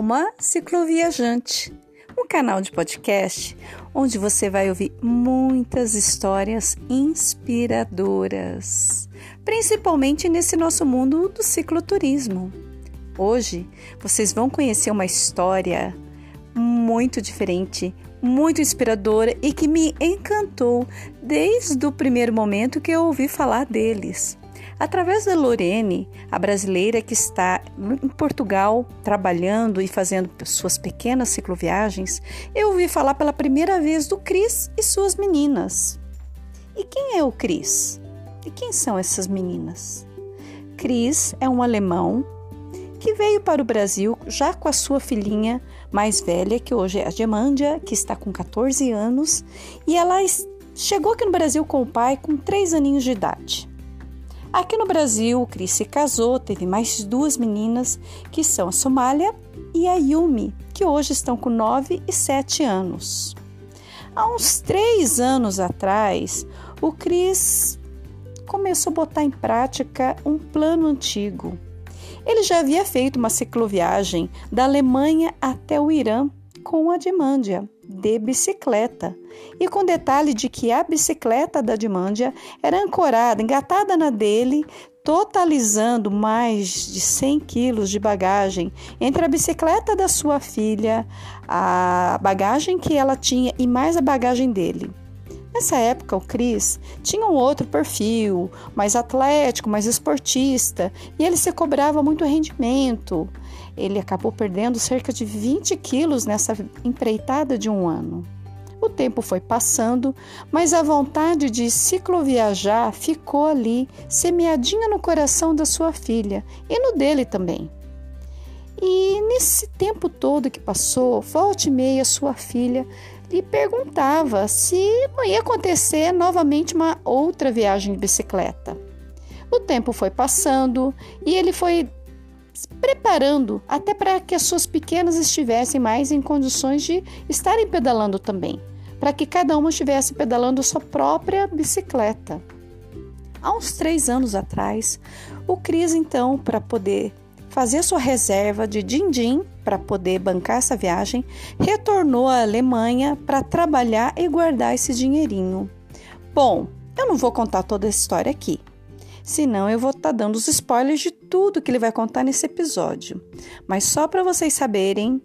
Alma Cicloviajante, um canal de podcast onde você vai ouvir muitas histórias inspiradoras, principalmente nesse nosso mundo do cicloturismo. Hoje vocês vão conhecer uma história muito diferente, muito inspiradora e que me encantou desde o primeiro momento que eu ouvi falar deles. Através da Lorene, a brasileira que está em Portugal trabalhando e fazendo suas pequenas cicloviagens, eu ouvi falar pela primeira vez do Cris e suas meninas. E quem é o Cris? E quem são essas meninas? Cris é um alemão que veio para o Brasil já com a sua filhinha mais velha, que hoje é a Gemândia, que está com 14 anos, e ela chegou aqui no Brasil com o pai com 3 aninhos de idade. Aqui no Brasil, o Cris se casou, teve mais duas meninas, que são a Somália e a Yumi, que hoje estão com 9 e 7 anos. Há uns três anos atrás, o Cris começou a botar em prática um plano antigo. Ele já havia feito uma cicloviagem da Alemanha até o Irã com a Dimândia, de bicicleta. E com detalhe de que a bicicleta da Dimândia era ancorada, engatada na dele, totalizando mais de 100 quilos de bagagem entre a bicicleta da sua filha, a bagagem que ela tinha e mais a bagagem dele. Nessa época, o Cris tinha um outro perfil, mais atlético, mais esportista, e ele se cobrava muito rendimento. Ele acabou perdendo cerca de 20 quilos nessa empreitada de um ano. O tempo foi passando, mas a vontade de cicloviajar ficou ali, semeadinha no coração da sua filha e no dele também. E nesse tempo todo que passou, volte e meia sua filha lhe perguntava se não ia acontecer novamente uma outra viagem de bicicleta. O tempo foi passando e ele foi se preparando até para que as suas pequenas estivessem mais em condições de estarem pedalando também, para que cada uma estivesse pedalando sua própria bicicleta. Há uns três anos atrás, o Cris, então, para poder fazer sua reserva de din-din para poder bancar essa viagem, retornou à Alemanha para trabalhar e guardar esse dinheirinho. Bom, eu não vou contar toda a história aqui, senão eu vou estar tá dando os spoilers de tudo que ele vai contar nesse episódio. Mas só para vocês saberem,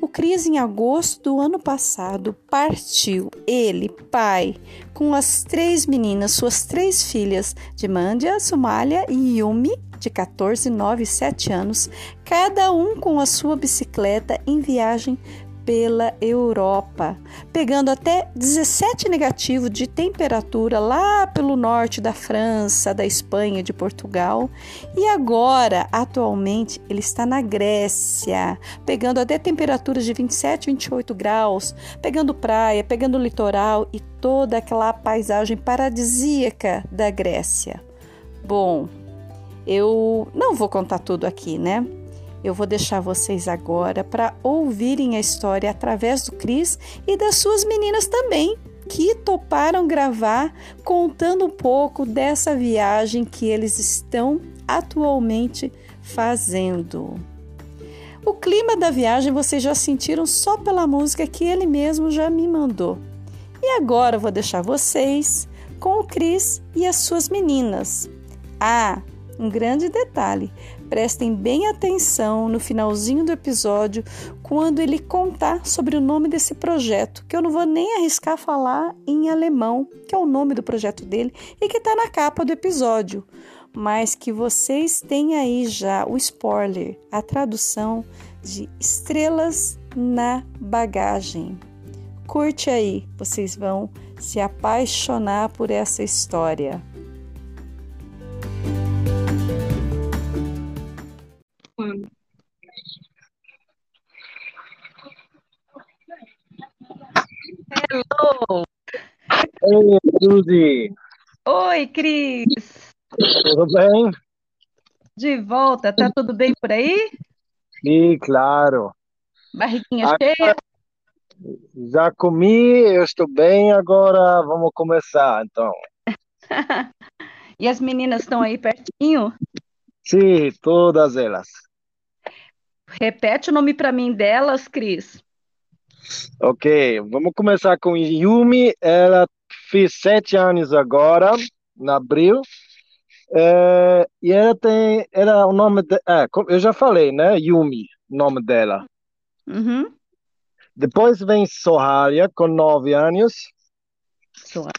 o Cris, em agosto do ano passado, partiu, ele, pai, com as três meninas, suas três filhas, de Mandia, Somália e Yumi, de 14, 9 e 7 anos, cada um com a sua bicicleta em viagem pela Europa, pegando até 17 negativo de temperatura lá pelo norte da França, da Espanha, de Portugal. E agora, atualmente, ele está na Grécia, pegando até temperaturas de 27, 28 graus, pegando praia, pegando litoral e toda aquela paisagem paradisíaca da Grécia. Bom, eu não vou contar tudo aqui, né? Eu vou deixar vocês agora para ouvirem a história através do Cris e das suas meninas também, que toparam gravar contando um pouco dessa viagem que eles estão atualmente fazendo. O clima da viagem vocês já sentiram só pela música que ele mesmo já me mandou. E agora eu vou deixar vocês com o Cris e as suas meninas. Ah, Um grande detalhe: prestem bem atenção no finalzinho do episódio quando ele contar sobre o nome desse projeto, que eu não vou nem arriscar falar em alemão, que é o nome do projeto dele e que está na capa do episódio, mas que vocês têm aí já o spoiler, a tradução de Estrelas na Bagagem. Curte aí, vocês vão se apaixonar por essa história. Hello! Oi, Suzy! Oi, Cris! Tudo bem? De volta, tá tudo bem por aí? Sim, claro. Barriguinha Ah, cheia? Já comi, eu estou bem, agora vamos começar, então. E as meninas estão aí pertinho? Sim, todas elas. Repete o nome para mim delas, Cris. Ok, vamos começar com Yumi. Ela fez sete anos agora, em abril. É, e ela tem, ela, o nome, de, é, eu já falei, né? Yumi, o nome dela. Uhum. Depois vem Soharia, com nove anos. Sua-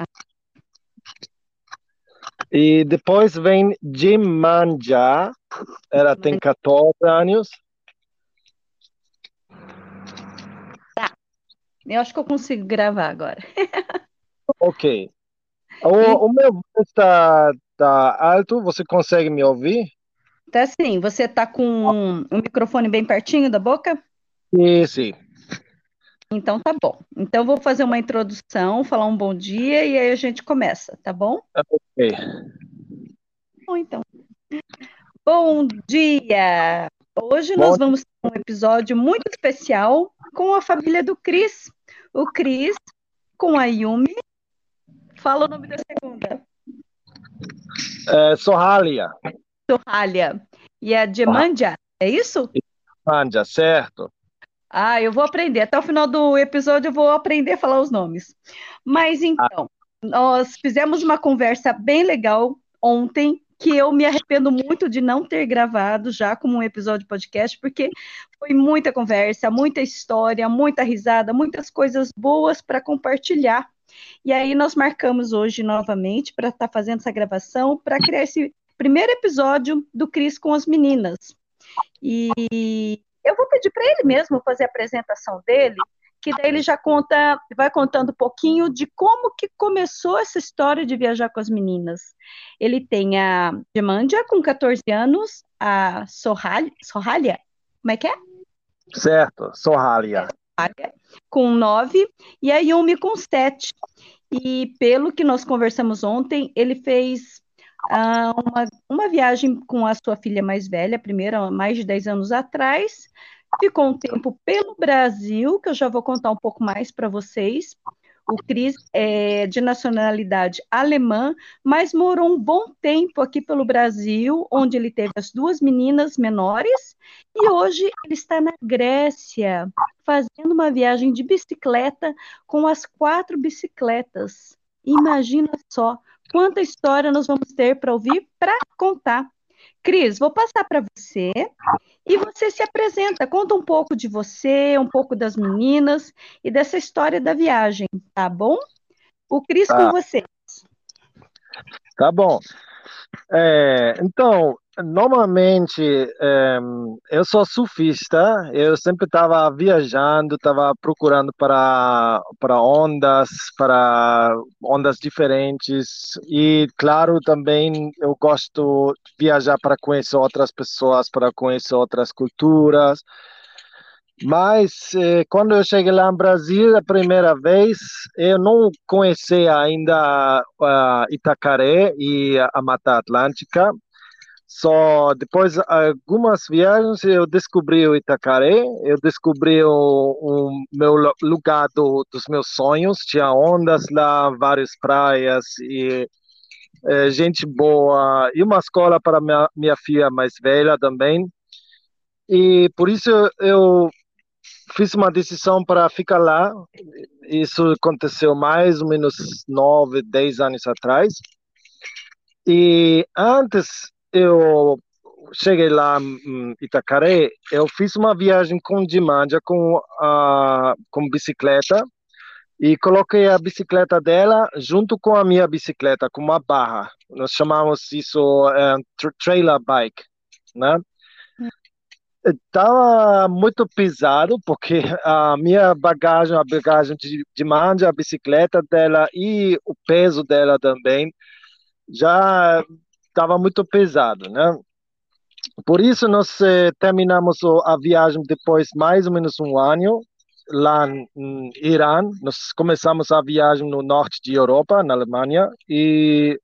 E depois vem Jimanja, ela tem 14 anos. Eu acho que eu consigo gravar agora. Ok. O, o meu voz está tá alto, você consegue me ouvir? Tá assim, você tá com o microfone bem pertinho da boca? Sim, sim. Então tá bom. Então vou fazer uma introdução, falar um bom dia e aí a gente começa, tá bom? Ok. Bom, então. Bom dia! Hoje Bom nós vamos ter um episódio muito especial com a família do Cris. O Cris com a Yumi. Fala o nome da segunda. É, Sohalia, Sorralha. E a Djemandia, é isso? Manja, certo? Ah, eu vou aprender. Até o final do episódio eu vou aprender a falar os nomes. Mas então, nós fizemos uma conversa bem legal ontem, que eu me arrependo muito de não ter gravado já como um episódio podcast, porque foi muita conversa, muita história, muita risada, muitas coisas boas para compartilhar. E aí nós marcamos hoje novamente para estar fazendo essa gravação, para criar esse primeiro episódio do Cris com as meninas. E eu vou pedir para ele mesmo fazer a apresentação dele, que daí ele já conta, vai contando um pouquinho de como que começou essa história de viajar com as meninas. Ele tem a Demandia com 14 anos, a Sorralha, Sorralha, como é que é? Certo. Sorralha, com 9 e a Yumi com 7. E pelo que nós conversamos ontem, ele fez ah, uma, uma viagem com a sua filha mais velha, primeira, mais de 10 anos atrás. Ficou um tempo pelo Brasil, que eu já vou contar um pouco mais para vocês. O Cris é de nacionalidade alemã, mas morou um bom tempo aqui pelo Brasil, onde ele teve as duas meninas menores, e hoje ele está na Grécia, fazendo uma viagem de bicicleta com as quatro bicicletas. Imagina só quanta história nós vamos ter para ouvir, para contar. Cris, vou passar para você e você se apresenta, conta um pouco de você, um pouco das meninas e dessa história da viagem, tá bom? O Cris Tá. com você. Tá bom. É, então, normalmente, é, eu sou surfista, eu sempre estava viajando, estava procurando para, para ondas, para ondas diferentes, e claro, também eu gosto de viajar para conhecer outras pessoas, para conhecer outras culturas. Mas eh, quando eu cheguei lá no Brasil a primeira vez, eu não conhecia ainda a Itacaré e a Mata Atlântica. Só depois de algumas viagens eu descobri o Itacaré, eu descobri o, o meu lu- lugar do, dos meus sonhos. Tinha ondas lá, várias praias e eh, gente boa e uma escola para minha, minha filha mais velha também. E por isso eu fiz uma decisão para ficar lá. Isso aconteceu mais ou menos nove, dez anos atrás. E antes eu cheguei lá em Itacaré, eu fiz uma viagem com Dimanja com a com bicicleta e coloquei a bicicleta dela junto com a minha bicicleta, com uma barra. Nós chamamos isso é, trailer bike, né? Estava muito pesado, porque a minha bagagem, a bagagem de, de manja, a bicicleta dela e o peso dela também já estava muito pesado, né? Por isso nós eh, terminamos a viagem depois mais ou menos um ano lá em Irã. Nós começamos a viagem no norte de Europa, na Alemanha, e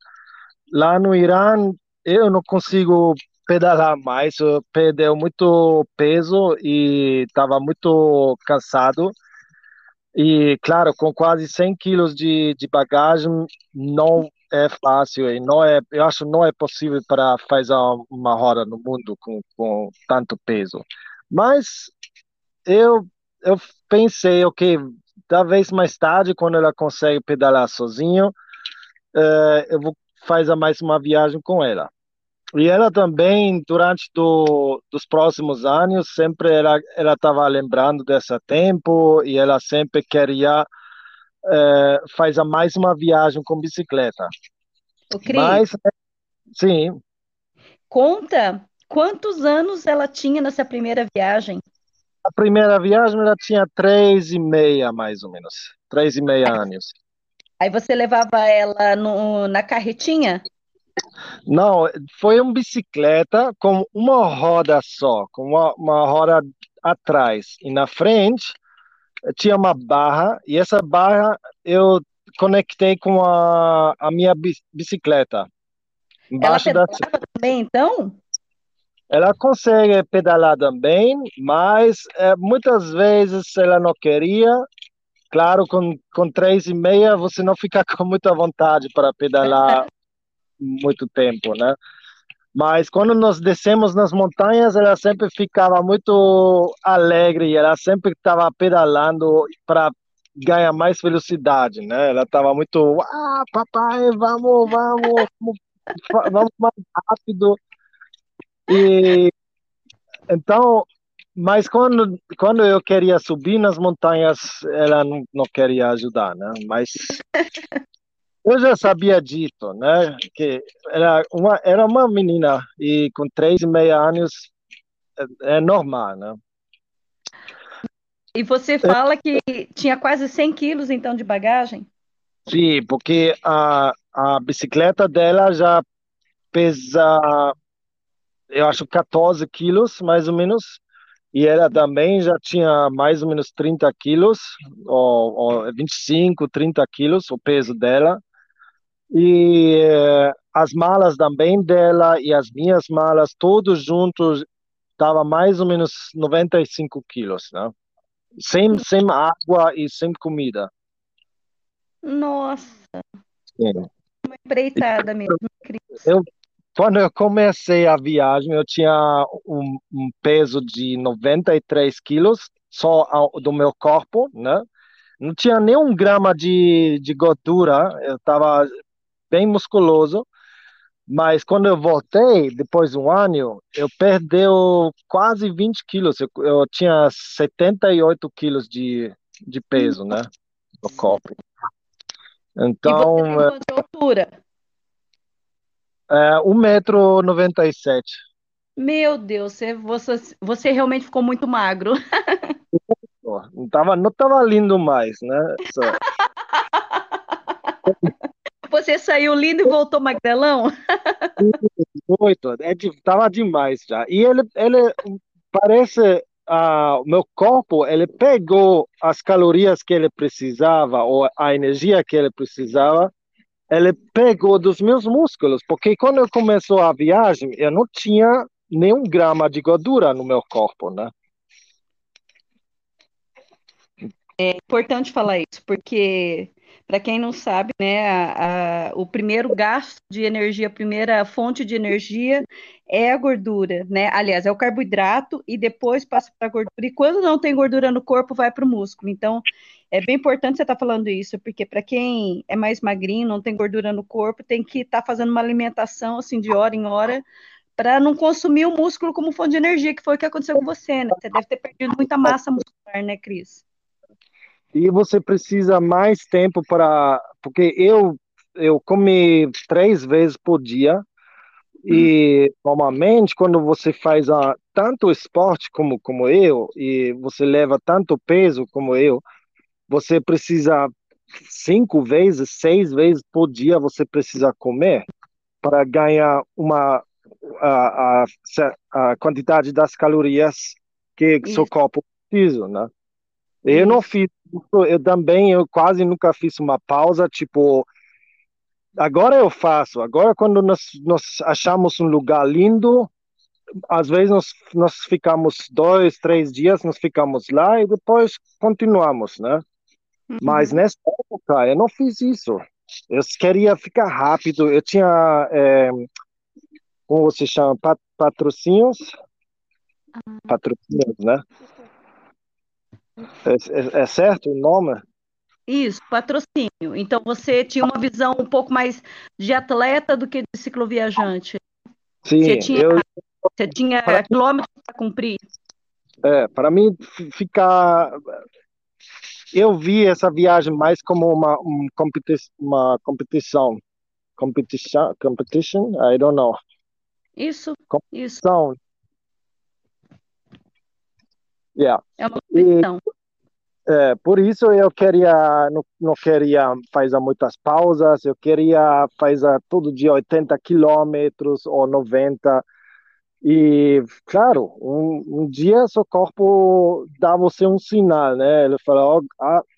lá no Irã eu não consigo pedalar mais, eu perdeu muito peso e estava muito cansado. E, claro, com quase 100 quilos de, de bagagem, não é fácil e não é, eu acho não é possível para fazer uma roda no mundo com, com tanto peso. Mas eu, eu pensei, ok, talvez mais tarde, quando ela consegue pedalar sozinho, uh, eu vou fazer mais uma viagem com ela. E ela também, durante do, dos próximos anos, sempre ela ela estava lembrando desse tempo e ela sempre queria é, fazer mais uma viagem com bicicleta. O Cris, Mas, sim. Conta quantos anos ela tinha nessa primeira viagem? A primeira viagem ela tinha três e meia, mais ou menos. Três e meia anos. Aí você levava ela no, na carretinha? Não, foi uma bicicleta com uma roda só, com uma, uma roda atrás. E na frente tinha uma barra, e essa barra eu conectei com a, a minha bicicleta. Embaixo Ela pedalava da... também, então? Ela consegue pedalar também, mas é, muitas vezes ela não queria. Claro, com, com três e meia você não fica com muita vontade para pedalar muito tempo, né? Mas quando nós descemos nas montanhas, ela sempre ficava muito alegre, ela sempre estava pedalando para ganhar mais velocidade, né? Ela estava muito, ah, papai, vamos, vamos, vamos mais rápido. E então, mas quando quando eu queria subir nas montanhas, ela não, não queria ajudar, né? Mas eu já sabia disso, né? Que era uma, era uma menina e com três e meia anos é, é normal, né? E você fala que tinha quase 100 quilos, então, de bagagem? Sim, porque a, a bicicleta dela já pesa, eu acho, 14 quilos, mais ou menos. E ela também já tinha mais ou menos 30 quilos, ou, ou 25, 30 quilos, o peso dela. E eh, as malas também dela e as minhas malas, todos juntos, estava mais ou menos 95 quilos, né? Sem, sem água e sem comida. Nossa! Sim. Uma empreitada mesmo. Eu, quando eu comecei a viagem, eu tinha um, um peso de 93 quilos só ao, do meu corpo, né? Não tinha nem um grama de, de gordura, eu estava bem musculoso, mas quando eu voltei, depois de um ano, eu perdeu quase 20 quilos. Eu, eu tinha 78 quilos de, de peso, né? No corpo. Então. E você tem de altura? É, 1,97m. Meu Deus, você, você, você realmente ficou muito magro. Não estava não tava lindo mais, né? Você saiu lindo e voltou magrelão? Muito, é, tava demais já. E ele, ele parece, uh, o meu corpo, ele pegou as calorias que ele precisava, ou a energia que ele precisava, ele pegou dos meus músculos, porque quando eu começou a viagem, eu não tinha nenhum grama de gordura no meu corpo, né? É importante falar isso, porque para quem não sabe, né, a, a, o primeiro gasto de energia, a primeira fonte de energia é a gordura, né? Aliás, é o carboidrato e depois passa para a gordura. E quando não tem gordura no corpo, vai para o músculo. Então, é bem importante você estar tá falando isso, porque para quem é mais magrinho, não tem gordura no corpo, tem que estar tá fazendo uma alimentação assim de hora em hora para não consumir o músculo como fonte de energia, que foi o que aconteceu com você, né? Você deve ter perdido muita massa muscular, né, Cris? E você precisa mais tempo para. Porque eu, eu comi três vezes por dia. E normalmente, quando você faz a, tanto esporte como, como eu, e você leva tanto peso como eu, você precisa cinco vezes, seis vezes por dia você precisa comer para ganhar uma a, a, a quantidade das calorias que Isso. seu corpo precisa, né? Eu não fiz eu também, eu quase nunca fiz uma pausa, tipo, agora eu faço, agora quando nós, nós achamos um lugar lindo, às vezes nós, nós ficamos dois, três dias, nós ficamos lá e depois continuamos, né? Uhum. Mas nessa época eu não fiz isso. Eu queria ficar rápido, eu tinha é, como você chama, Pat patrocínios, ah. patrocínios, né? É, é, é, certo o nome? Isso, patrocínio. Então você tinha uma visão um pouco mais de atleta do que de cicloviajante. Sim, você tinha, eu, você tinha para, quilômetros para cumprir. É, para mim ficar eu vi essa viagem mais como uma, um competi uma competição. Competition, competition? I don't know. Isso, competição. isso. Yeah. É uma. E, é, por isso eu queria, não, não queria fazer muitas pausas, eu queria fazer todo dia 80 quilômetros ou 90 e, claro, um, um, dia seu corpo dá você um sinal, né? Ele fala, oh,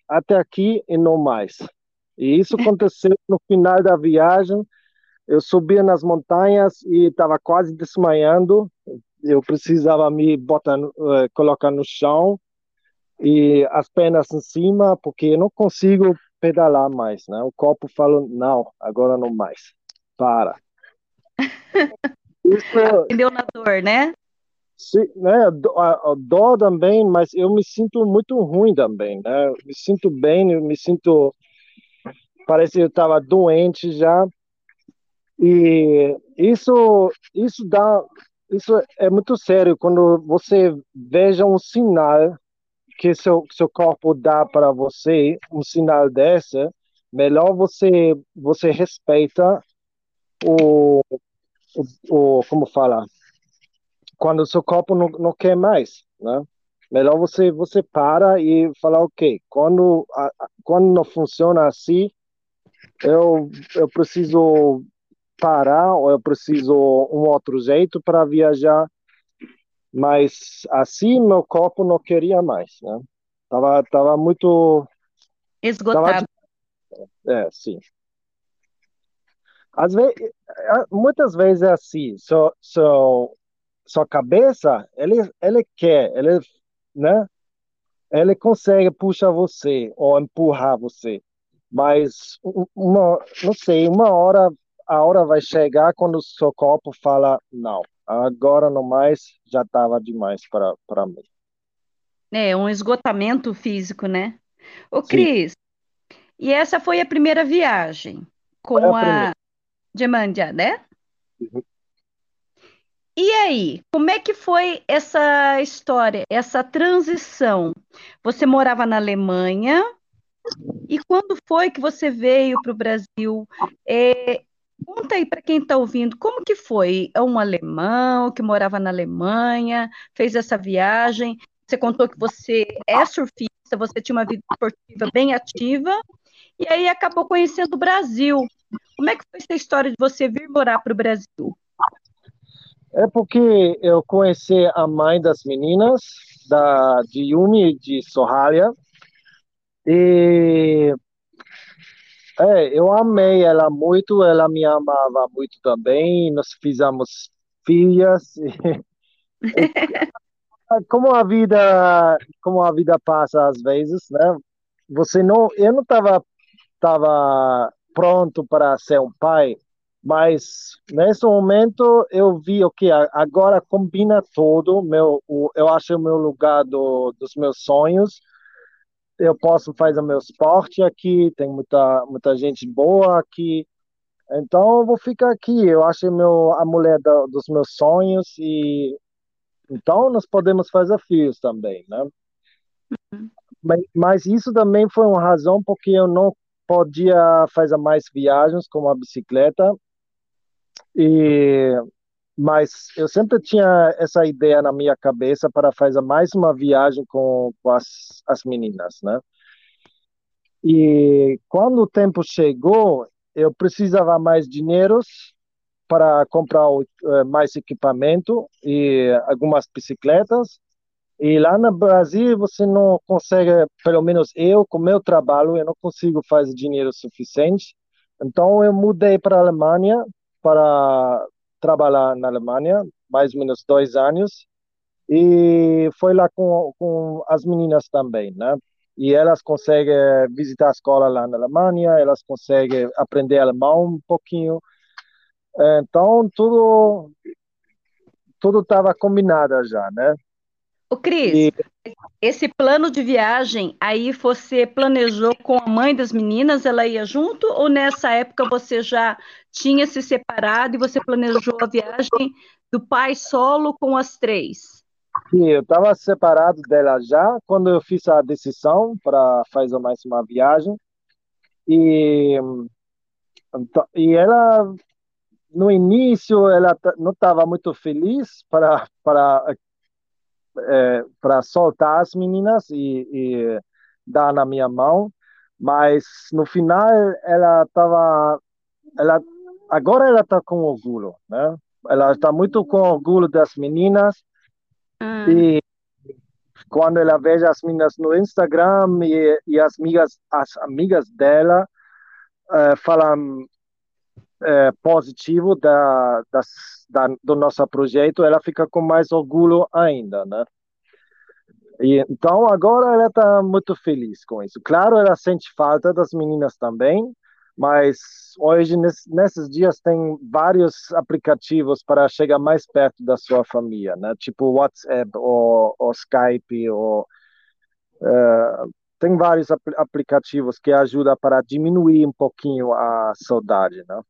até aqui e não mais. E isso aconteceu no final da viagem. Eu subia nas montanhas e estava quase desmaiando. Eu precisava me botar, uh, colocar no chão e as pernas em cima, porque eu não consigo pedalar mais, né? O corpo falou, não, agora não mais. Para. Isso, Aprendeu na dor, né? Sim, né, a, a dor também, mas eu me sinto muito ruim também, né? Me sinto bem, eu me sinto parece que eu estava doente já. E isso isso dá isso é muito sério quando você veja um sinal que seu seu corpo dá para você, um sinal desse, melhor você você respeita o o, o como fala, quando seu corpo não, não quer mais, né? Melhor você você para e falar, ok, quando a, quando não funciona assim, eu eu preciso parar ou eu preciso um outro jeito para viajar, mas assim meu corpo não queria mais, né? Tava tava muito esgotado. Tava, é, sim. Às vezes, é, muitas vezes é assim, sua, sua, sua cabeça, ele, ele quer, ele, né? Ele consegue puxar você ou empurrar você, mas uma, não sei, uma hora a hora vai chegar quando o seu corpo fala não, agora não mais, já estava demais para mim. É um esgotamento físico, né? Ô Cris, e essa foi a primeira viagem com a, a né? Uhum. E aí, como é que foi essa história, essa transição? Você morava na Alemanha e quando foi que você veio para o Brasil? É, conta aí para quem está ouvindo, como que foi? É um alemão que morava na Alemanha, fez essa viagem. Você contou que você é surfista, você tinha uma vida esportiva bem ativa e aí acabou conhecendo o Brasil. Como é que foi essa história de você vir morar para o Brasil? É porque eu conheci a mãe das meninas, da, de Yumi de Sohalia, e é, eu amei ela muito, ela me amava muito também, nós fizemos filhas, como a vida, como a vida passa às vezes, né? Você não, eu não estava estava pronto para ser um pai, mas nesse momento eu vi o okay, que agora combina tudo, meu, eu acho o meu lugar do, dos meus sonhos. Eu posso fazer o meu esporte aqui, tem muita muita gente boa aqui Então eu vou ficar aqui. Eu acho meu a mulher da, dos meus sonhos e então nós podemos fazer filhos também, né? Uhum. Mas, mas, isso também foi uma razão porque eu não podia fazer mais viagens com a bicicleta e mas eu sempre tinha essa ideia na minha cabeça para fazer mais uma viagem com, com as, as meninas, né? E quando o tempo chegou, eu precisava mais dinheiro para comprar eh, mais equipamento e algumas bicicletas. E lá no Brasil você não consegue, pelo menos eu, com meu trabalho, eu não consigo fazer dinheiro suficiente. Então eu mudei para a Alemanha para trabalhar na Alemanha, mais ou menos dois anos. E foi lá com, com as meninas também, né? e elas conseguem visitar a escola lá na Alemanha, elas conseguem aprender alemão um pouquinho. Então, tudo tudo estava combinado já, né? O Cris, e... esse plano de viagem, aí você planejou com a mãe das meninas, ela ia junto, ou nessa época você já tinha se separado e você planejou a viagem do pai solo com as três? Sim, eu estava separado dela já quando eu fiz a decisão para fazer mais uma viagem. E, e ela, no início, ela não estava muito feliz para, para, é, para soltar as meninas e, e dar na minha mão, mas no final ela estava. Ela, agora ela está com orgulho, né? Ela está muito com orgulho das meninas ah. E quando ela veja as meninas no Instagram e, e as amigas, as amigas dela uh, falam uh, positivo da, das, da, do nosso projeto, ela fica com mais orgulho ainda, né? E, então agora ela está muito feliz com isso. Claro, ela sente falta das meninas também, mas hoje, nesses dias, tem vários aplicativos para chegar mais perto da sua família, né? Tipo WhatsApp ou, ou Skype, ou, uh, tem vários aplicativos que ajudam para diminuir um pouquinho a saudade, né?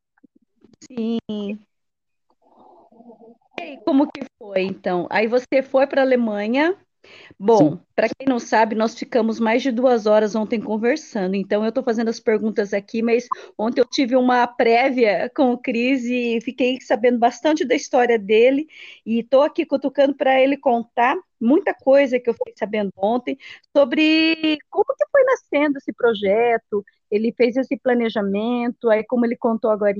Sim. E como que foi, então? Aí você foi para a Alemanha, Bom, para quem não sabe, nós ficamos mais de duas horas ontem conversando, então eu estou fazendo as perguntas aqui, mas ontem eu tive uma prévia com o Cris e fiquei sabendo bastante da história dele. E estou aqui cutucando para ele contar muita coisa que eu fiquei sabendo ontem sobre como que foi nascendo esse projeto, ele fez esse planejamento, aí como ele contou agora,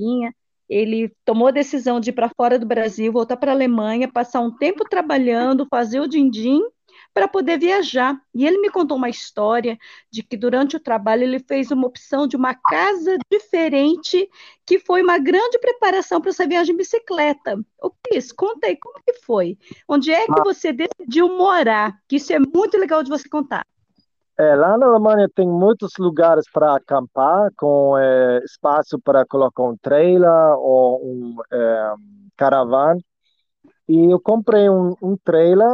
ele tomou a decisão de ir para fora do Brasil, voltar para a Alemanha, passar um tempo trabalhando, fazer o din-din para poder viajar. E ele me contou uma história de que durante o trabalho ele fez uma opção de uma casa diferente, que foi uma grande preparação para essa viagem de bicicleta. O Cris, conta aí como que foi? Onde é que você decidiu morar? Que isso é muito legal de você contar. É, lá na Alemanha tem muitos lugares para acampar, com é, espaço para colocar um trailer ou um é, caravana. E eu comprei um, um trailer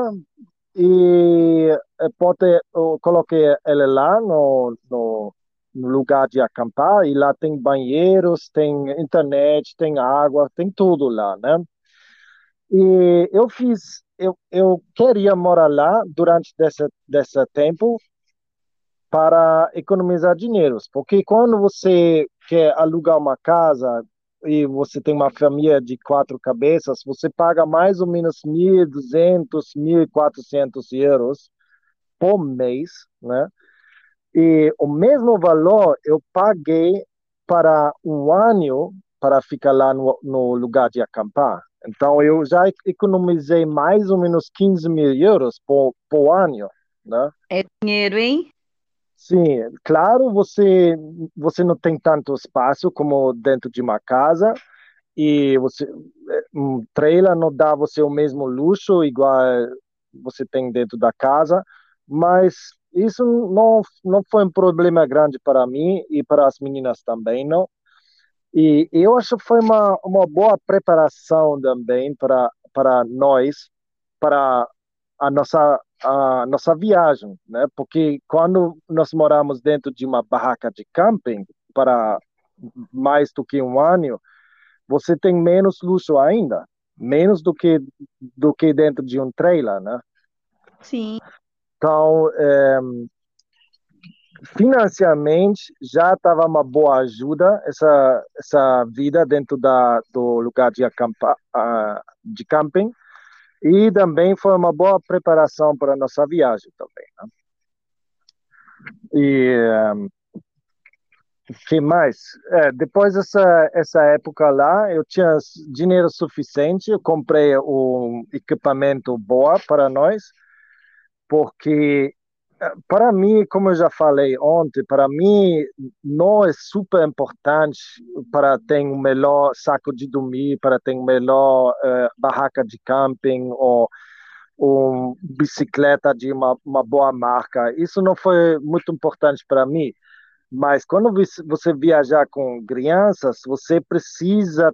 e eh, pode, eu coloquei ele lá no, no, no, lugar de acampar e lá tem banheiros, tem internet, tem água, tem tudo lá, né? E eu fiz, eu, eu queria morar lá durante desse tempo para economizar dinheiro, porque quando você quer alugar uma casa e você tem uma família de quatro cabeças, você paga mais ou menos 1.200, 1.400 euros por mês, né? E o mesmo valor eu paguei para um ano para ficar lá no, no lugar de acampar. Então eu já economizei mais ou menos 15 mil euros por, por ano, né? É dinheiro, hein? Sim, claro, você você não tem tanto espaço como dentro de uma casa e você um trailer não dá você o mesmo luxo igual você tem dentro da casa, mas isso não não foi um problema grande para mim e para as meninas também, não. E eu acho que foi uma uma boa preparação também para para nós para a nossa a nossa viagem, né? Porque quando nós moramos dentro de uma barraca de camping para mais do que um ano, você tem menos luxo ainda, menos do que do que dentro de um trailer, né? Sim. Então, é, financeiramente já estava uma boa ajuda essa essa vida dentro da do lugar de acampa, uh, de camping e também foi uma boa preparação para a nossa viagem também. Né? E um, que mais? É, depois dessa essa época lá, eu tinha dinheiro suficiente, eu comprei um equipamento boa para nós, porque para mim, como eu já falei ontem, para mim não é super importante para ter um melhor saco de dormir, para ter um melhor uh, barraca de camping ou uma bicicleta de uma, uma boa marca. Isso não foi muito importante para mim. Mas quando você viajar com crianças, você precisa,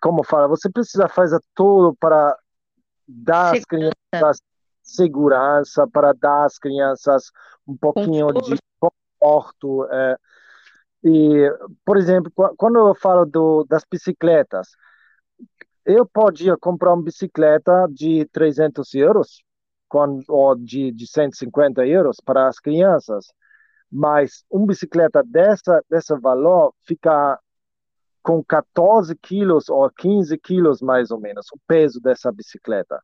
como fala, você precisa fazer tudo para dar às crianças segurança, para dar às crianças um pouquinho conforto. de conforto. É. E, por exemplo, quando eu falo do, das bicicletas, eu podia comprar uma bicicleta de 300 euros quando, ou de, de 150 euros para as crianças, mas uma bicicleta dessa, desse valor fica com 14 quilos ou 15 quilos mais ou menos, o peso dessa bicicleta.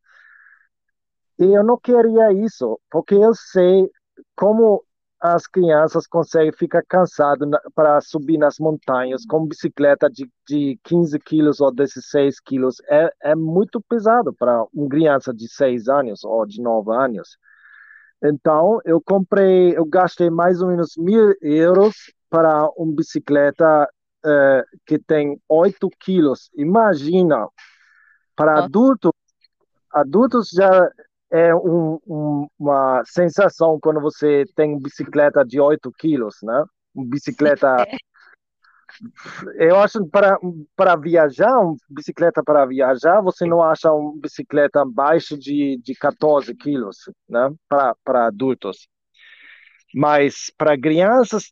E eu não queria isso, porque eu sei como as crianças conseguem ficar cansadas para subir nas montanhas com bicicleta de, de 15 quilos ou 16 quilos. É, é muito pesado para uma criança de 6 anos ou de 9 anos. Então, eu comprei, eu gastei mais ou menos mil euros para uma bicicleta uh, que tem 8 quilos. Imagina, para adultos, adultos já é um, um, uma sensação quando você tem bicicleta de 8 quilos, né? Uma bicicleta. Eu acho para para viajar, uma bicicleta para viajar, você não acha uma bicicleta abaixo de, de 14 quilos, né? Para para adultos. Mas para crianças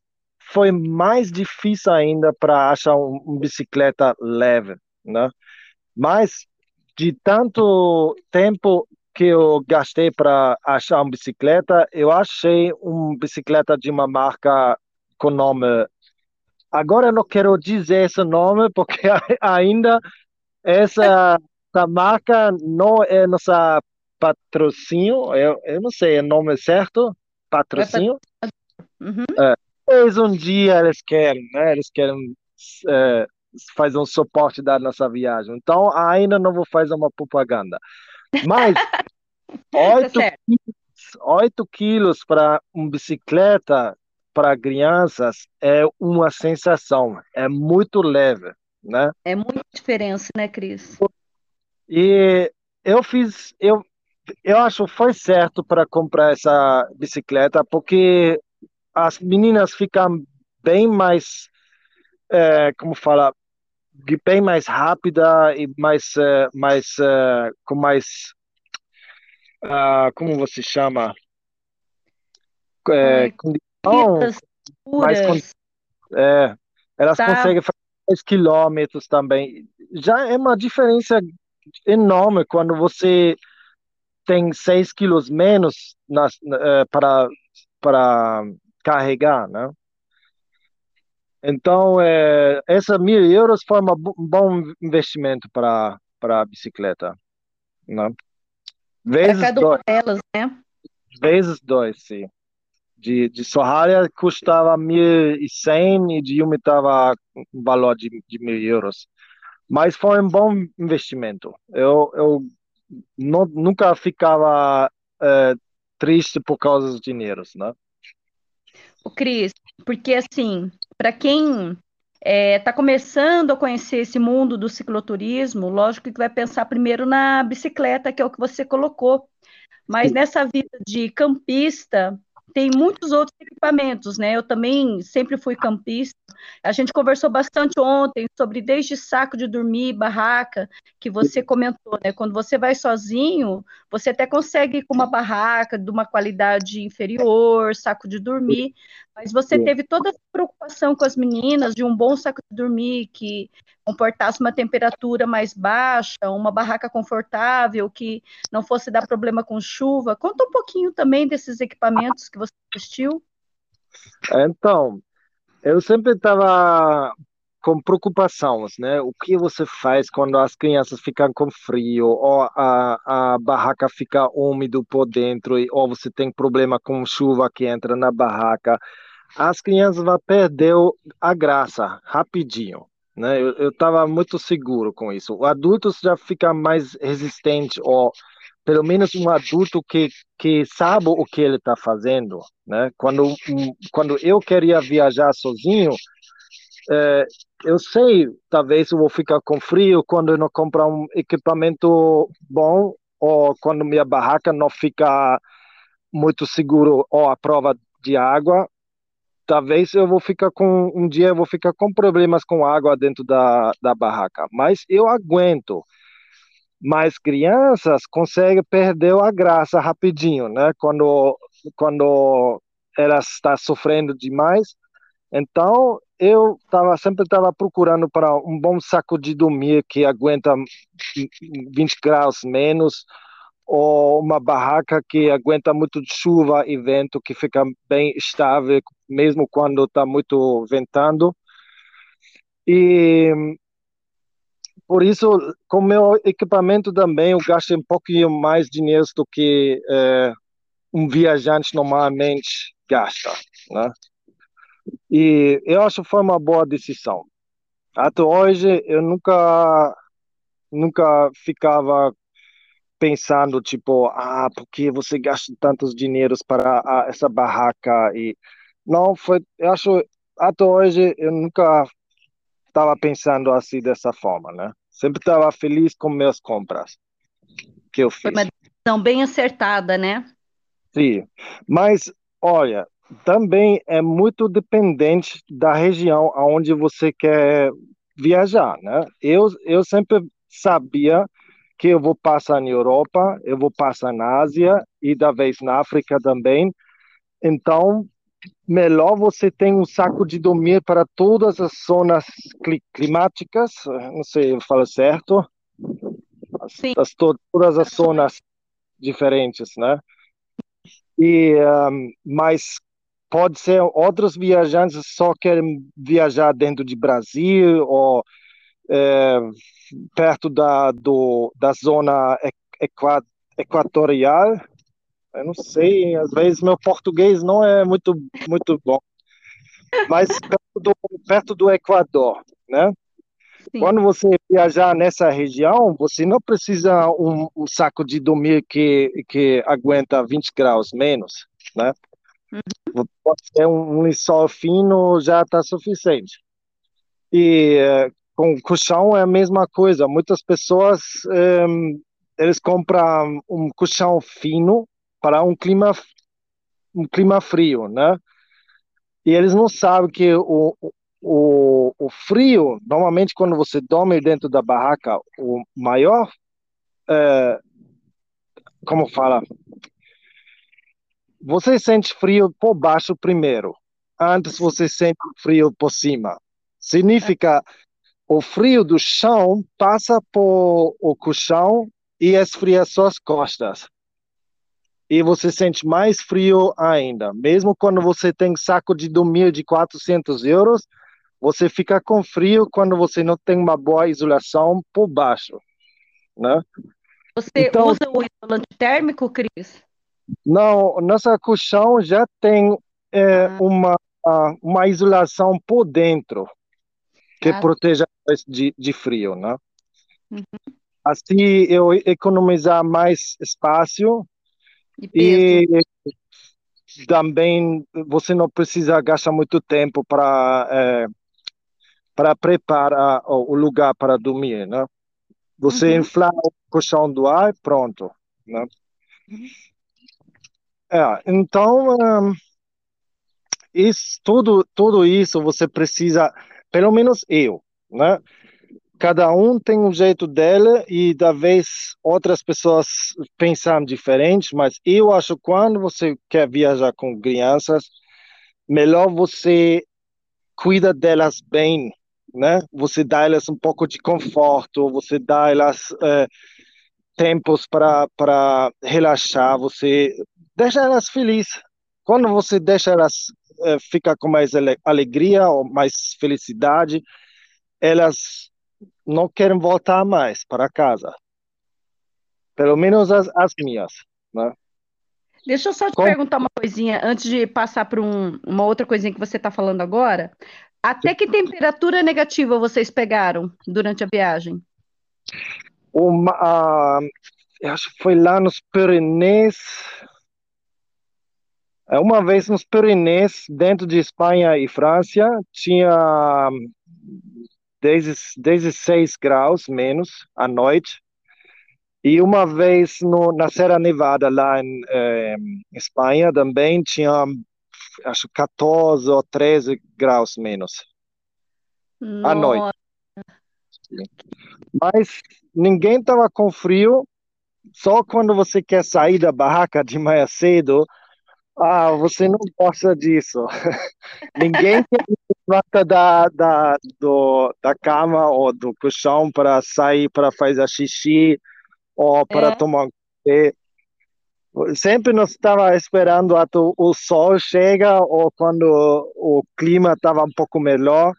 foi mais difícil ainda para achar uma um bicicleta leve, né? Mas de tanto tempo que eu gastei para achar uma bicicleta, eu achei uma bicicleta de uma marca com nome. Agora eu não quero dizer esse nome porque ainda essa, essa marca não é nossa patrocínio. Eu, eu não sei o nome certo. Patrocínio. Uhum. É, um dia eles querem, né? Eles querem é, fazer um suporte da nossa viagem. Então ainda não vou fazer uma propaganda. Mas 8, tá quilos, 8 quilos para uma bicicleta para crianças é uma sensação, é muito leve, né? É muita diferença, né, Cris? E eu fiz, eu, eu acho que foi certo para comprar essa bicicleta, porque as meninas ficam bem mais, é, como fala, bem mais rápida e mais, uh, mais uh, com mais, uh, como você chama? É, condição, mais é, elas tá. conseguem fazer 10 quilômetros também. Já é uma diferença enorme quando você tem 6 quilos menos nas, para, para carregar, né? Então, é, essa mil euros foi uma, um bom investimento para para a bicicleta, né? Vezes cada dois. delas, né? Vezes dois, sim. De, de Sorraria custava 1.100 e de Yumi estava um valor de, de mil euros. Mas foi um bom investimento. Eu, eu não, nunca ficava é, triste por causa dos dinheiros, né? O Cris, porque assim, para quem está é, tá começando a conhecer esse mundo do cicloturismo, lógico que vai pensar primeiro na bicicleta, que é o que você colocou. Mas Sim. nessa vida de campista, tem muitos outros equipamentos, né? Eu também sempre fui campista, A gente conversou bastante ontem sobre desde saco de dormir, barraca, que você comentou, né? Quando você vai sozinho, você até consegue ir com uma barraca de uma qualidade inferior, saco de dormir, mas você teve toda a preocupação com as meninas de um bom saco de dormir que comportasse uma temperatura mais baixa, uma barraca confortável, que não fosse dar problema com chuva. Conta um pouquinho também desses equipamentos que você investiu. Então, eu sempre estava com preocupações, né? O que você faz quando as crianças ficam com frio, ou a, a barraca fica úmido por dentro, ou você tem problema com chuva que entra na barraca. As crianças vão perder a graça rapidinho, né? Eu estava muito seguro com isso. O adulto já fica mais resistente, ou pelo menos um adulto que, que sabe o que ele está fazendo, né? Quando, quando eu queria viajar sozinho, é, eu sei, talvez eu vou ficar com frio quando eu não comprar um equipamento bom ou quando minha barraca não fica muito seguro ou a prova de água. Talvez eu vou ficar com um dia eu vou ficar com problemas com água dentro da, da barraca, mas eu aguento mas crianças conseguem perder a graça rapidinho, né? Quando quando elas está sofrendo demais. Então eu tava sempre estava procurando para um bom saco de dormir que aguenta 20 graus menos ou uma barraca que aguenta muito chuva e vento que fica bem estável mesmo quando está muito ventando. E por isso, com meu equipamento também, eu gasto um pouquinho mais dinheiro do que é, um viajante normalmente gasta, né? E eu acho que foi uma boa decisão. Até hoje, eu nunca, nunca ficava pensando, tipo, ah, por que você gasta tantos dinheiros para a, essa barraca? E não, foi, eu acho, até hoje, eu nunca estava pensando assim dessa forma, né? Sempre estava feliz com minhas compras que eu fiz. Foi uma decisão bem acertada, né? Sim, mas olha, também é muito dependente da região aonde você quer viajar, né? Eu, eu sempre sabia que eu vou passar na Europa, eu vou passar na Ásia e da vez na África também. Então, melhor você ter um saco de dormir para todas as zonas climáticas, não sei, eu falo certo? Sim. As, todas as zonas diferentes, né? E, um, mas pode ser outros viajantes só querem viajar dentro de Brasil ou é, perto da, do, da zona equatorial, eu não sei, às vezes meu português não é muito, muito bom. Mas perto do, perto do Equador, né? Sim. Quando você viajar nessa região, você não precisa um, um, saco de dormir que, que aguenta 20 graus menos, né? Uhum. Pode ser um lençol fino, já está suficiente. E eh, com colchão é a mesma coisa. Muitas pessoas, um, eles compram um colchão fino para um clima um clima frio, né? E eles não sabem que o, o, o frio, normalmente quando você dorme dentro da barraca, o maior, é, como fala, você sente frio por baixo primeiro, antes você sente frio por cima. Significa o frio do chão passa por o colchão e esfria suas costas e você sente mais frio ainda. Mesmo quando você tem saco de dormir de 400 euros, você fica com frio quando você não tem uma boa isolação por baixo, né? Você então, usa o isolante térmico, Cris? Não, nossa colchão já tem é, ah. uma, uma isolação por dentro que ah. proteja de, de frio, né? Uhum. Assim eu economizar mais espaço e, e também você não precisa gastar muito tempo para é, para preparar o lugar para dormir, né? Você uhum. inflar o colchão do ar, pronto, né? Uhum. É, então um, isso, tudo, tudo isso você precisa, pelo menos eu, né? Cada um tem um jeito dele e talvez outras pessoas pensam diferente, mas eu acho que quando você quer viajar com crianças, melhor você cuida delas bem, né? Você dá elas um pouco de conforto, você dá elas é, tempos para para relaxar, você deixa elas felizes. Quando você deixa elas é, ficar com mais alegria ou mais felicidade, elas não querem voltar mais para casa. Pelo menos as, as minhas, né? Deixa eu só te Com... perguntar uma coisinha antes de passar para um, uma outra coisinha que você está falando agora. Até que temperatura negativa vocês pegaram durante a viagem? Uma, uh, acho que foi lá nos Pirineus. É, uma vez nos Pirineus, dentro de Espanha e França, tinha 16 graus menos à noite. E uma vez no, na Serra Nevada, lá em eh, Espanha, também tinha acho 14 ou 13 graus menos Nossa. à noite. Mas ninguém estava com frio, só quando você quer sair da barraca de manhã cedo, ah, você não gosta disso. ninguém levanta da, da, do, da cama ou do colchão para sair para fazer xixi ou para é. tomar um café sempre nós estava esperando até o sol chega ou quando o clima estava um pouco melhor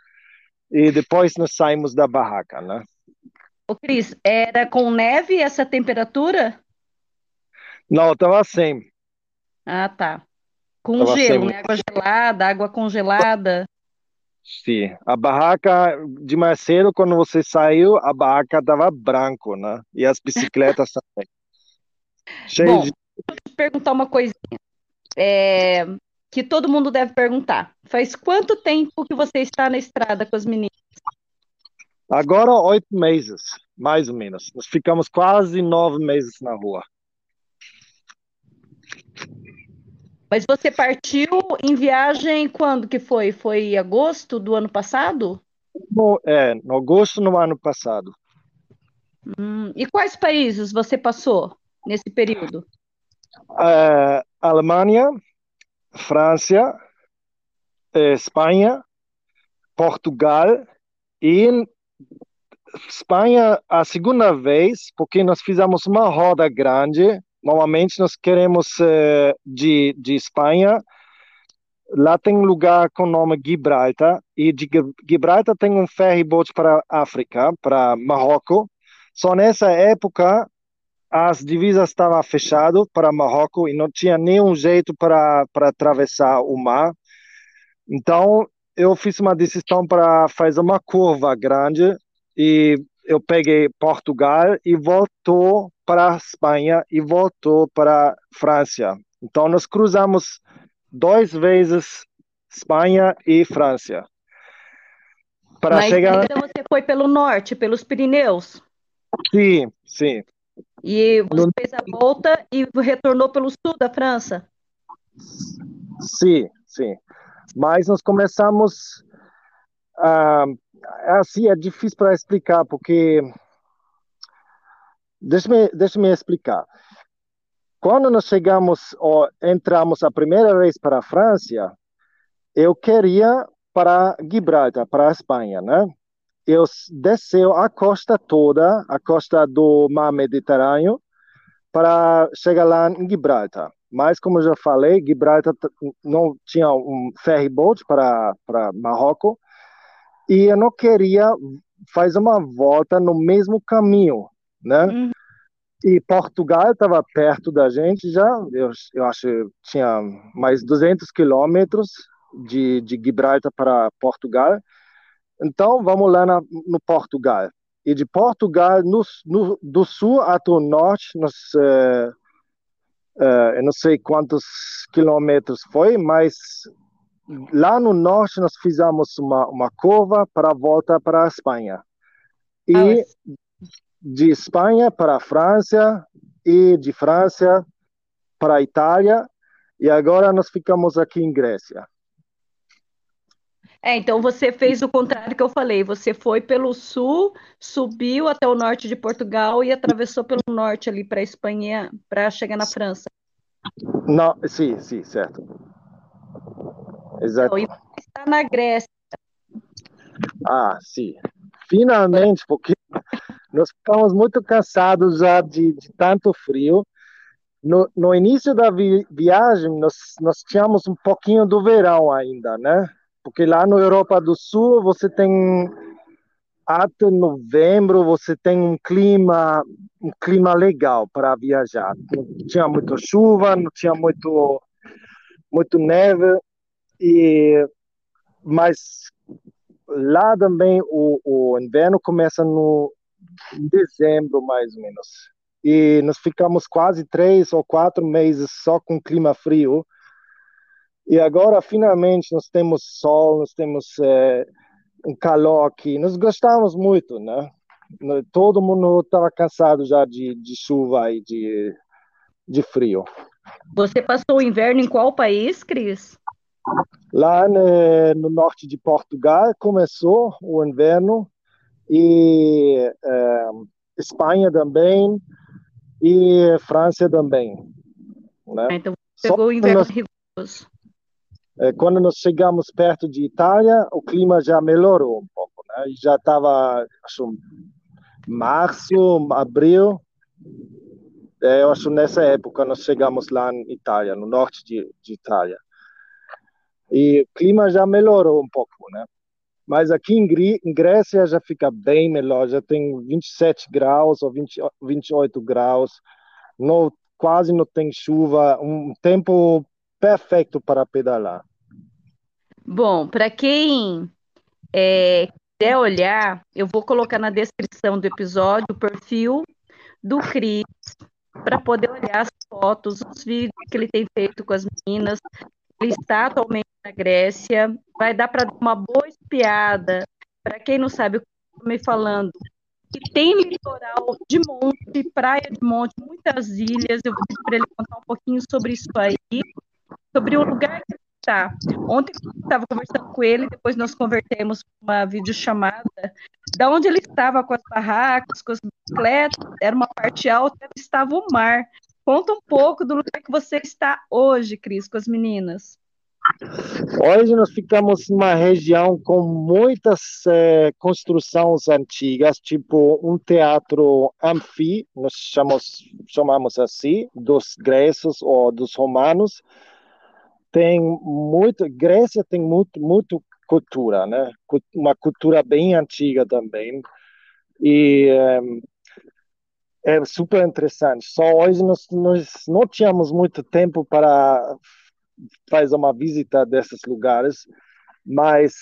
e depois nós saímos da barraca, né? O Cris, era com neve essa temperatura? Não, estava sem. Ah, tá. Com gelo, né? Água gelada, água congelada. Sim, a barraca de mais cedo, quando você saiu, a barraca estava branco, né? E as bicicletas também. Cheio Bom, de te perguntar uma coisinha é, que todo mundo deve perguntar. Faz quanto tempo que você está na estrada com as meninas? Agora oito meses, mais ou menos. Nós ficamos quase nove meses na rua. Mas você partiu em viagem quando que foi? Foi em agosto do ano passado? No, é, no agosto do ano passado. Hum, e quais países você passou nesse período? uh, Alemanha, França, Espanha, Portugal e Espanha a segunda vez, porque nós fizemos uma roda grande. Normalmente nós queremos uh, de, de Espanha. Lá tem um lugar com o nome Gibraltar e de Gibraltar tem um ferry boat para África, para Marrocos. Só nessa época as divisas estavam fechadas para Marrocos e não tinha nenhum jeito para, para atravessar o mar. Então, eu fiz uma decisão para fazer uma curva grande e eu peguei Portugal e voltou para Espanha e voltou para França. Então, nós cruzamos duas vezes Espanha e França. Para Mas chegar... então você foi pelo norte, pelos Pirineus? Sim, sim. E você fez a volta e retornou pelo sul da França? Sim, sim. Mas nós começamos. Uh, assim, é difícil para explicar, porque. Deixa-me deixa explicar. Quando nós chegamos, ou entramos a primeira vez para a França, eu queria para Gibraltar, para a Espanha, né? eu desceu a costa toda, a costa do Mar Mediterrâneo, para chegar lá em Gibraltar. Mas, como eu já falei, Gibraltar não tinha um ferry boat para, para Marrocos, e eu não queria fazer uma volta no mesmo caminho, né? Uhum. E Portugal estava perto da gente já, eu, eu acho que tinha mais 200 quilômetros de, de Gibraltar para Portugal, então, vamos lá na, no Portugal. E de Portugal, no, no, do sul até o norte, nos, uh, uh, eu não sei quantos quilômetros foi, mas lá no norte nós fizemos uma, uma curva para voltar para a Espanha. E ah, de Espanha para a França, e de França para a Itália, e agora nós ficamos aqui em Grécia. É, então você fez o contrário que eu falei. Você foi pelo sul, subiu até o norte de Portugal e atravessou pelo norte ali para a Espanha para chegar na França. Não, sim, sim, certo. Exato. Então, está na Grécia. Ah, sim. Finalmente, porque nós ficamos muito cansados já de, de tanto frio. No, no início da vi viagem, nós, nós tínhamos um pouquinho do verão ainda, né? Porque lá na Europa do Sul você tem até novembro você tem um clima um clima legal para viajar. Não tinha muita chuva, não tinha muito muito neve e mas lá também o, o inverno começa no em dezembro mais ou menos e nós ficamos quase três ou quatro meses só com clima frio e agora, finalmente, nós temos sol, nós temos é, um calor aqui. Nós gostamos muito, né? Todo mundo estava cansado já de, de chuva e de, de frio. Você passou o inverno em qual país, Cris? Lá no, né, no norte de Portugal começou o inverno e é, Espanha também e França também. Né? Ah, então pegou o inverno nós... rigoroso. É, quando nós chegamos perto de Itália, o clima já melhorou um pouco, né? Já estava, acho, março, abril. É, eu acho nessa época nós chegamos lá em Itália, no norte de, de Itália. E o clima já melhorou um pouco, né? Mas aqui em, em Grécia já fica bem melhor, já tem 27 graus ou 20, 28 graus, não, quase não tem chuva, um tempo perfeito para pedalar. Bom, para quem é, olhar, eu vou colocar na descrição do episódio o perfil do Cris para poder olhar as fotos, os vídeos que ele tem feito com as meninas. Ele está atualmente na Grécia. Vai dar para dar uma boa espiada. Para quem não sabe o que eu estou me falando, que tem litoral de monte, praia de monte, muitas ilhas. Eu vou para ele contar um pouquinho sobre isso aí sobre o lugar que ele está. Ontem eu estava conversando com ele, depois nós convertemos uma videochamada, da onde ele estava com as barracas, com as bicicletas, era uma parte alta, estava o mar. Conta um pouco do lugar que você está hoje, Cris, com as meninas. Hoje nós ficamos numa região com muitas eh, construções antigas, tipo um teatro anfi, nós chamamos, chamamos assim, dos gregos ou dos romanos, tem muito, Grécia tem muito, muito cultura, né? Uma cultura bem antiga também. E é, é super interessante. Só hoje nós, nós não tínhamos muito tempo para fazer uma visita desses lugares, mas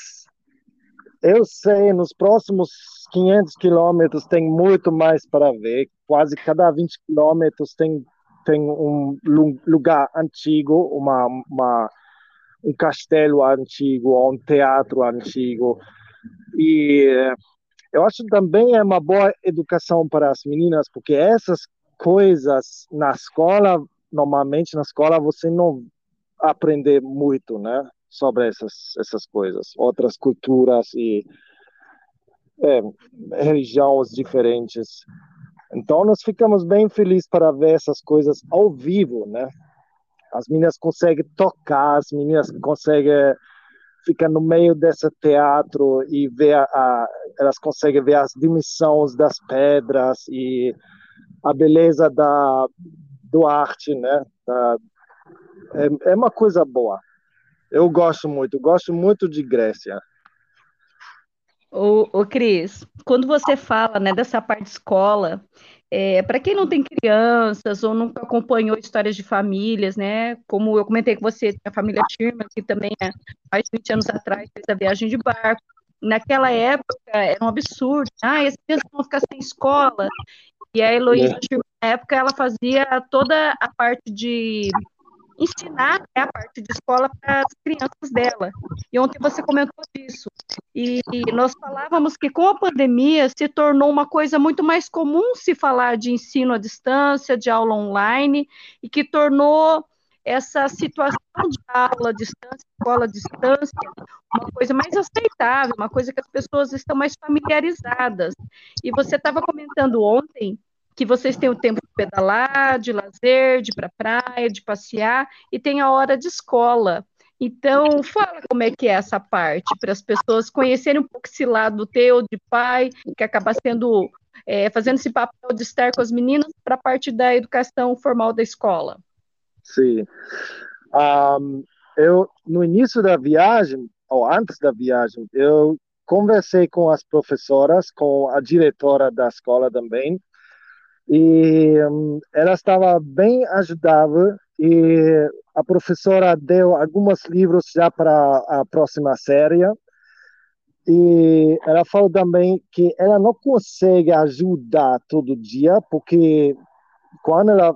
eu sei, nos próximos 500 quilômetros tem muito mais para ver. Quase cada 20 quilômetros tem tem um lugar antigo, uma, uma, um castelo antigo, um teatro antigo. E eu acho também é uma boa educação para as meninas, porque essas coisas na escola, normalmente na escola você não aprende muito, né? Sobre essas, essas coisas, outras culturas e é, religiões diferentes. Então nós ficamos bem felizes para ver essas coisas ao vivo, né? As meninas conseguem tocar, as meninas conseguem ficar no meio desse teatro e ver a, elas conseguem ver as dimensões das pedras e a beleza da do arte, né? Da, é, é uma coisa boa. Eu gosto muito, gosto muito de Grécia. O, o Cris, quando você fala né, dessa parte escola, é, para quem não tem crianças ou nunca acompanhou histórias de famílias, né? Como eu comentei com você, a família Schirmer, que também é mais de 20 anos atrás fez a viagem de barco. Naquela época era um absurdo. Ah, as crianças vão ficar sem escola. E a Heloísa é. Na época, ela fazia toda a parte de ensinar né, a parte de escola para as crianças dela. E ontem você comentou disso. E, e nós falávamos que com a pandemia se tornou uma coisa muito mais comum se falar de ensino à distância, de aula online, e que tornou essa situação de aula à distância, escola à distância, uma coisa mais aceitável, uma coisa que as pessoas estão mais familiarizadas. E você estava comentando ontem que vocês têm o tempo de pedalar, de lazer, de ir para a praia, de passear, e tem a hora de escola. Então, fala como é que é essa parte, para as pessoas conhecerem um pouco esse lado teu de pai, que acaba sendo, é, fazendo esse papel de estar com as meninas para a parte da educação formal da escola. Sim. Um, eu, no início da viagem, ou antes da viagem, eu conversei com as professoras, com a diretora da escola também, e um, ela estava bem ajudável e a professora deu alguns livros já para a próxima série. E ela falou também que ela não consegue ajudar todo dia, porque quando ela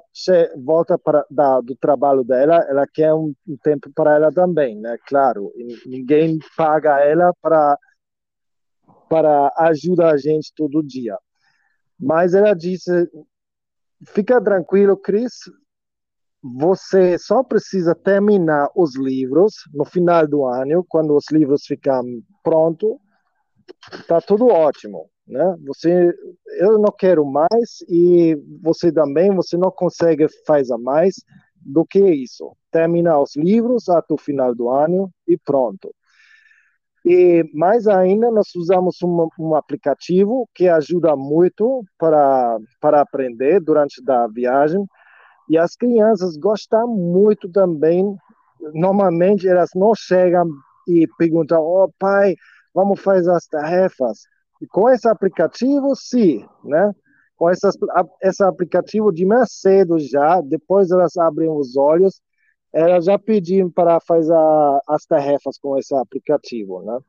volta para, da, do trabalho dela, ela quer um, um tempo para ela também, né? Claro, ninguém paga ela para para ajudar a gente todo dia. Mas ela disse: fica tranquilo, Cris, você só precisa terminar os livros no final do ano, quando os livros ficam prontos, tá tudo ótimo, né? Você, eu não quero mais e você também, você não consegue fazer mais do que isso. Terminar os livros até o final do ano e pronto. E mais ainda, nós usamos um, um aplicativo que ajuda muito para para aprender durante a viagem e as crianças gostam muito também. Normalmente elas não chegam e perguntam: "Oh, pai, vamos fazer as tarefas". E com esse aplicativo, sim, né? Com essas, esse aplicativo de mais cedo já, depois elas abrem os olhos, elas já pediram para fazer as tarefas com esse aplicativo, né?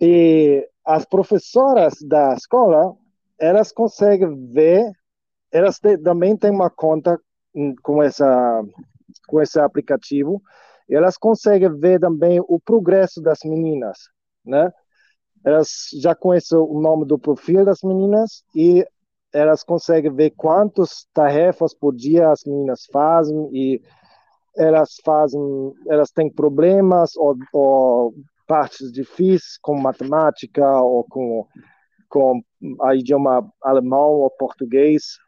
E as professoras da escola, elas conseguem ver elas te, também têm uma conta com essa com esse aplicativo elas conseguem ver também o progresso das meninas, né? Elas já conhecem o nome do perfil das meninas e elas conseguem ver quantas tarefas por dia as meninas fazem e elas fazem, elas têm problemas ou, ou partes difíceis com matemática ou com com a idioma alemão ou português.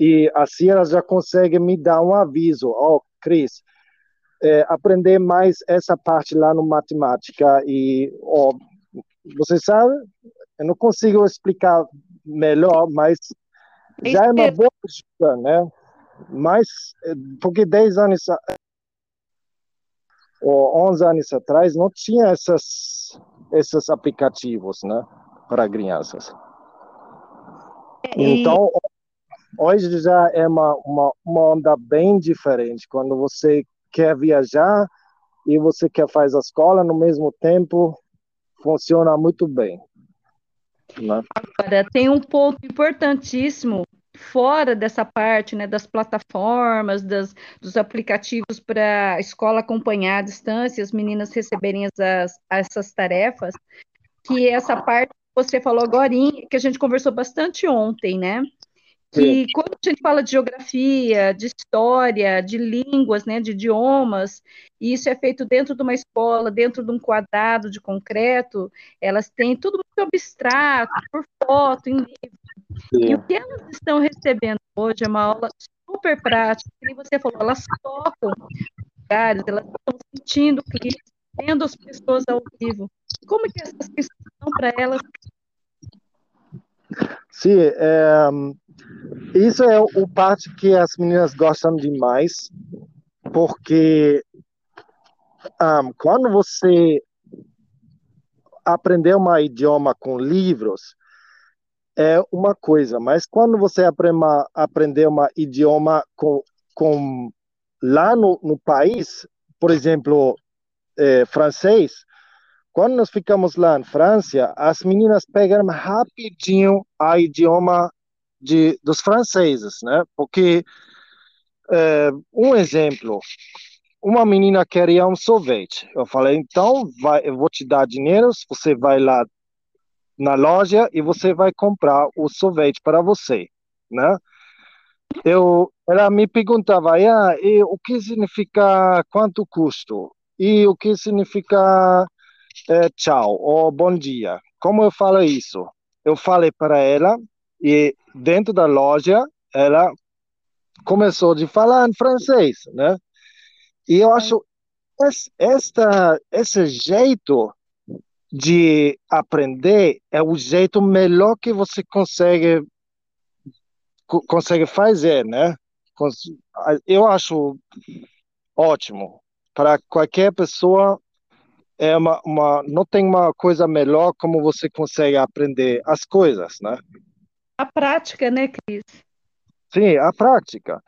E assim elas já conseguem me dar um aviso, ó, oh, Cris, é, aprender mais essa parte lá no matemática e, ó, oh, você sabe, eu não consigo explicar melhor, mas já é uma boa ajuda, né? Mas, porque 10 anos ou 11 anos atrás não tinha essas, esses aplicativos, né, para crianças. Então, hoje já é uma, uma, uma onda bem diferente. Quando você quer viajar e você quer fazer a escola no mesmo tempo, funciona muito bem. Né? Agora, tem um ponto importantíssimo fora dessa parte né, das plataformas, das, dos aplicativos para a escola acompanhar à distância, as meninas receberem as, essas tarefas, que essa parte que você falou agora, que a gente conversou bastante ontem, né? que quando a gente fala de geografia, de história, de línguas, né, de idiomas, e isso é feito dentro de uma escola, dentro de um quadrado de concreto, elas têm tudo muito abstrato, por foto, em livro. E o que elas estão recebendo hoje é uma aula super prática, como você falou, elas tocam lugares, elas estão sentindo o clima, vendo as pessoas ao vivo. Como que essas questões são para elas? Sim, é, isso é o parte que as meninas gostam demais, porque um, quando você aprender um idioma com livros é uma coisa, mas quando você aprender um idioma com, com lá no, no país, por exemplo, é, francês, quando nós ficamos lá em França, as meninas pegam rapidinho a idioma de, dos franceses, né? Porque, é, um exemplo, uma menina queria um sorvete. Eu falei, então, vai, eu vou te dar dinheiro, você vai lá na loja e você vai comprar o sorvete para você, né? eu, ela me perguntava, ah, e o que significa quanto custo? E o que significa é, tchau ou bom dia? Como eu falo isso? Eu falei para ela e dentro da loja ela começou a falar em francês, né? E eu acho esta, esse jeito de aprender é o jeito melhor que você consegue consegue fazer, né? Eu acho ótimo para qualquer pessoa é uma, uma não tem uma coisa melhor como você consegue aprender as coisas, né? A prática, né, Cris? Sim, a prática.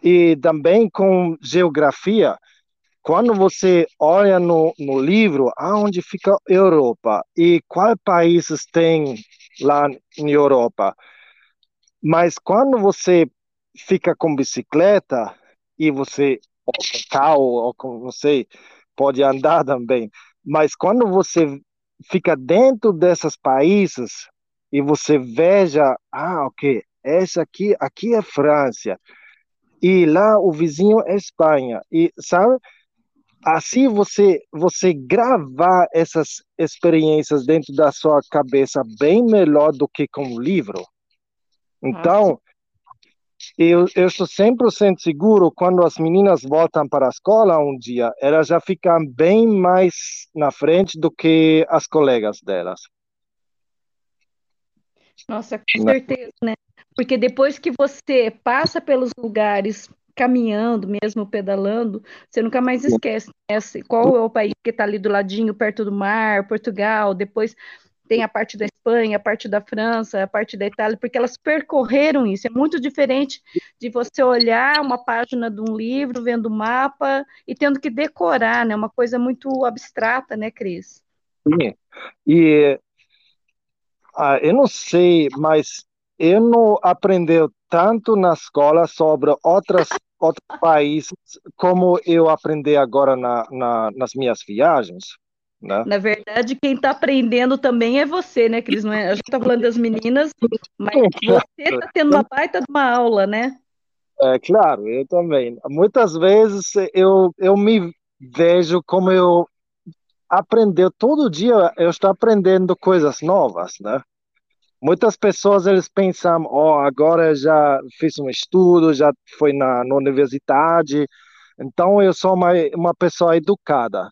E também com geografia, quando você olha no, no livro aonde fica Europa? E quais países tem lá em Europa, mas quando você fica com bicicleta e você ou com carro ou com não sei pode andar também, mas quando você fica dentro desses países e você veja, ah, ok, essa aqui, aqui é França e lá o vizinho é Espanha e sabe assim você você gravar essas experiências dentro da sua cabeça bem melhor do que com o livro então eu, eu estou 100% seguro quando as meninas voltam para a escola um dia, elas já ficam bem mais na frente do que as colegas delas. Nossa, com né? certeza, né? Porque depois que você passa pelos lugares caminhando, mesmo pedalando, você nunca mais esquece né? qual é o país que está ali do ladinho, perto do mar, Portugal, depois tem a parte da Espanha, a parte da França, a parte da Itália, porque elas percorreram isso. É muito diferente de você olhar uma página de um livro, vendo o mapa e tendo que decorar, né? Uma coisa muito abstrata, né, Cris? Sim. E ah, eu não sei, mas eu não aprendi tanto na escola sobre outras, outros países como eu aprendi agora na, na, nas minhas viagens. Né? Na verdade, quem está aprendendo também é você, né, Cris? Não é, a gente está falando das meninas, mas você está tendo uma baita de uma aula, né? É claro, eu também. Muitas vezes eu, eu me vejo como eu aprender todo dia, eu estou aprendendo coisas novas, né? Muitas pessoas eles pensam, ó, oh, agora já fiz um estudo, já fui na, na universidade, então eu sou uma, uma pessoa educada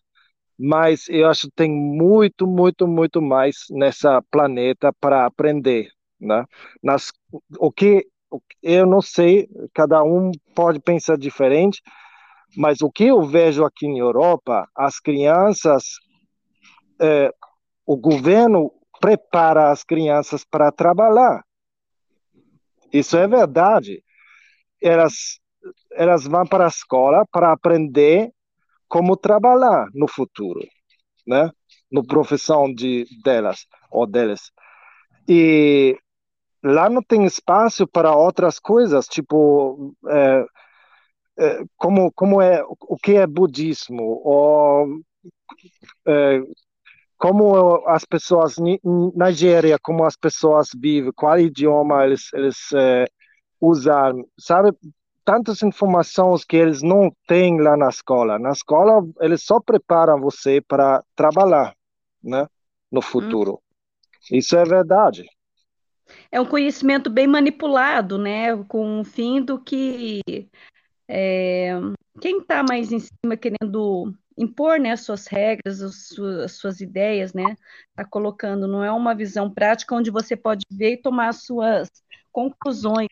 mas eu acho que tem muito, muito, muito mais nessa planeta para aprender, né? Nas, o que eu não sei, cada um pode pensar diferente, mas o que eu vejo aqui em Europa, as crianças, é, o governo prepara as crianças para trabalhar. Isso é verdade. Elas, elas vão para a escola para aprender como trabalhar no futuro, né? No profissão de delas ou deles. E lá não tem espaço para outras coisas, tipo é, é, como como é o que é budismo ou é, como as pessoas na Nigéria, como as pessoas vivem, qual idioma eles eles é, usam, sabe? tantas informações que eles não têm lá na escola. Na escola, eles só preparam você para trabalhar, né, no hum. futuro. Hum. Isso é verdade. É um conhecimento bem manipulado, né, com o fim do que é, quem está mais em cima querendo impor, né, as suas regras, as suas, as suas ideias, né, está colocando. Não é uma visão prática onde você pode ver e tomar as suas conclusões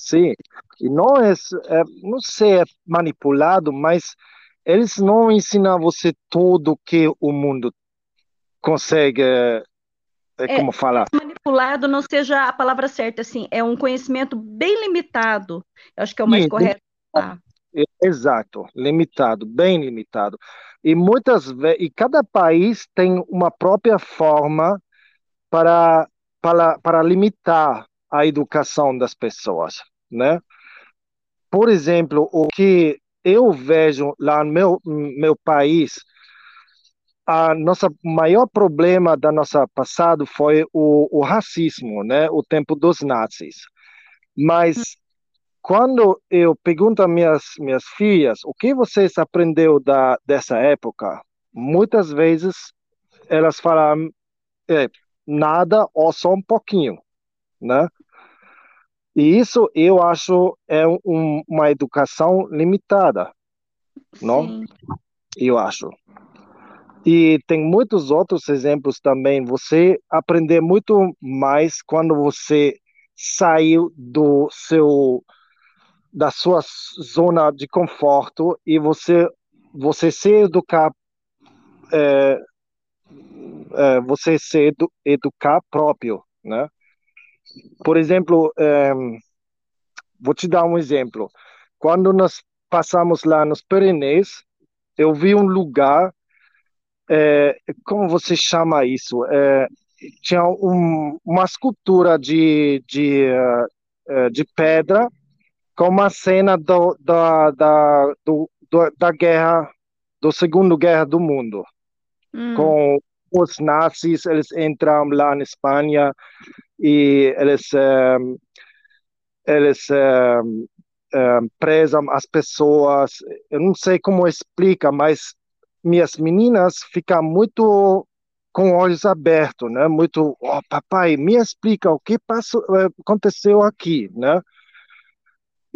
Sim, e não é, é, não sei, é manipulado, mas eles não ensinam você tudo que o mundo consegue, é, é, como falar? Manipulado não seja a palavra certa, assim, é um conhecimento bem limitado, eu acho que é o mais Sim, correto. Exato, limitado, bem limitado. E muitas e cada país tem uma própria forma para, para, para limitar a educação das pessoas, né? Por exemplo, o que eu vejo lá no meu, meu país, a nossa maior problema da nossa passado foi o, o racismo, né? O tempo dos nazis. Mas quando eu pergunto às minhas, minhas filhas o que vocês aprendeu da, dessa época, muitas vezes elas falam é, nada ou só um pouquinho, né? E isso eu acho é um, uma educação limitada, não? Sim. Eu acho. E tem muitos outros exemplos também. Você aprender muito mais quando você saiu do seu da sua zona de conforto e você você se educar é, é, você se edu, educar próprio, né? Por exemplo, é, vou te dar um exemplo. Quando nós passamos lá nos Pirineus, eu vi um lugar, é, como você chama isso? É, tinha um, uma escultura de, de, uh, de pedra com uma cena do, da, da, do, do, da guerra, do Segundo Guerra do Mundo, Hum. com os nazis, eles entram lá na Espanha e eles, um, eles um, um, presam as pessoas. Eu não sei como explica, mas minhas meninas ficam muito com olhos abertos, né? Muito, oh, papai, me explica o que passou, aconteceu aqui, né?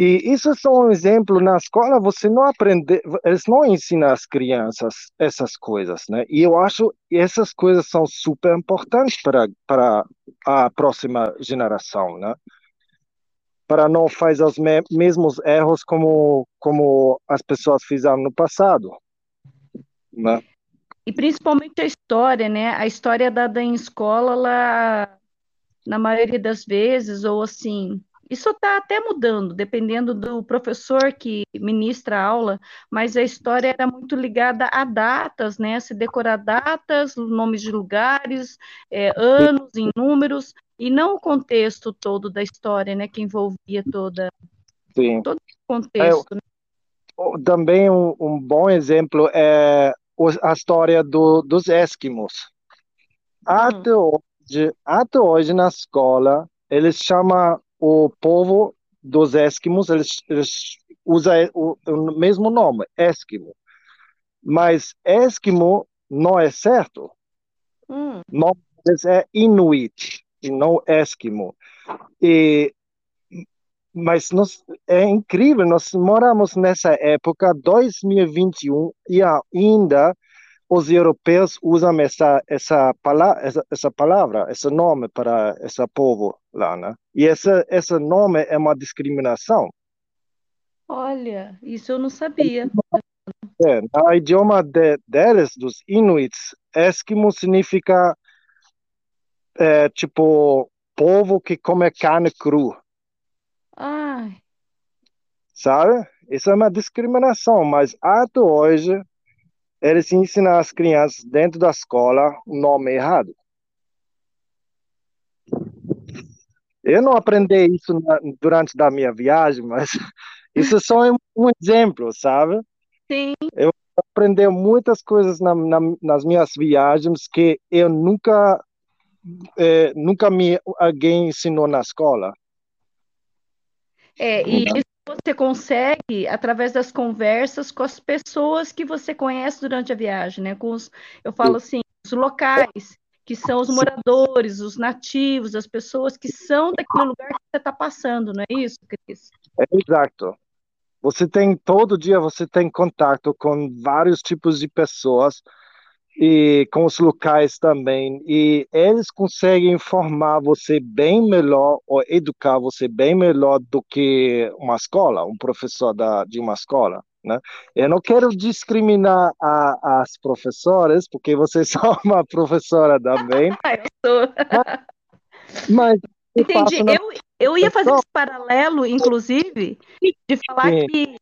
E isso é só um exemplo. Na escola você não aprende, eles não ensinam as crianças essas coisas, né? E eu acho que essas coisas são super importantes para para a próxima geração, né? Para não fazer os me mesmos erros como como as pessoas fizeram no passado, né? E principalmente a história, né? A história dada em escola, ela, na maioria das vezes, ou assim, isso está até mudando, dependendo do professor que ministra a aula, mas a história era muito ligada a datas, né? Se decorar datas, nomes de lugares, é, anos, em números, e não o contexto todo da história, né? Que envolvia toda, Sim. todo o contexto. É, também um, um, bom exemplo é a história do, dos Esquimos. Até, hum. hoje, até hoje na escola, eles chamam o povo dos Esquimos, eles, eles usam o, o, mesmo nome, Esquimo. Mas Esquimo não é certo. Hum. Nome é Inuit, e não Esquimo. E, mas nós, é incrível, nós moramos nessa época, 2021, e ainda os europeus usam essa essa palavra essa, essa palavra esse nome para esse povo lá né? E esse esse nome é uma discriminação. Olha isso eu não sabia. é, no idioma de, deles dos inuits Eskimo significa é, tipo povo que come carne cru. Ai. sabe? Isso é uma discriminação mas até hoje eles ensinam as crianças dentro da escola o nome errado. Eu não aprendi isso na, durante da minha viagem, mas isso é só um, um exemplo, sabe? Sim. Eu aprendi muitas coisas na, na, nas minhas viagens que eu nunca é, nunca me alguém ensinou na escola. É, e isso você consegue através das conversas com as pessoas que você conhece durante a viagem, né? Com os, eu falo assim, os locais, que são os moradores, os nativos, as pessoas que são daquele lugar que você está passando, não é isso, Cris? É exato. Você tem todo dia você tem contato com vários tipos de pessoas e com os locais também. E eles conseguem informar você bem melhor ou educar você bem melhor do que uma escola, um professor da, de uma escola. Né? Eu não quero discriminar a, as professoras, porque você são uma professora também. eu sou. Mas, Entendi. Na... Eu, eu ia fazer esse paralelo, inclusive, de falar que,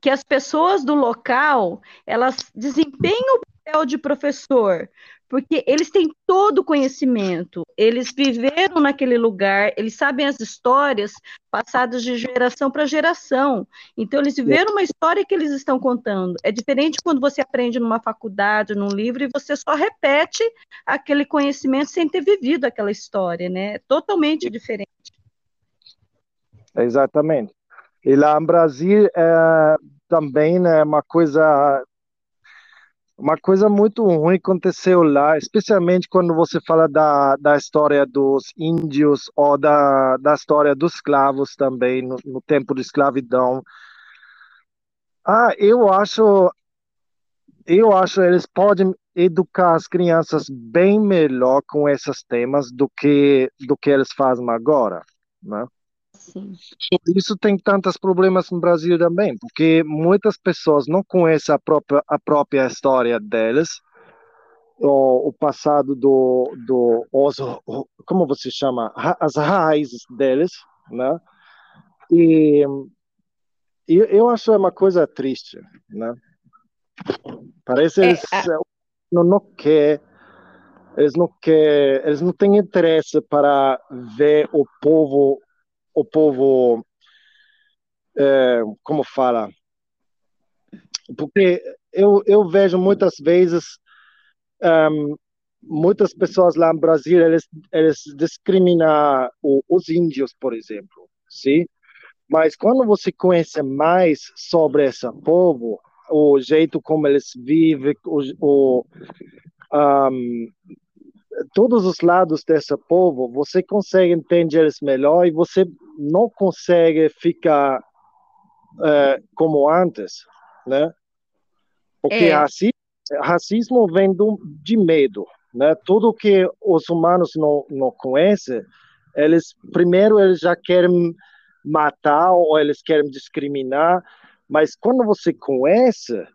que as pessoas do local, elas desempenham papel de professor, porque eles têm todo o conhecimento, eles viveram naquele lugar, eles sabem as histórias passadas de geração para geração. Então, eles viveram uma história que eles estão contando. É diferente quando você aprende numa faculdade, num livro, e você só repete aquele conhecimento sem ter vivido aquela história, né? É totalmente diferente. Exatamente. E lá no Brasil é, também é né, uma coisa uma coisa muito ruim aconteceu lá, especialmente quando você fala da, da história dos índios ou da, da história dos escravos também, no, no tempo da escravidão. Ah, eu acho, eu acho eles podem educar as crianças bem melhor com esses temas do que do que eles fazem agora, né? Sim. Por isso tem tantos problemas no Brasil também, porque muitas pessoas não conhecem a própria, a própria história deles, o, o passado do, do os, como você chama, as raízes deles, né? E, e eu acho uma coisa triste, né? Parece é, eles não, não quer eles não quer, eles não têm interesse para ver o povo o povo, é, como fala, porque eu, eu vejo muitas vezes um, muitas pessoas lá no Brasil eles, eles discriminam o, os índios, por exemplo, sim? Mas quando você conhece mais sobre esse povo, o jeito como eles vivem, o, o um, todos os lados desse povo, você consegue entender eles melhor e você não consegue ficar é, como antes, né? Porque é. racismo, racismo vem do, de medo, né? Tudo que os humanos não, não conhecem, eles primeiro eles já querem matar ou eles querem discriminar, mas quando você conhece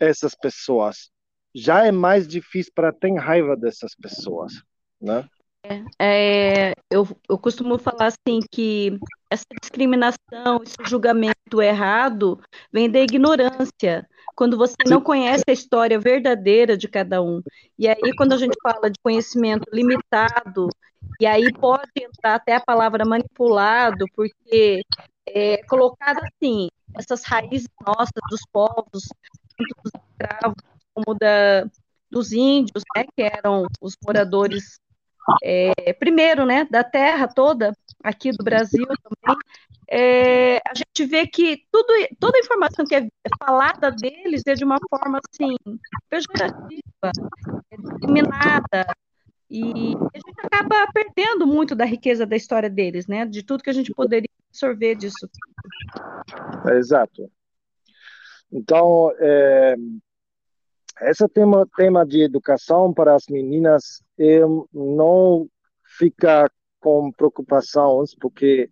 essas pessoas, já é mais difícil para ter raiva dessas pessoas, né? É, é, eu, eu costumo falar assim que essa discriminação, esse julgamento errado vem da ignorância, quando você não conhece a história verdadeira de cada um. E aí, quando a gente fala de conhecimento limitado, e aí pode entrar até a palavra manipulado, porque é colocado assim, essas raízes nossas dos povos, dos escravos, como da, dos índios, né, que eram os moradores é, primeiro, né, da terra toda, aqui do Brasil também, é, a gente vê que tudo, toda a informação que é falada deles é de uma forma, assim, pejorativa, é discriminada, e a gente acaba perdendo muito da riqueza da história deles, né, de tudo que a gente poderia absorver disso. exato. Então, é, esse tema, tema de educação para as meninas eu não fica com preocupações, porque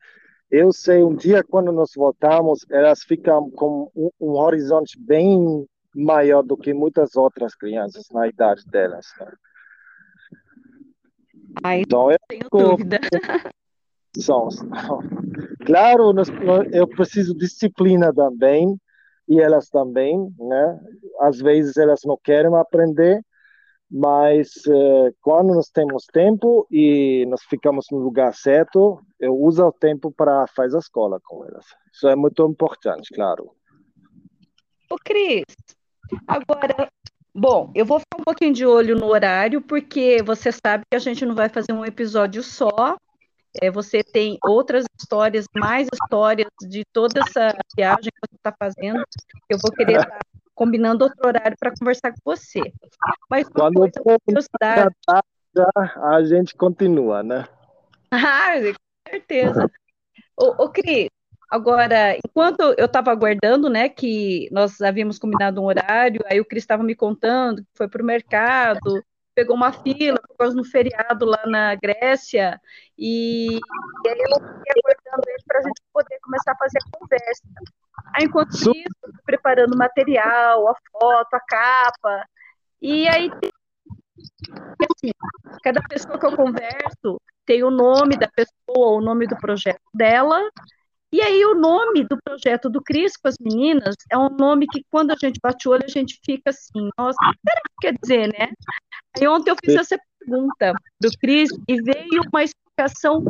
eu sei um dia quando nós voltamos, elas ficam com um, um horizonte bem maior do que muitas outras crianças na idade delas. Né? Ai, então, eu tenho dúvida. São, claro, nós, eu preciso disciplina também, e elas também, né? Às vezes elas não querem aprender, mas uh, quando nós temos tempo e nós ficamos no lugar certo, eu uso o tempo para fazer a escola com elas. Isso é muito importante, claro. Ô, Cris, agora, bom, eu vou ficar um pouquinho de olho no horário, porque você sabe que a gente não vai fazer um episódio só, é, você tem outras histórias, mais histórias de toda essa viagem que você está fazendo. Eu vou querer estar tá combinando outro horário para conversar com você. Mas quando curiosidade... a gente continua, né? Ah, com certeza. Ô, ô Cris, agora, enquanto eu estava aguardando, né, que nós havíamos combinado um horário, aí o Cris estava me contando que foi para o mercado, pegou uma fila por causa do feriado lá na Grécia, e, e aí eu fiquei aguardando ele para a gente poder começar a fazer a conversa. Aí, enquanto isso, eu preparando o material, a foto, a capa, e aí, assim, cada pessoa que eu converso tem o nome da pessoa, o nome do projeto dela, e aí o nome do projeto do Cris com as meninas é um nome que quando a gente bate o olho a gente fica assim, nossa, o que quer dizer, né? Aí ontem eu fiz essa pergunta do Cris e veio uma explicação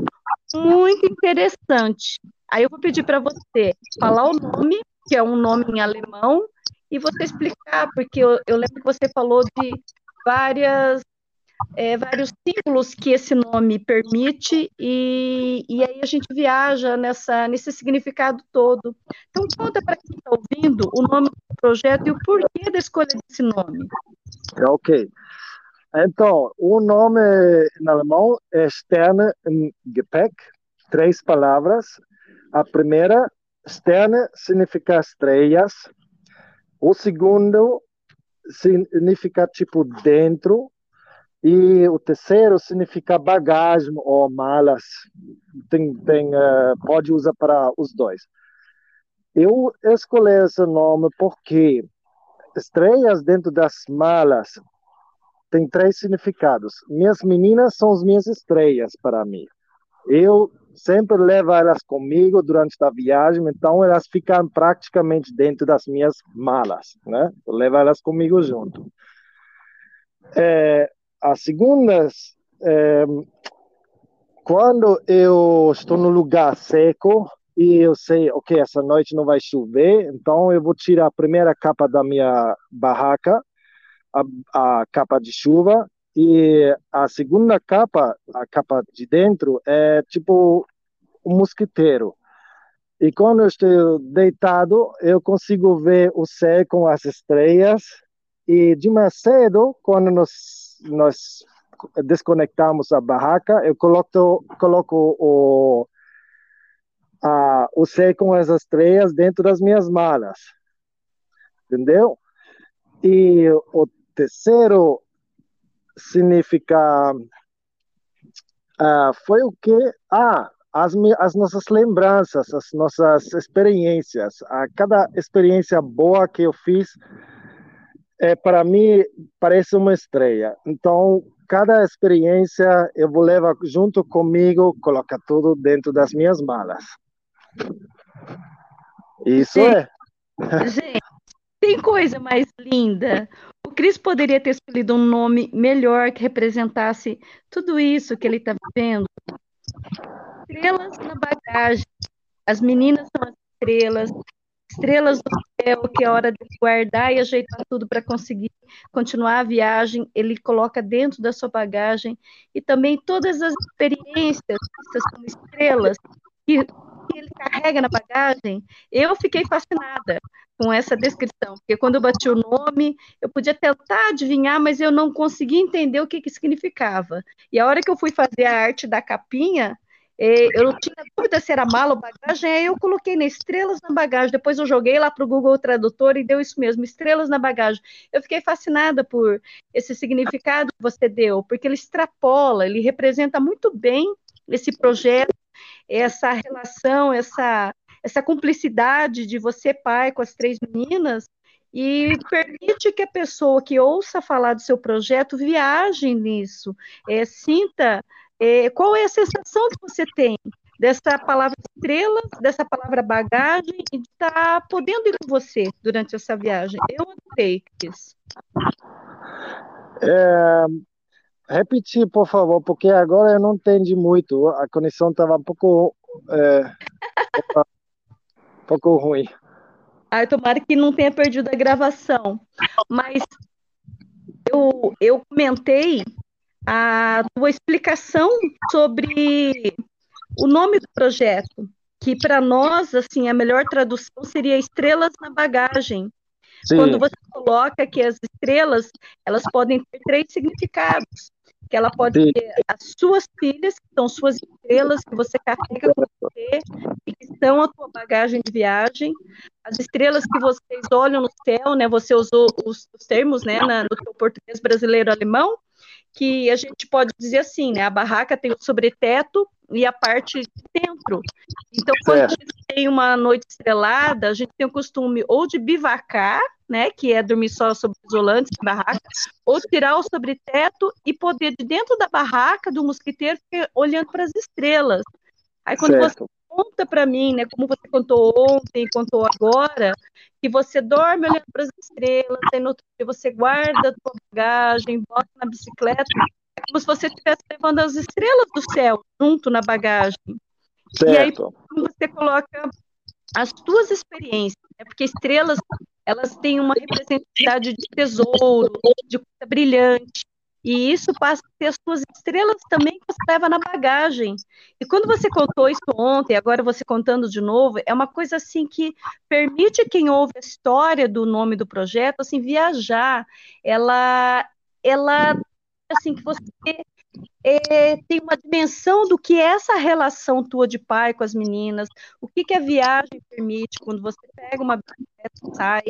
muito interessante. Aí eu vou pedir para você falar o nome, que é um nome em alemão, e você explicar, porque eu, eu lembro que você falou de várias é, vários símbolos que esse nome permite, e, e aí a gente viaja nessa, nesse significado todo. Então, conta para quem está ouvindo o nome do projeto e o porquê da escolha desse nome. Ok. Então, o nome em alemão é Sterne im Gepäck, três palavras. A primeira, Sterne, significa estrelas. O segundo, significa tipo dentro. E o terceiro significa bagagem ou malas. Tem, tem, uh, pode usar para os dois. Eu escolhi esse nome porque estrelas dentro das malas tem três significados. Minhas meninas são as minhas estrelas para mim. Eu sempre levo elas comigo durante a viagem, então elas ficam praticamente dentro das minhas malas, né? Eu levo elas comigo junto. É, a segunda, é, quando eu estou no lugar seco e eu sei, ok, essa noite não vai chover, então eu vou tirar a primeira capa da minha barraca, a, a capa de chuva, e a segunda capa, a capa de dentro, é tipo um mosquiteiro. E quando eu estou deitado, eu consigo ver o céu com as estrelas. E de manhã cedo, quando nós, nós desconectamos a barraca, eu coloco, coloco o, a, o céu com as estrelas dentro das minhas malas. Entendeu? E o terceiro significa uh, foi o que ah as, as nossas lembranças as nossas experiências. A cada experiência boa que eu fiz é para mim parece uma estreia. Então cada experiência eu vou levar junto comigo colocar tudo dentro das minhas malas. Isso Sim. é. Gente, tem coisa mais linda. O Cris poderia ter escolhido um nome melhor que representasse tudo isso que ele está vivendo. Estrelas na bagagem. As meninas são as estrelas. Estrelas do céu, que é hora de guardar e ajeitar tudo para conseguir continuar a viagem. Ele coloca dentro da sua bagagem. E também todas as experiências, essas como estrelas, que ele carrega na bagagem, eu fiquei fascinada com essa descrição, porque quando eu bati o nome, eu podia tentar adivinhar, mas eu não conseguia entender o que, que significava. E a hora que eu fui fazer a arte da capinha, eh, eu não tinha dúvida se era mala ou bagagem, aí eu coloquei na estrelas na bagagem, depois eu joguei lá para o Google Tradutor e deu isso mesmo, estrelas na bagagem. Eu fiquei fascinada por esse significado que você deu, porque ele extrapola, ele representa muito bem esse projeto essa relação, essa, essa cumplicidade de você, pai, com as três meninas, e permite que a pessoa que ouça falar do seu projeto viaje nisso, é, sinta é, qual é a sensação que você tem dessa palavra estrelas, dessa palavra bagagem, e de estar tá podendo ir com você durante essa viagem. Eu adorei isso. É, repetir, por favor, porque agora eu não entendi muito. A conexão estava um pouco, é, um pouco ruim. Ah, tomara que não tenha perdido a gravação. Mas eu, eu comentei a tua explicação sobre o nome do projeto, que para nós, assim, a melhor tradução seria estrelas na bagagem. Sim. Quando você coloca que as estrelas, elas podem ter três significados que ela pode ter as suas filhas, que são suas estrelas, que você carrega com você e que são a tua bagagem de viagem, as estrelas que vocês olham no céu, né? Você usou os, os termos, né, na, no teu português brasileiro alemão, que a gente pode dizer assim, né? A barraca tem o sobreteto e a parte de dentro. Então, quando a gente tem uma noite estrelada, a gente tem o costume ou de bivacar, né, que é dormir só sobre isolantes na barraca, ou tirar o sobreteto e poder, de dentro da barraca do mosquiteiro, olhando para as estrelas. Aí, quando certo. você conta para mim, né, como você contou ontem, contou agora, que você dorme olhando para as estrelas, aí no outro dia você guarda a sua bagagem, bota na bicicleta, é como se você estivesse levando as estrelas do céu junto na bagagem. Certo. E aí você coloca as suas experiências, né, porque estrelas elas têm uma representatividade de tesouro, de coisa brilhante. E isso passa a ter as suas estrelas também que você leva na bagagem. E quando você contou isso ontem, agora você contando de novo, é uma coisa assim que permite quem ouve a história do nome do projeto assim viajar. Ela ela assim que você é, tem uma dimensão do que é essa relação tua de pai com as meninas, o que, que a viagem permite quando você pega uma bicicleta, sai,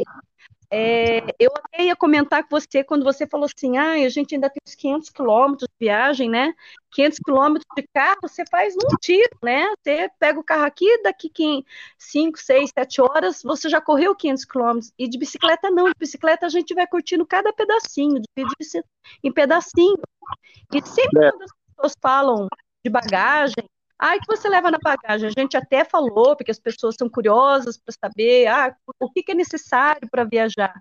é, eu até ia comentar com você quando você falou assim, ah, a gente ainda tem uns 500 quilômetros de viagem, né? 500 quilômetros de carro, você faz num tiro, né? Você pega o carro aqui, daqui 5, 6, 7 horas, você já correu 500 quilômetros. E de bicicleta não, de bicicleta a gente vai curtindo cada pedacinho, divide em pedacinho. E sempre é. quando as pessoas falam de bagagem, ah, que você leva na bagagem? A gente até falou, porque as pessoas são curiosas para saber ah, o que, que é necessário para viajar.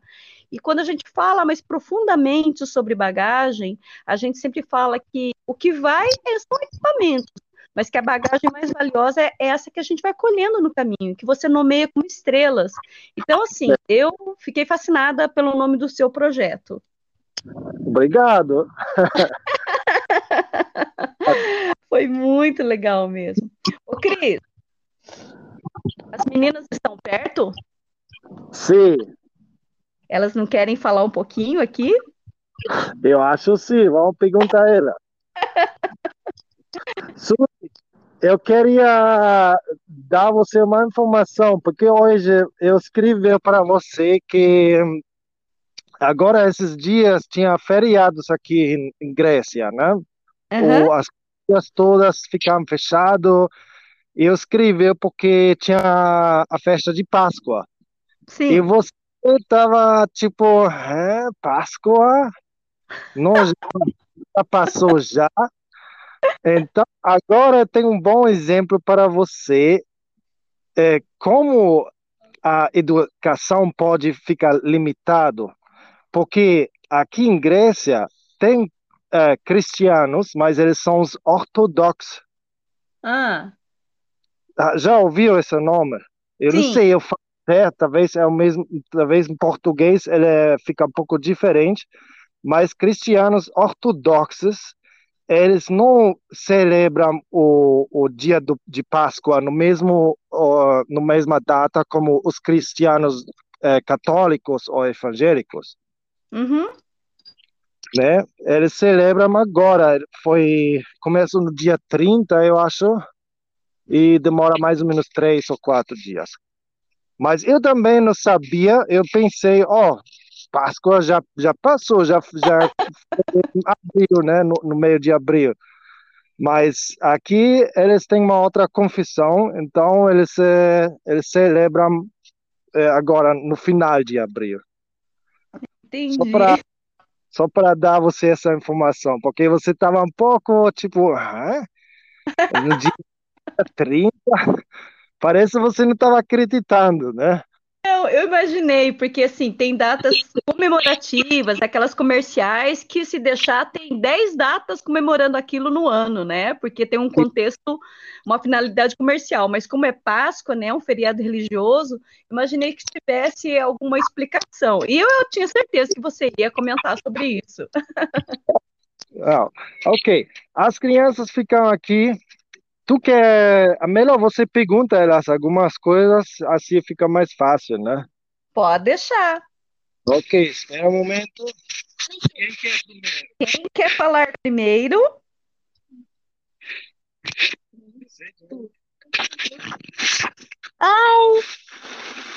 E quando a gente fala mais profundamente sobre bagagem, a gente sempre fala que o que vai é são equipamentos, mas que a bagagem mais valiosa é essa que a gente vai colhendo no caminho, que você nomeia como estrelas. Então, assim, eu fiquei fascinada pelo nome do seu projeto. Obrigado. Foi muito legal mesmo. Ô, Cris, as meninas estão perto? Sim. Elas não querem falar um pouquinho aqui? Eu acho sim, vamos perguntar a ela. eu queria dar você uma informação, porque hoje eu escrevi para você que agora esses dias tinha feriados aqui em Grécia, né? Uhum. as coisas todas ficaram fechadas. Eu escrevi porque tinha a festa de Páscoa. Sim. E você estava tipo, é, Páscoa? Não, já passou já. Então, agora tem um bom exemplo para você é, como a educação pode ficar limitado, porque aqui em Grécia tem é, cristianos, mas eles são os ortodoxos. Ah. ah. Já ouviu esse nome? Eu Sim. não sei, eu falo, é, talvez é o mesmo, talvez em português ele é, fica um pouco diferente, mas cristianos ortodoxos eles não celebram o, o dia do, de Páscoa no mesmo uh, no mesma data como os cristianos uh, católicos ou evangélicos. Uhum né? Eles celebram agora, foi começa no dia 30, eu acho, e demora mais ou menos três ou quatro dias. Mas eu também não sabia, eu pensei, ó, oh, Páscoa já, já passou, já, já abril, né, no, no meio de abril. Mas aqui eles têm uma outra confissão, então eles, eh, eles celebram eh, agora no final de abril. Entendi. Só para só para dar você essa informação, porque você estava um pouco tipo, Hã? no dia 30, parece que você não estava acreditando, né? Não, eu imaginei, porque assim, tem datas comemorativas, aquelas comerciais, que se deixar tem 10 datas comemorando aquilo no ano, né? Porque tem um contexto, uma finalidade comercial. Mas como é Páscoa, né? Um feriado religioso, imaginei que tivesse alguma explicação. E eu, eu tinha certeza que você ia comentar sobre isso. Oh, ok. As crianças ficam aqui tu quer, a melhor você pergunta elas algumas coisas, assim fica mais fácil, né? Pode deixar. Ok, espera um momento. Quem quer primeiro? Quem quer falar primeiro? Ai!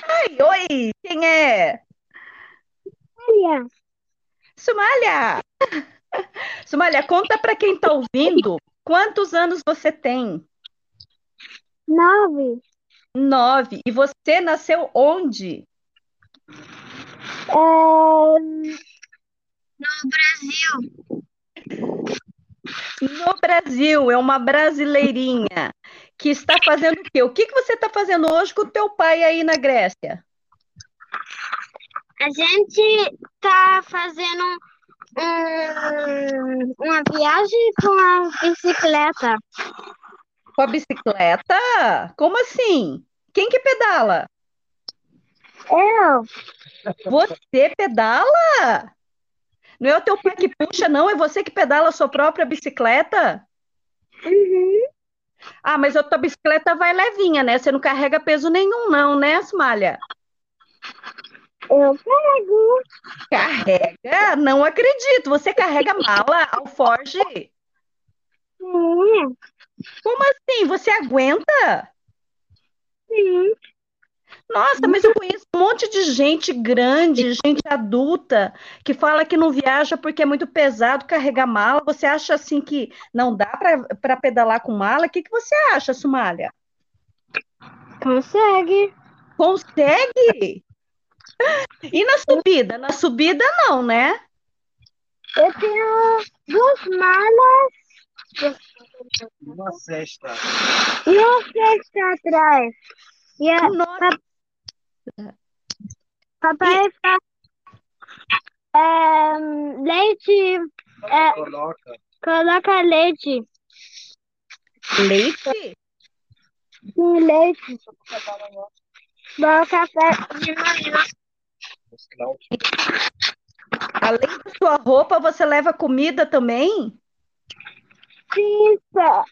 Ai, oi! Quem é? Sumália. Sumália! Sumália, conta para quem está ouvindo Quantos anos você tem? Nove. Nove. E você nasceu onde? É... No Brasil. No Brasil, é uma brasileirinha que está fazendo o quê? O que, que você está fazendo hoje com o teu pai aí na Grécia? A gente está fazendo Hum, uma viagem com a bicicleta. Com a bicicleta? Como assim? Quem que pedala? Eu. Você pedala? Não é o teu pai que puxa, não? É você que pedala a sua própria bicicleta? Uhum. Ah, mas a tua bicicleta vai levinha, né? Você não carrega peso nenhum, não, né, Sumália? Eu pego. Carrega? Não acredito. Você carrega mala, alforge? Sim, Como assim? Você aguenta? sim. Nossa, mas eu conheço um monte de gente grande, gente adulta, que fala que não viaja porque é muito pesado carregar mala. Você acha assim que não dá para pedalar com mala? O que que você acha, Sumália? Consegue. Consegue? E na subida? Na subida não, né? Eu tenho duas malas Uma cesta. e uma cesta atrás. E a, Nossa, papai faz é, leite, é, Coloca. coloca leite. leite? Sim, leite. Dá café de manhã. Além da sua roupa, você leva comida também? Sim,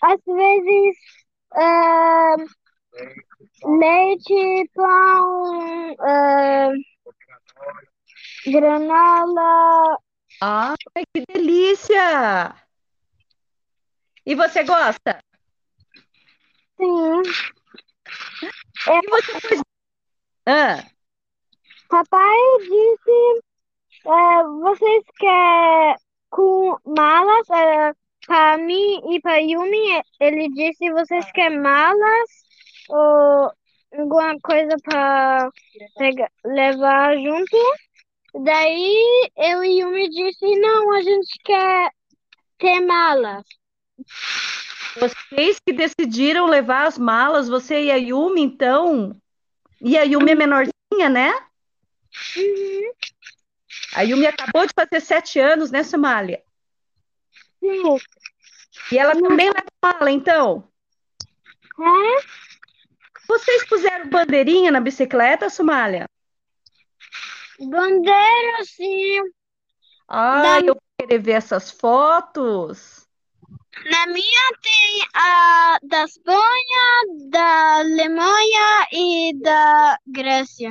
às vezes é, leite, pão, é, granola. Ai, que delícia! E você gosta? Sim. E você faz... Ah, Papai disse, é, vocês querem com malas é, para mim e para Yumi? Ele disse, vocês querem malas ou alguma coisa para levar junto? Daí eu e Yumi disse, não, a gente quer ter malas. vocês que decidiram levar as malas, você e a Yumi, então? E a Yumi é menorzinha, né? Uhum, A Yumi acabou de fazer sete anos, né, Somália? sim. E ela também leva mala, então? É? Vocês puseram bandeirinha na bicicleta, Somália? Bandeira, sim. Ai, eu vou querer ver essas fotos. Na minha tem a da Espanha, da Alemanha e da Grécia.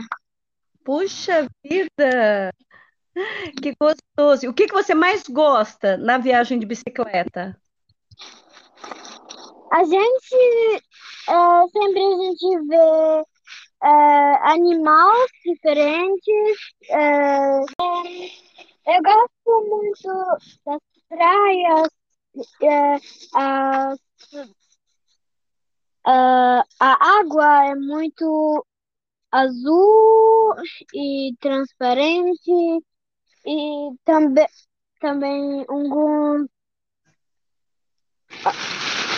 Puxa vida! Que gostoso. O que que você mais gosta na viagem de bicicleta? A gente é, sempre a gente vê é, animais diferentes. é, é, eu gosto muito das praias, é, as, é, a água é muito azul e transparente e também também alguns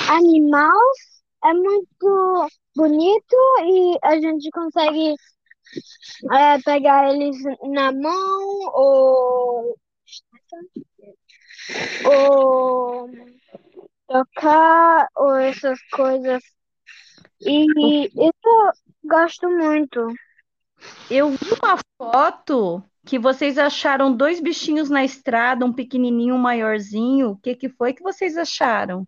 animais é muito bonito e a gente consegue é, pegar eles na mão ou ou tocar ou essas coisas e eu gosto muito. Eu vi uma foto que vocês acharam dois bichinhos na estrada, um pequenininho, um maiorzinho. O que que foi que vocês acharam?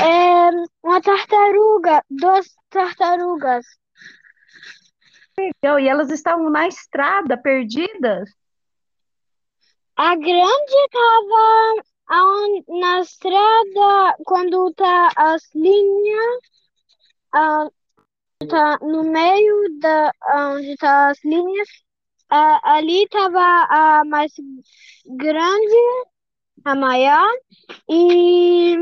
É uma tartaruga, duas tartarugas. Legal, e elas estavam na estrada, perdidas? A grande estava na estrada quando tá as linhas, ah, tá no meio da onde tá as linhas. Ah, ali estava a mais grande, a maior, e,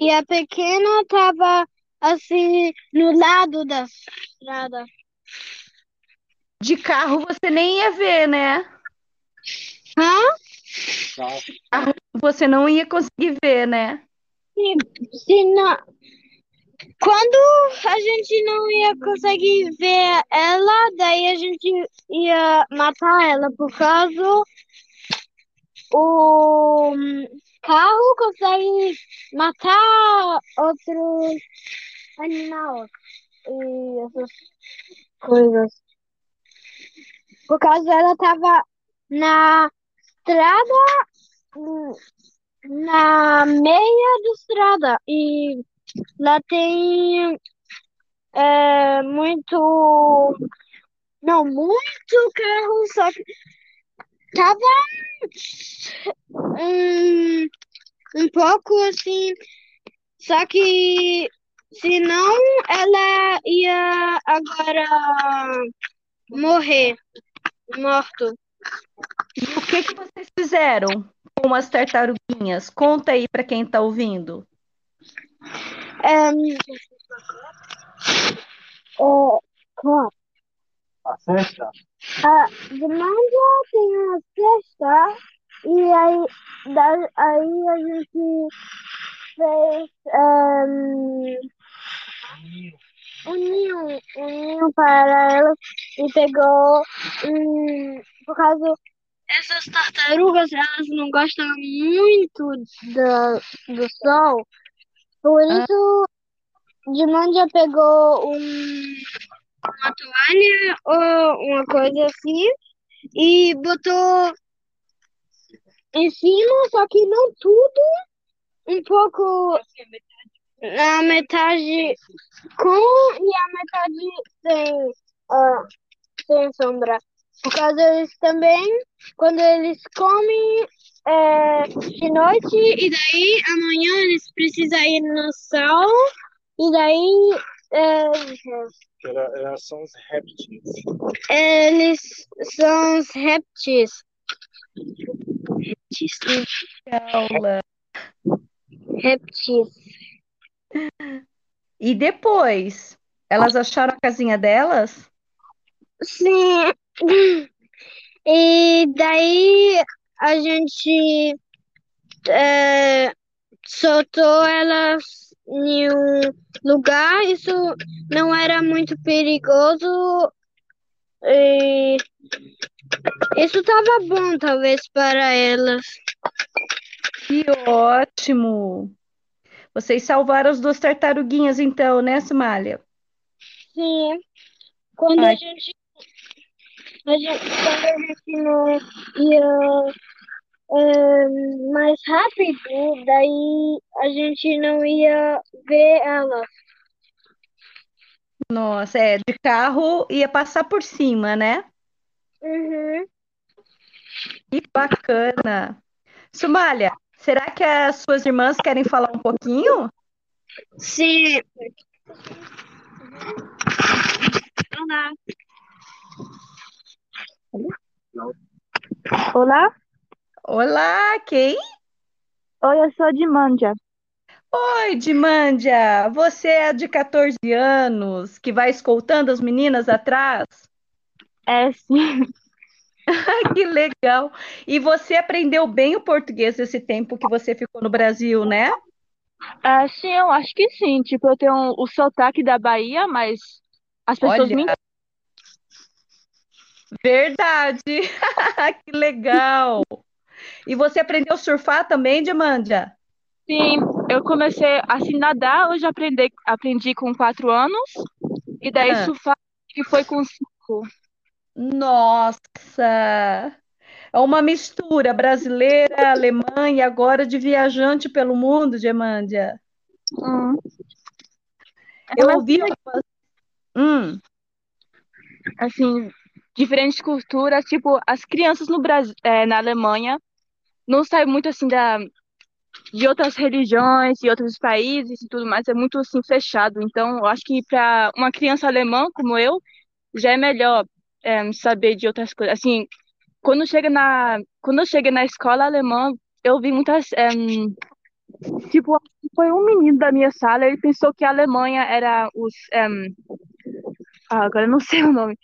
e a pequena estava assim no lado da estrada. De carro você nem ia ver, né? Hã? Carro Você não ia conseguir ver, né? Se não, quando a gente não ia conseguir ver ela, daí a gente ia matar ela, por causa o carro consegue matar outros animais e essas coisas. Por causa ela tava na estrada, na meia da estrada. E lá tem é, muito. Não, muito carro, só que tava um, um pouco assim. Só que senão ela ia agora morrer, morto. E o que que vocês fizeram com as tartaruguinhas? Conta aí para quem está ouvindo. É, é, claro. A cesta? A demanda tem a cesta e aí, da, aí a gente fez um, um ninho, um ninho para elas e pegou um, por causa essas tartarugas elas não gostam muito do, do sol, por isso Dimandia pegou um, uma toalha ou uma coisa assim e botou em cima, só que não tudo, um pouco na metade com e a metade sem, uh, sem sombra. Por causa eles também, quando eles comem é, de noite, e daí amanhã eles precisam ir no sol, e daí é, era, são os répteis. eles são os répteis. Aula. Répteis. E depois, elas acharam a casinha delas? Sim. E daí a gente é, soltou elas em um lugar, isso não era muito perigoso. E isso estava bom, talvez, para elas. Que ótimo! Vocês salvaram as duas tartaruguinhas, então, né, Somália? Sim. Quando Ai. a gente, a gente, quando a gente não ia é, mais rápido, daí a gente não ia ver elas. Nossa, é, de carro ia passar por cima, né? Uhum. Que bacana! Somália, será que as suas irmãs querem falar um pouquinho? Sim. Olá. Olá, Olá, quem? oi, eu sou de Mandia. Oi, Dimândia, você é de 14 anos, que vai escoltando as meninas atrás? É, sim. Que legal! E você aprendeu bem o português esse tempo que você ficou no Brasil, né? É, sim, eu acho que sim. Tipo, eu tenho o sotaque da Bahia, mas as pessoas me Olha, verdade! Que legal! E você aprendeu a surfar também, Dimândia? Sim, eu comecei a assim, nadar, eu já aprendi, aprendi com quatro anos, e daí Ah, surfar que foi com cinco. nossa! É uma mistura brasileira, alemã e agora de viajante pelo mundo, Dimândia. Hum. Eu ouvi algumas... Hum, assim, diferentes culturas, tipo, as crianças no Brasil, na Alemanha não saem muito, assim, da, de outras religiões e outros países e tudo mais, é muito, assim, fechado. Então, eu acho que para uma criança alemã como eu, já é melhor é, saber de outras coisas. Assim, quando chega na, quando eu cheguei na escola alemã, eu vi muitas, é, tipo, foi um menino da minha sala, ele pensou que a Alemanha era os, é, ah, agora eu não sei o nome.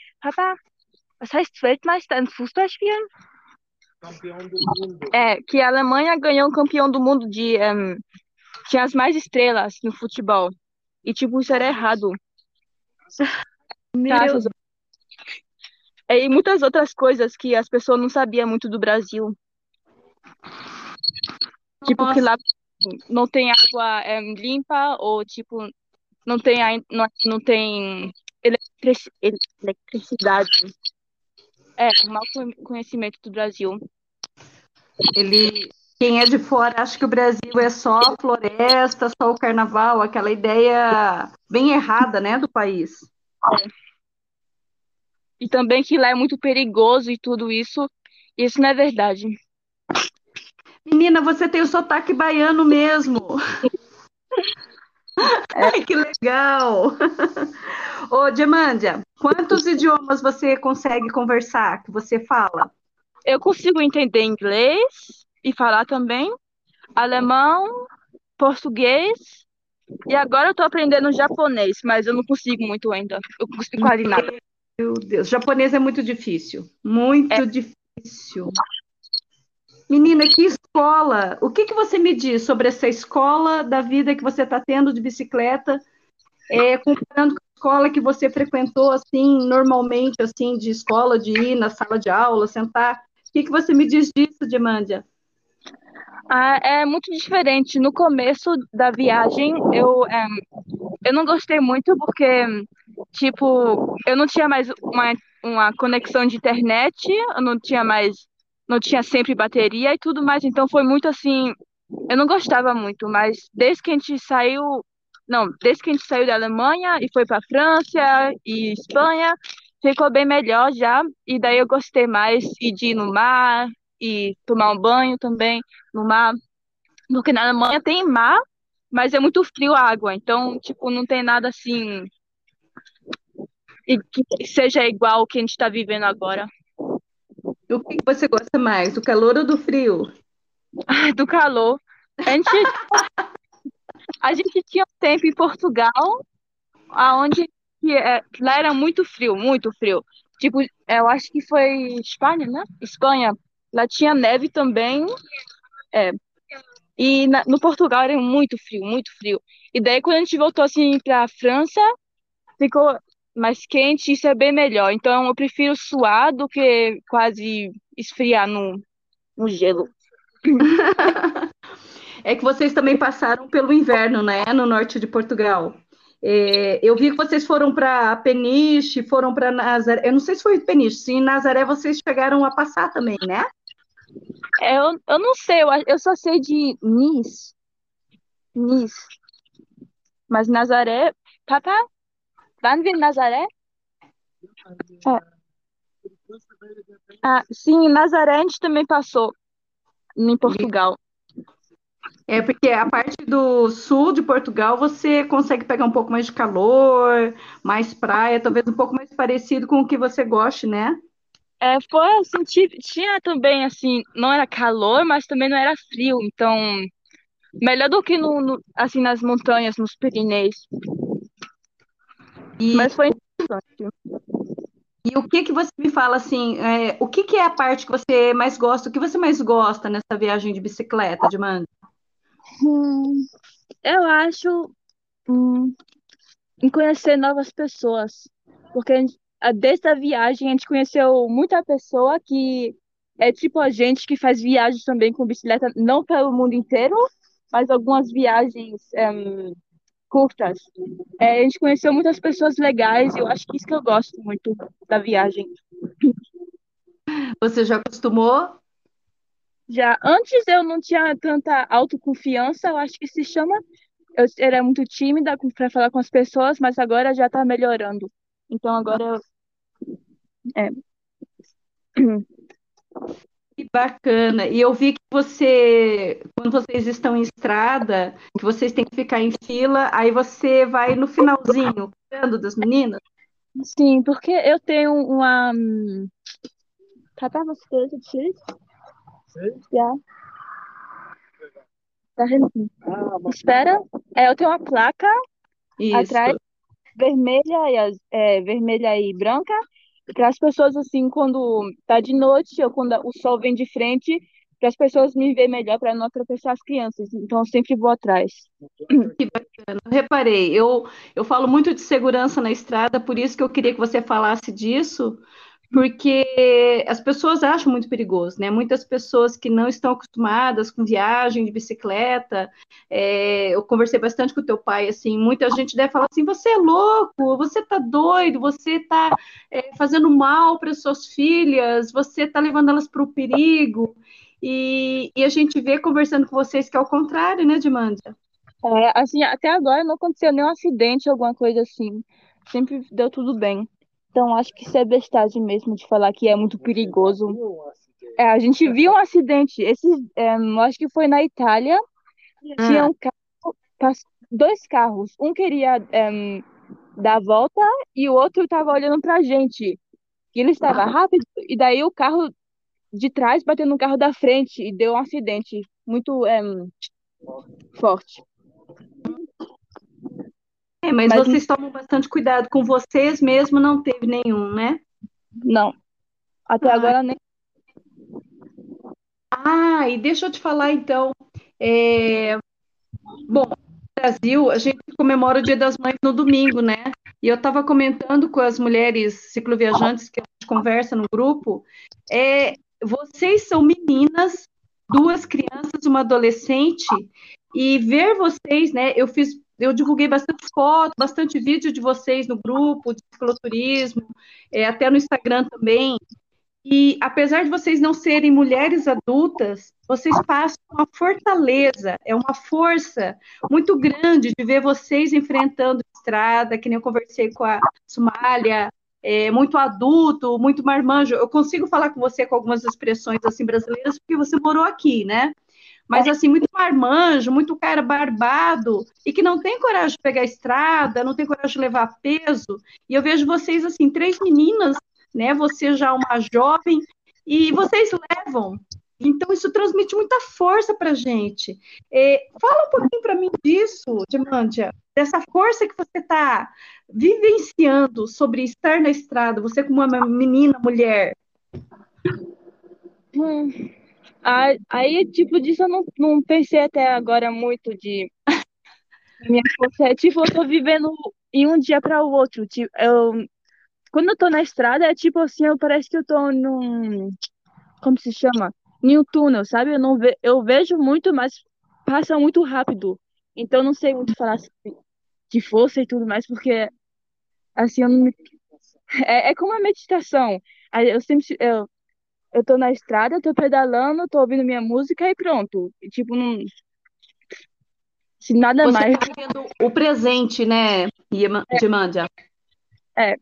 Was heißt Weltmeister im Fußballspielen? Campeão do mundo. É, que a Alemanha ganhou um campeão do mundo de, é, tinha as mais estrelas no futebol. E, tipo, isso era errado. meu Taças, e muitas outras coisas que as pessoas não sabiam muito do Brasil. Tipo, que Nossa, lá não tem água é, limpa ou, tipo, não tem, não, não tem eletrici- ele- eletricidade. É, um mau conhecimento do Brasil. Ele, quem é de fora acha que o Brasil é só floresta, só o carnaval, aquela ideia bem errada, né, do país. É. E também que lá é muito perigoso e tudo isso. Isso não é verdade. Menina, você tem o sotaque baiano mesmo. É. que legal! Ô, Diamândia, quantos idiomas você consegue conversar, que você fala? Eu consigo entender inglês e falar também, alemão, português, e agora eu tô aprendendo japonês, mas eu não consigo muito ainda. Eu consigo quase nada. Meu Deus, japonês é muito difícil. Muito é. difícil. Menina, que escola! O que, que você me diz sobre essa escola da vida que você está tendo de bicicleta, é, comparando com a escola que você frequentou, assim, normalmente, assim, de escola, de ir na sala de aula, sentar? O que, que você me diz disso, Dimandia? Ah, é muito diferente. No começo da viagem, eu, é, eu não gostei muito porque, tipo, eu não tinha mais uma, uma conexão de internet, eu não tinha mais não tinha sempre bateria e tudo mais, então foi muito assim, eu não gostava muito, mas desde que a gente saiu, não, desde que a gente saiu da Alemanha e foi para França e Espanha, ficou bem melhor já, e daí eu gostei mais de ir no mar e tomar um banho também no mar, porque na Alemanha tem mar, mas é muito frio a água, então, tipo, não tem nada assim e que seja igual ao que a gente está vivendo agora. O que você gosta mais, do calor ou do frio? Ai, do calor. A gente, a gente tinha um tempo em Portugal, aonde é, lá era muito frio, muito frio. Tipo, eu acho que foi Espanha, né? Espanha. Lá tinha neve também. É. E na, no Portugal era muito frio, muito frio. E daí, quando a gente voltou assim para a França, ficou mais quente, isso é bem melhor. Então eu prefiro suar do que quase esfriar no, no gelo. é que vocês também passaram pelo inverno, né, no norte de Portugal. É, eu vi que vocês foram para Peniche, foram para Nazaré. Eu não sei se foi Peniche, se em Nazaré vocês chegaram a passar também, né? É, eu, eu não sei, eu, eu só sei de Nice. Nice. Mas Nazaré, tá, tá, Van vir Nazaré? É. Ah, sim, Nazaré a gente também passou em Portugal. É porque a parte do sul de Portugal você consegue pegar um pouco mais de calor, mais praia, talvez um pouco mais parecido com o que você goste, né? É, foi assim, tinha também assim, não era calor, mas também não era frio, então melhor do que no, no assim nas montanhas, nos Pirineus. E, Mas foi interessante. E o que que você me fala assim? É, o que que é a parte que você mais gosta? O que você mais gosta nessa viagem de bicicleta, de Manda? Hum, eu acho hum, em conhecer novas pessoas, porque desde a viagem a gente conheceu muita pessoa que é tipo a gente que faz viagens também com bicicleta, não pelo mundo inteiro, mas algumas viagens um, curtas. É, a gente conheceu muitas pessoas legais e eu acho que isso que eu gosto muito da viagem. Você já acostumou? Já. Antes eu não tinha tanta autoconfiança, eu acho que se chama. Eu era muito tímida para falar com as pessoas, mas agora já está melhorando. Então agora eu. É. Que bacana. E eu vi que você, quando vocês estão em estrada, que vocês têm que ficar em fila, aí você vai no finalzinho, cuidando das meninas? Sim, porque eu tenho uma. Tá para você, Já. Tá Espera. É, eu tenho uma placa Isso. atrás, vermelha e, é, vermelha e branca, para as pessoas, assim, quando tá de noite ou quando o sol vem de frente, para as pessoas me verem melhor, para não atropellar as crianças. Então, eu sempre vou atrás. Que bacana. Reparei, eu, eu falo muito de segurança na estrada, por isso que eu queria que você falasse disso, porque as pessoas acham muito perigoso, né? Muitas pessoas que não estão acostumadas com viagem de bicicleta, é, eu conversei bastante com o teu pai, assim, muita gente deve falar assim, você é louco, você tá doido, você tá é, fazendo mal para suas filhas, você tá levando elas para o perigo, e, e, a gente vê conversando com vocês que é o contrário, né, Dimandia? É, assim, até agora não aconteceu nenhum acidente, alguma coisa assim, sempre deu tudo bem. Então, acho que isso é bestagem mesmo de falar que é muito perigoso. É, a gente viu um acidente, esse, é, acho que foi na Itália, tinha um carro, dois carros, um queria é, dar a volta e o outro estava olhando para a gente. E ele estava rápido, e daí o carro de trás bateu no carro da frente e deu um acidente muito é, forte. É, mas, mas vocês tomam bastante cuidado com vocês mesmo, não teve nenhum, né? Não. Até ah. agora nem. Ah, e deixa eu te falar então. É... Bom, no Brasil, a gente comemora o Dia das Mães no domingo, né? E eu estava comentando com as mulheres cicloviajantes que a gente conversa no grupo. É, vocês são meninas, duas crianças, uma adolescente, e ver vocês, né? Eu fiz eu divulguei bastante foto, bastante vídeo de vocês no grupo de cicloturismo, é, até no Instagram também. E apesar de vocês não serem mulheres adultas, vocês passam uma fortaleza, é uma força muito grande de ver vocês enfrentando estrada, que nem eu conversei com a Somália, é, muito adulto, muito marmanjo. Eu consigo falar com você com algumas expressões assim brasileiras porque você morou aqui, né? Mas assim, muito marmanjo, muito cara barbado, e que não tem coragem de pegar a estrada, não tem coragem de levar peso. E eu vejo vocês, assim, três meninas, né? Você já uma jovem, e vocês levam. Então, isso transmite muita força para a gente. É, fala um pouquinho para mim disso, Dimantia, dessa força que você está vivenciando sobre estar na estrada, você como uma menina, mulher. Hum. Aí, tipo, disso eu não, não pensei até agora muito de. Minha força é, tipo, eu tô vivendo em um dia para o outro. Tipo, eu, quando eu tô na estrada, é tipo assim, eu, parece que eu tô num. Como se chama? Em um túnel, sabe? Eu, não ve, eu vejo muito, mas passa muito rápido. Então, não sei muito falar assim, de força e tudo mais, porque assim, eu não me... é, é como a meditação. Eu sempre eu, eu tô na estrada, tô pedalando, tô ouvindo minha música e pronto. E, tipo, não. Se nada Você mais. tá vivendo o presente, né, Dimandia? É.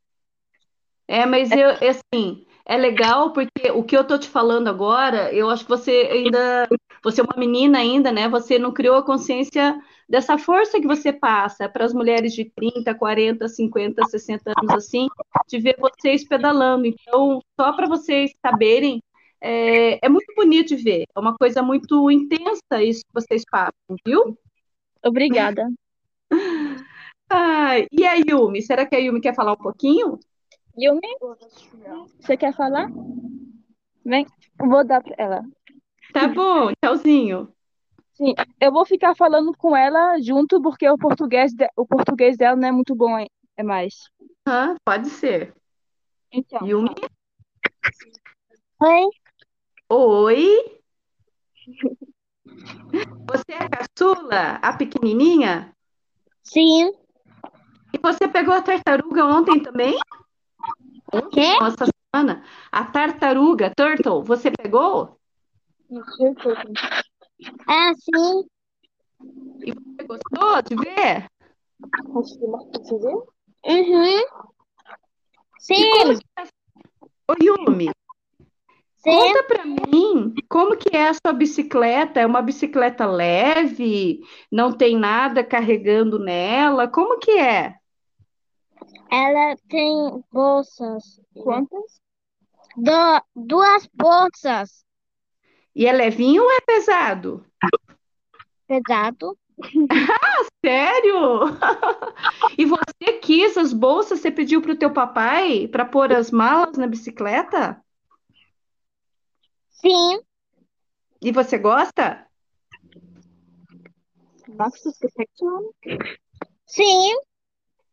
É, mas eu, assim, é legal porque o que eu tô te falando agora, eu acho que você ainda, você é uma menina ainda, né? Você não criou a consciência dessa força que você passa para as mulheres de 30, 40, 50, 60 anos assim, de ver vocês pedalando. Então, só para vocês saberem, é, é, muito bonito de ver. É uma coisa muito intensa isso que vocês passam, viu? Obrigada. Ah, e a Yumi? Será que a Yumi quer falar um pouquinho? Yumi, você quer falar? Vem, vou dar para ela. Tá bom, tchauzinho. Sim, eu vou ficar falando com ela junto porque o português, de, o português dela não é muito bom, é mais. Ah, pode ser. Então. Yumi? Oi. Oi? Você é a caçula, a pequenininha? Sim. E você pegou a tartaruga ontem também? Quê? Nossa semana. A tartaruga, turtle, você pegou? É, sim. E você gostou de ver? Uhum. Sim. Ô, Yumi, Sim. conta pra mim como que é a sua bicicleta? É uma bicicleta leve? Não tem nada carregando nela? Como que é? Ela tem bolsas. Quantas? Do, duas bolsas. E é levinho ou é pesado? Pesado. Sério? E você quis as bolsas? Você pediu para o teu papai para pôr as malas na bicicleta? Sim. E você gosta? Sim.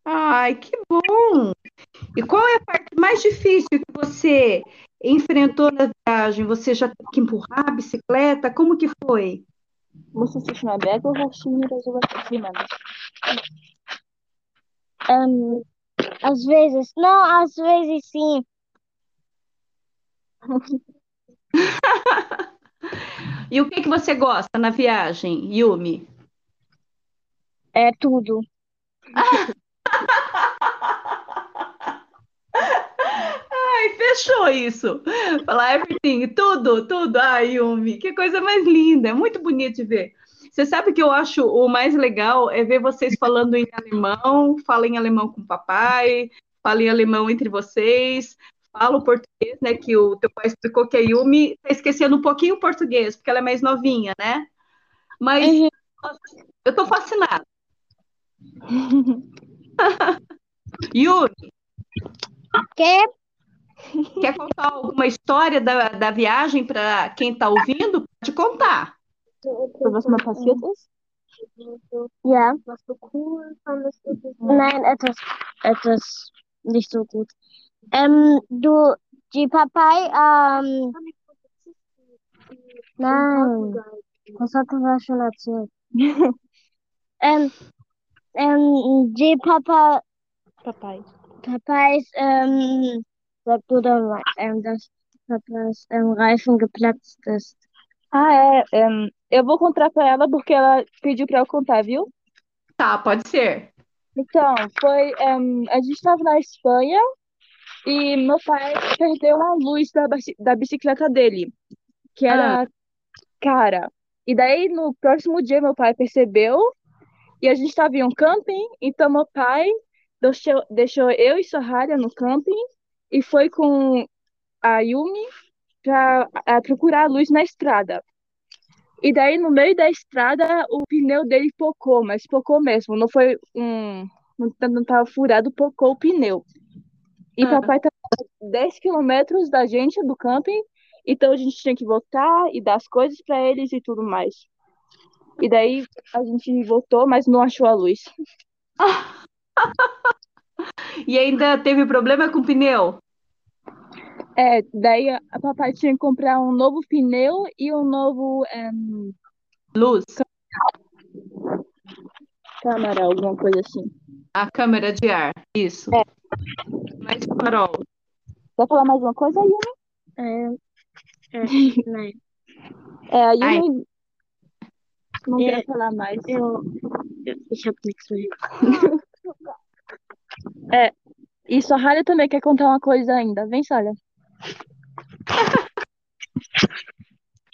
Ai, que bom! E qual é a parte mais difícil que você enfrentou na viagem? Você já teve que empurrar a bicicleta? Como que foi? Musimy biegu właściwie rozwiązać Ahn, às vezes, não, às vezes sim. E o que que você gosta na viagem, Yumi? É tudo. Ai, fechou isso. Falar everything, tudo, tudo. Ai, Yumi, que coisa mais linda, é muito bonito de ver. Você sabe que eu acho o mais legal é ver vocês falando em alemão, fala em alemão com o papai, fala em alemão entre vocês, fala o português, né? Que o teu pai explicou que a Yumi tá esquecendo um pouquinho o português, porque ela é mais novinha, né? Mas Uhum. eu tô fascinada. Yumi, Que? quer contar alguma história da, da viagem para quem está ouvindo? Pode contar. Was mal passiert ist? Ja. Nein, etwas, etwas nicht so gut. Ähm, du, die Papai, ähm, nein, das hatte er schon erzählt. ähm, ähm, die Papa, Papai. Papais, ähm, sag du da, ähm, dass Papas ähm, Reifen geplatzt ist. Ah, é. eu vou contar pra ela porque ela pediu pra eu contar, viu? Tá, pode ser. Então, foi. a gente estava na Espanha e meu pai perdeu a luz da, da bicicleta dele, que era cara. E daí, no próximo dia, meu pai percebeu e a gente estava em um camping, então meu pai deixou, deixou eu e Soraya no camping e foi com a Yumi para procurar a luz na estrada. E daí, no meio da estrada, o pneu dele pocou, mas pocou mesmo. Não foi um. Não tá- estava furado, pocou o pneu. E Ah. papai estava a 10 quilômetros da gente, do camping, então a gente tinha que voltar e dar as coisas para eles e tudo mais. E daí a gente voltou, mas não achou a luz. E ainda teve problema com o pneu? É, daí a, a papai tinha que comprar um novo pneu e um novo em, Luz, câmara, alguma coisa assim. a câmera de ar, isso. É. Mas, Carol, Quer falar mais uma coisa, Yumi? Ähm, äh, nein. É, a Ai. Yumi não É. quer falar mais. Eu, ich habe nichts mehr. E Soraya também quer contar uma coisa ainda. Vem.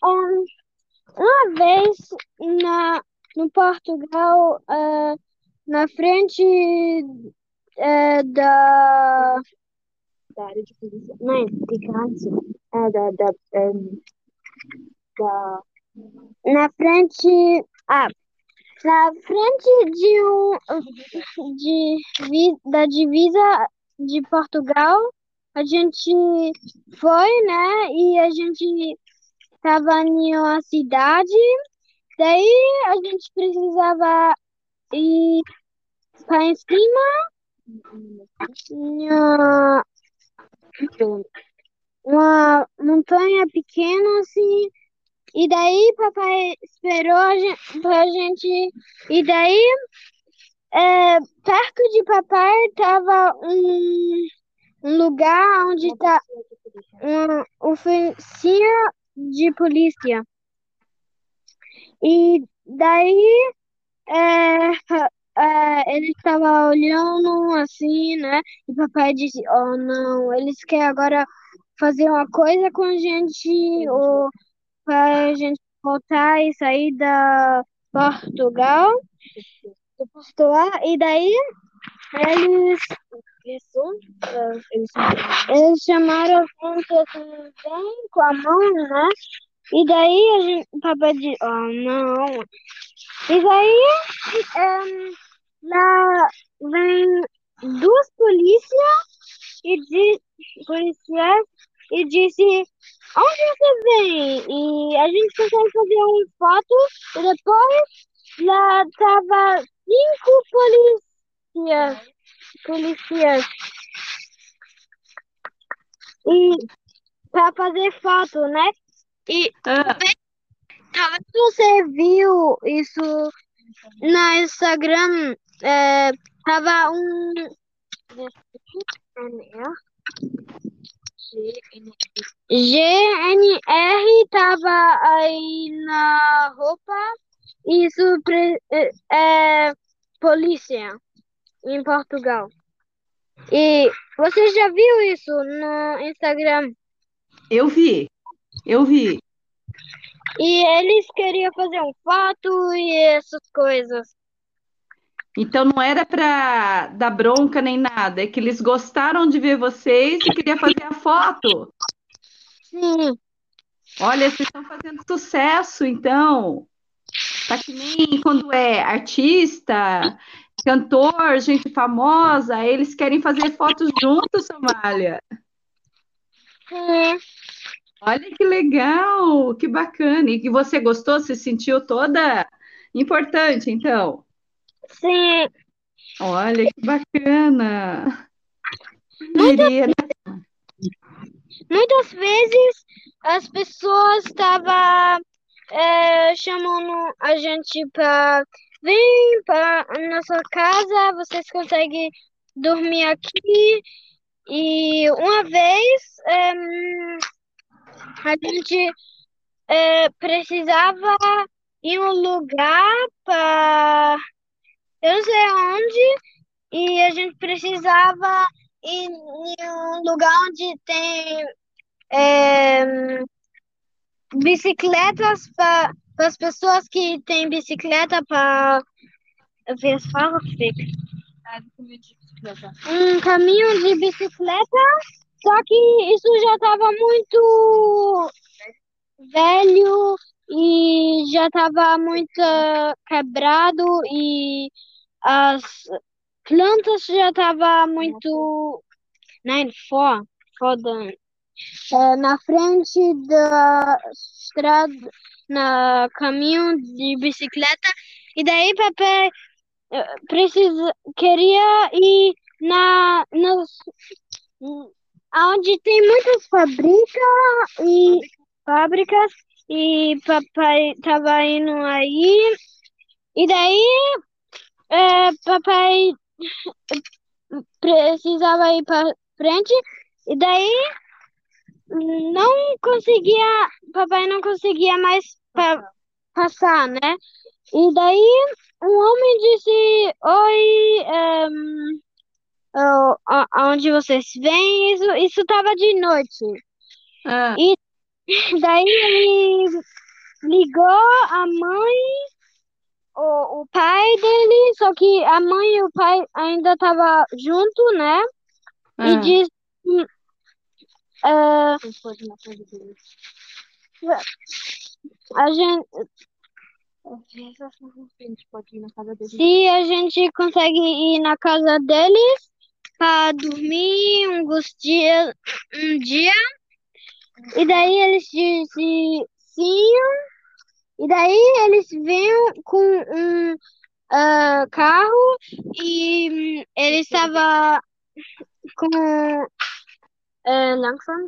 Um, uma vez na, no Portugal, eh, na frente eh, da. Da área de polícia. Nein, die Grenze. Ah, da, da, da... Na frente. Ah, na frente de um. De, da divisa de Portugal, a gente foi, né? E a gente tava em uma cidade. Daí a gente precisava ir para em cima. Uma montanha pequena assim. E daí papai esperou a gente, pra gente. E daí, é, perto de papai tava um, um lugar onde tá uma oficina de polícia. E daí é, é, ele estava olhando assim, né? E papai disse, oh não, eles querem agora fazer uma coisa com a gente, ou para a gente voltar e sair da Portugal, do Portugal, e daí eles, eles chamaram a gente assim, bem com a mão, né? E daí a gente, o papai disse, oh não. E daí em, lá vem duas polícias e di, policiais e disse, onde você vem? E a gente consegue fazer uma foto e depois lá tava cinco polícias policiais. E para fazer foto, né? E Ah, talvez você viu isso no Instagram. É, tava um. GNR tava aí na roupa. Isso pre- é é polícia em Portugal. E você já viu isso no Instagram? eu vi, eu vi. E eles queriam fazer um foto e essas coisas. Então não era para dar bronca nem nada, é que eles gostaram de ver vocês e queria fazer a foto. Sim, Olha, vocês estão fazendo sucesso, então. Tá que nem quando é artista, cantor, gente famosa, eles querem fazer fotos juntos, Somália. sim. Olha que legal, que bacana. E que você gostou, se sentiu toda importante, então. Sim, Olha que bacana. Né? muitas vezes as pessoas estavam chamando a gente para vir para nossa casa, vocês conseguem dormir aqui. E uma vez em, a gente eh, precisava ir um lugar para eu não sei onde, e a gente precisava ir em um lugar onde tem eh, bicicletas para as pessoas que têm bicicleta para ver as falas, fica. Um caminho de bicicleta, só que isso já estava muito velho e já estava muito quebrado e as plantas já estavam muito nein, vor, vor da, eh, na frente da estrada, na caminho de bicicleta e daí papai eh, precisa queria ir na nas onde tem muitas fábricas e fábricas e papai tava indo aí. E daí eh, papai precisava ir para frente e daí não conseguia papai não conseguia mais pa passar né? E daí um homem disse oi ehm, oh, a- aonde vocês vêm? Isso isso estava de noite. Ah, e daí ele ligou a mãe o, o pai dele só que a mãe e o pai ainda estavam junto né e ah. disse hum, eh, a gente Se a gente consegue ir na casa deles para dormir uns dias, um dia, e daí eles dizem sim, e daí eles vêm com um ah, carro e hum, ele estava com eh, langsam,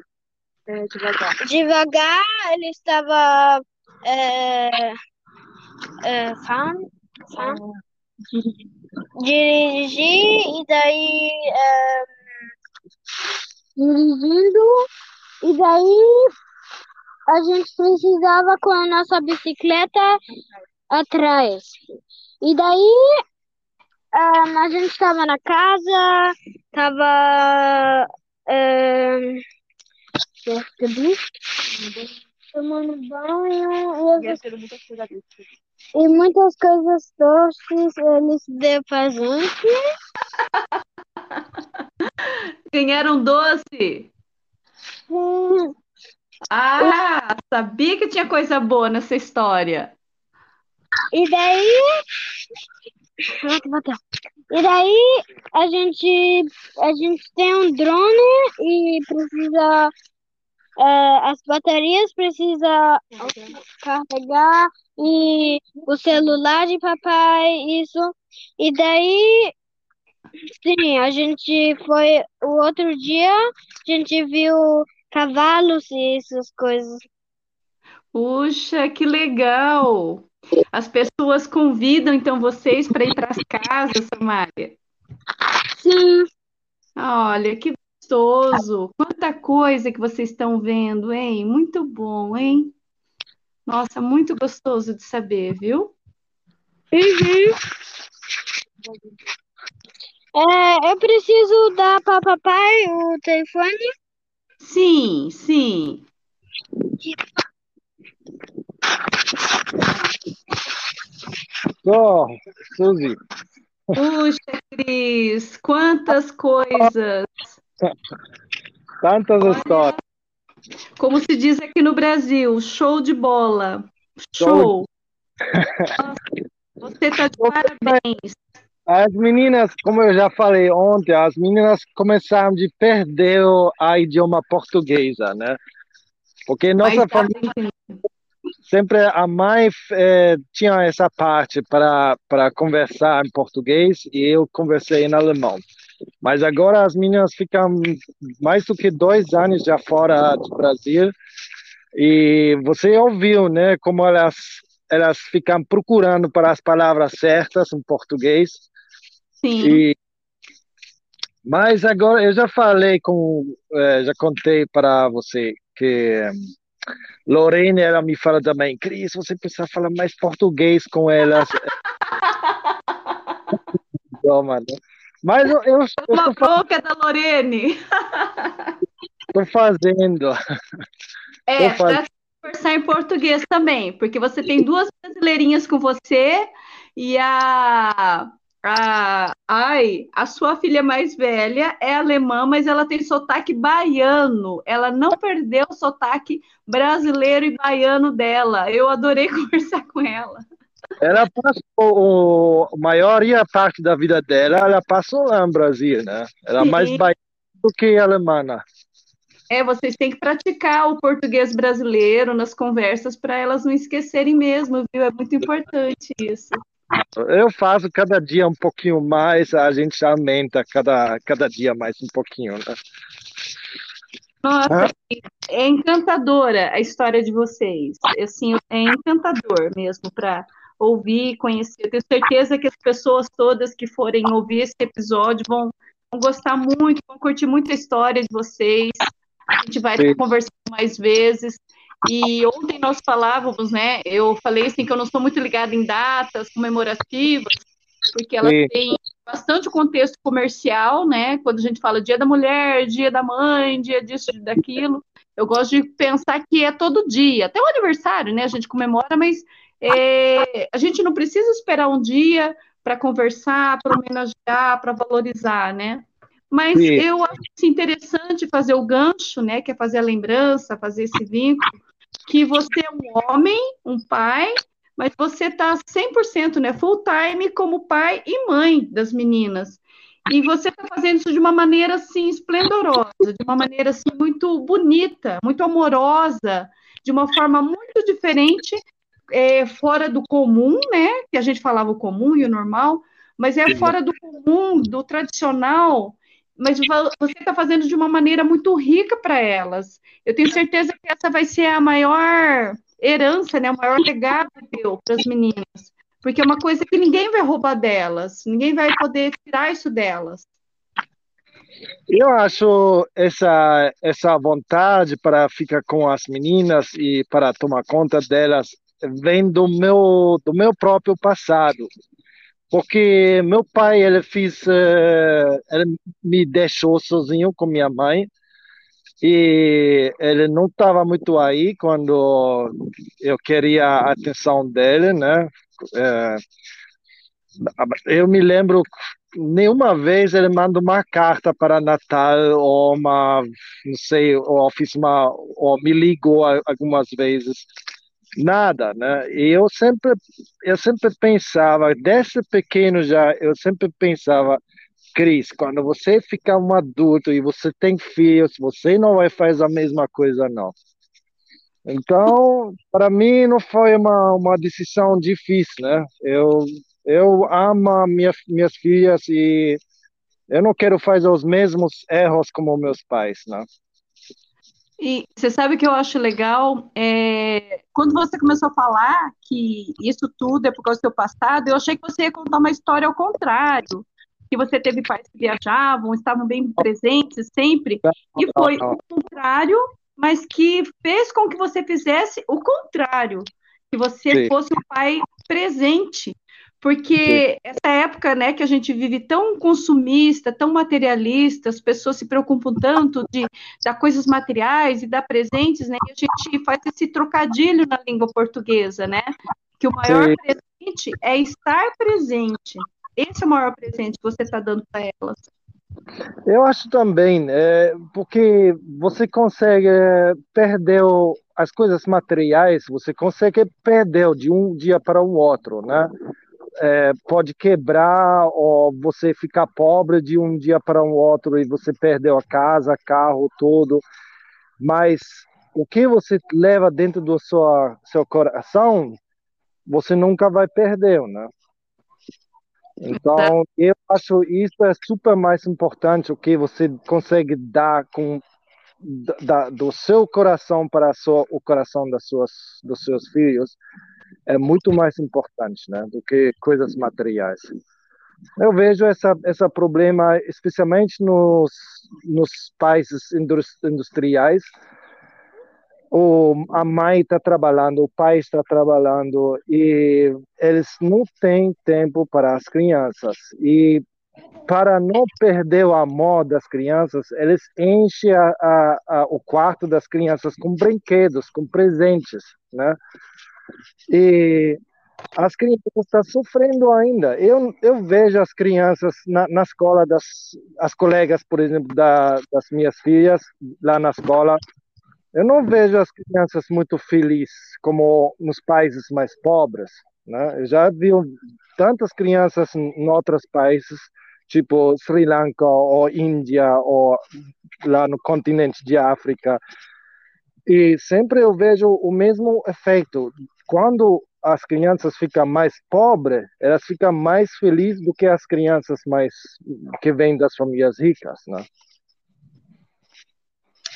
devagar, ele estava eh, eh, fahren, fahren, dirigir e daí eh, dirigindo. E daí a gente precisava com a nossa bicicleta atrás. E daí ah, a gente estava na casa, estava tomando banho e, e muitas coisas doces eles deu pra gente. Ganharam doce. Hum, Ah, sabia que tinha coisa boa nessa história. E daí. E daí a gente, a gente tem um drone e precisa. eh, as baterias precisa carregar e o celular de papai, isso. E daí Sim, a gente foi o outro dia, a gente viu cavalos e essas coisas. Puxa, que legal! As pessoas convidam então vocês para ir para as casas, Samária. Sim, Olha, que gostoso! Quanta coisa que vocês estão vendo, hein? Muito bom, hein? Nossa, muito gostoso de saber, viu? uhum. É, eu preciso dar para papai o telefone. Sim, sim. Só, Suzy, Puxa, Cris, quantas coisas! tantas Olha, histórias. como se diz aqui no Brasil, show de bola. Show. Show! Nossa, você está de parabéns. As meninas, como eu já falei ontem, as meninas começaram de perder a idioma portuguesa, né? Porque nossa dá família sempre a mãe eh, tinha essa parte para para conversar em português e eu conversei em alemão. Mas agora as meninas ficam mais do que dois anos já fora do Brasil e você ouviu, né, como elas elas ficam procurando para as palavras certas em português Sim, e mas agora eu já falei com eh, já contei para você que Lorene, ela me fala também, Cris, você precisa falar mais português com elas. Né? Mas eu, eu, eu uma boca da Lorene. fazendo. É, Tô fazendo. conversar em português também, porque você tem duas brasileirinhas com você e a, a, ai, a sua filha mais velha é alemã, mas ela tem sotaque baiano. Ela não perdeu o sotaque brasileiro e baiano dela. Eu adorei conversar com ela. Ela passou, o, a maioria parte da vida dela, ela passou lá no Brasil, né? Ela é mais baiana do que alemã. É, vocês têm que praticar o português brasileiro nas conversas para elas não esquecerem mesmo, viu? É muito importante isso. Eu faço cada dia um pouquinho mais, a gente aumenta cada, cada dia mais um pouquinho, né? Nossa, é encantadora a história de vocês. Assim, é encantador mesmo para ouvir conhecer. Eu tenho certeza que as pessoas todas que forem ouvir esse episódio vão, vão gostar muito, vão curtir muito a história de vocês. A gente vai Sim. conversando mais vezes. E ontem nós falávamos, né? Eu falei assim que eu não sou muito ligada em datas comemorativas, porque elas Sim. têm bastante contexto comercial, né? Quando a gente fala Dia da Mulher, Dia da Mãe, Dia disso, daquilo, eu gosto de pensar que é todo dia, até o aniversário, né? A gente comemora, mas é, a gente não precisa esperar um dia para conversar, para homenagear, para valorizar, né? Mas Sim. eu acho interessante fazer o gancho, né? Que é fazer a lembrança, fazer esse vínculo, que você é um homem, um pai, mas você está 100%, né, full time como pai e mãe das meninas. E você está fazendo isso de uma maneira assim esplendorosa, de uma maneira assim muito bonita, muito amorosa, de uma forma muito diferente, é, fora do comum, né? Que a gente falava o comum e o normal, mas é fora do comum, do tradicional. Mas vo- você está fazendo de uma maneira muito rica para elas. Eu tenho certeza que essa vai ser a maior herança, né? O maior legado teu para as meninas. Porque é uma coisa que ninguém vai roubar delas, ninguém vai poder tirar isso delas. Eu acho essa essa vontade para ficar com as meninas e para tomar conta delas vem do meu do meu próprio passado, porque meu pai ele fez eh, ele me deixou sozinho com minha mãe e ele não estava muito aí quando eu queria a atenção dele, né? Eh, eu me lembro nenhuma vez ele manda uma carta para Natal ou uma, não sei, ou fiz uma, ou me ligou algumas vezes. Nada, né? E eu sempre, eu sempre pensava, desde pequeno já, eu sempre pensava, Cris, quando você ficar um adulto e você tem filhos, você não vai fazer a mesma coisa, não. Então, para mim não foi uma, uma decisão difícil, né? Eu eu amo minha, minhas filhas e Eu não quero fazer os mesmos erros como meus pais, né? E você sabe o que eu acho legal? É, quando você começou a falar que isso tudo é por causa do seu passado, eu achei que você ia contar uma história ao contrário, que você teve pais que viajavam, estavam bem presentes sempre, e foi o contrário, mas que fez com que você fizesse o contrário, que você Sim. fosse um pai presente. Porque essa época, né, que a gente vive tão consumista, tão materialista, as pessoas se preocupam tanto de dar coisas materiais e dar presentes, né? E a gente faz esse trocadilho na língua portuguesa, né? Que o maior Sim. presente é estar presente. Esse é o maior presente que você está dando para elas. Eu acho também, é, porque você consegue é, perder o- as coisas materiais, você consegue perder de um dia para o outro, né? É, pode quebrar ou você ficar pobre de um dia para o outro e você perdeu a casa, carro, tudo. Mas o que você leva dentro do sua, seu coração, você nunca vai perder, né? Então, eu acho isso é super mais importante, o que você consegue dar com da, do seu coração para sua, o coração das suas, dos seus filhos é muito mais importante, né, do que coisas materiais. Eu vejo essa esse problema especialmente nos nos países indus- industriais. O, a mãe está trabalhando, o pai está trabalhando e eles não têm tempo para as crianças. E para não perder o amor das crianças, eles enchem a, a, a, o quarto das crianças com brinquedos, com presentes, né? E as crianças estão sofrendo ainda. Eu, eu vejo as crianças na, na escola, das, as colegas, por exemplo, da, das minhas filhas, lá na escola, eu não vejo as crianças muito felizes como nos países mais pobres, né? Eu já vi tantas crianças em outros países, tipo Sri Lanka ou Índia ou lá no continente de África, e sempre eu vejo o mesmo efeito. Quando as crianças ficam mais pobres, elas ficam mais felizes do que as crianças mais que vêm das famílias ricas, né?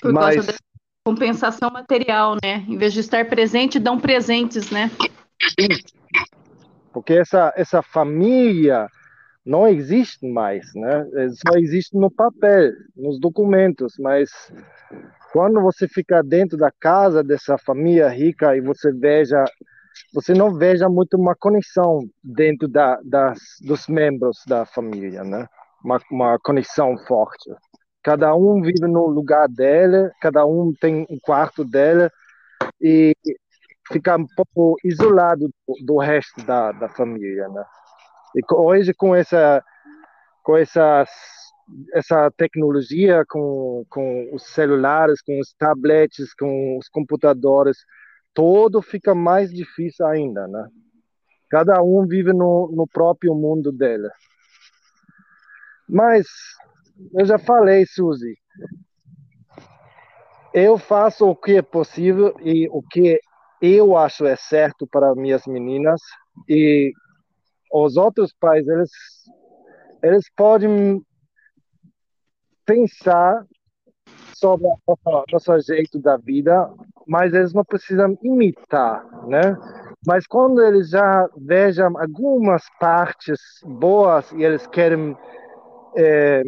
Por Mas causa da compensação material, né? Em vez de estar presente, dão presentes, né? porque essa essa família não existe mais, né? Só existe no papel, nos documentos, mas quando você fica dentro da casa dessa família rica e você veja, você não veja muito uma conexão dentro da, das, dos membros da família, né? Uma, uma conexão forte. Cada um vive no lugar dele, cada um tem um quarto dele e fica um pouco isolado do, do resto da, da família, né? E hoje com essa com essas essa tecnologia, com, com os celulares, com os tablets, com os computadores, tudo fica mais difícil ainda, né? Cada um vive no, no próprio mundo dele. Mas eu já falei, Suzy, eu faço o que é possível e o que eu acho é certo para minhas meninas e os outros pais eles eles podem pensar sobre o nosso, jeito da vida, mas eles não precisam imitar, né? Mas quando eles já vejam algumas partes boas e eles querem eh,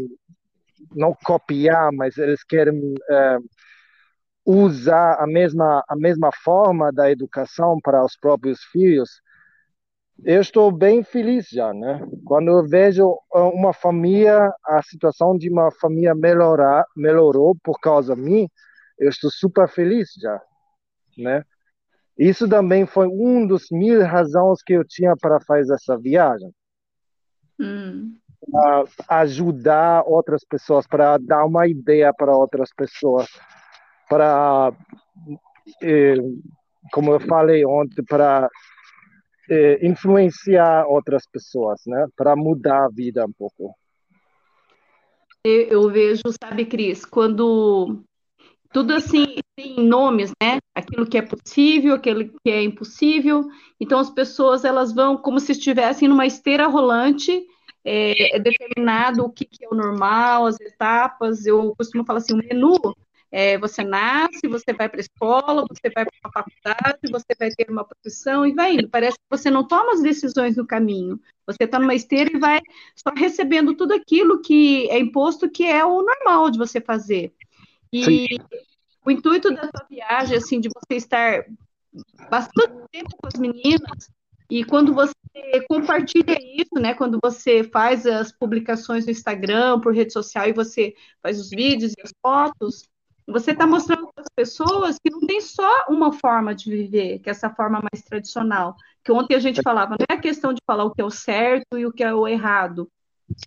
não copiar, mas eles querem eh, usar a mesma a mesma forma da educação para os próprios filhos, eu estou bem feliz já, né? Quando eu vejo ah, uma família, a situação de uma família melhorar, melhorou por causa de mim, eu estou super feliz já, né? Isso também foi um dos mil razões que eu tinha para fazer essa viagem, Hum. para ajudar outras pessoas, para dar uma ideia para outras pessoas, para, eh, como eu falei ontem, para eh, influenciar outras pessoas, né? Para mudar a vida um pouco. Eu, vejo, sabe, Cris, quando tudo assim tem nomes, né? Aquilo que é possível, aquilo que é impossível. Então as pessoas elas vão como se estivessem numa esteira rolante é, é determinado o que, que, é o normal, as etapas. Eu costumo falar assim, o menu é, você nasce, você vai para a escola, você vai para a faculdade, você vai ter uma profissão e vai indo. Parece que você não toma as decisões no caminho. Você está numa esteira e vai só recebendo tudo aquilo que é imposto, que é o normal de você fazer. E Sim. o intuito da sua viagem, assim, de você estar bastante tempo com as meninas, e quando você compartilha isso, né, quando você faz as publicações no Instagram, por rede social, e você faz os vídeos e as fotos, você está mostrando para as pessoas que não tem só uma forma de viver, que é essa forma mais tradicional. Que ontem a gente falava, não é a questão de falar o que é o certo e o que é o errado.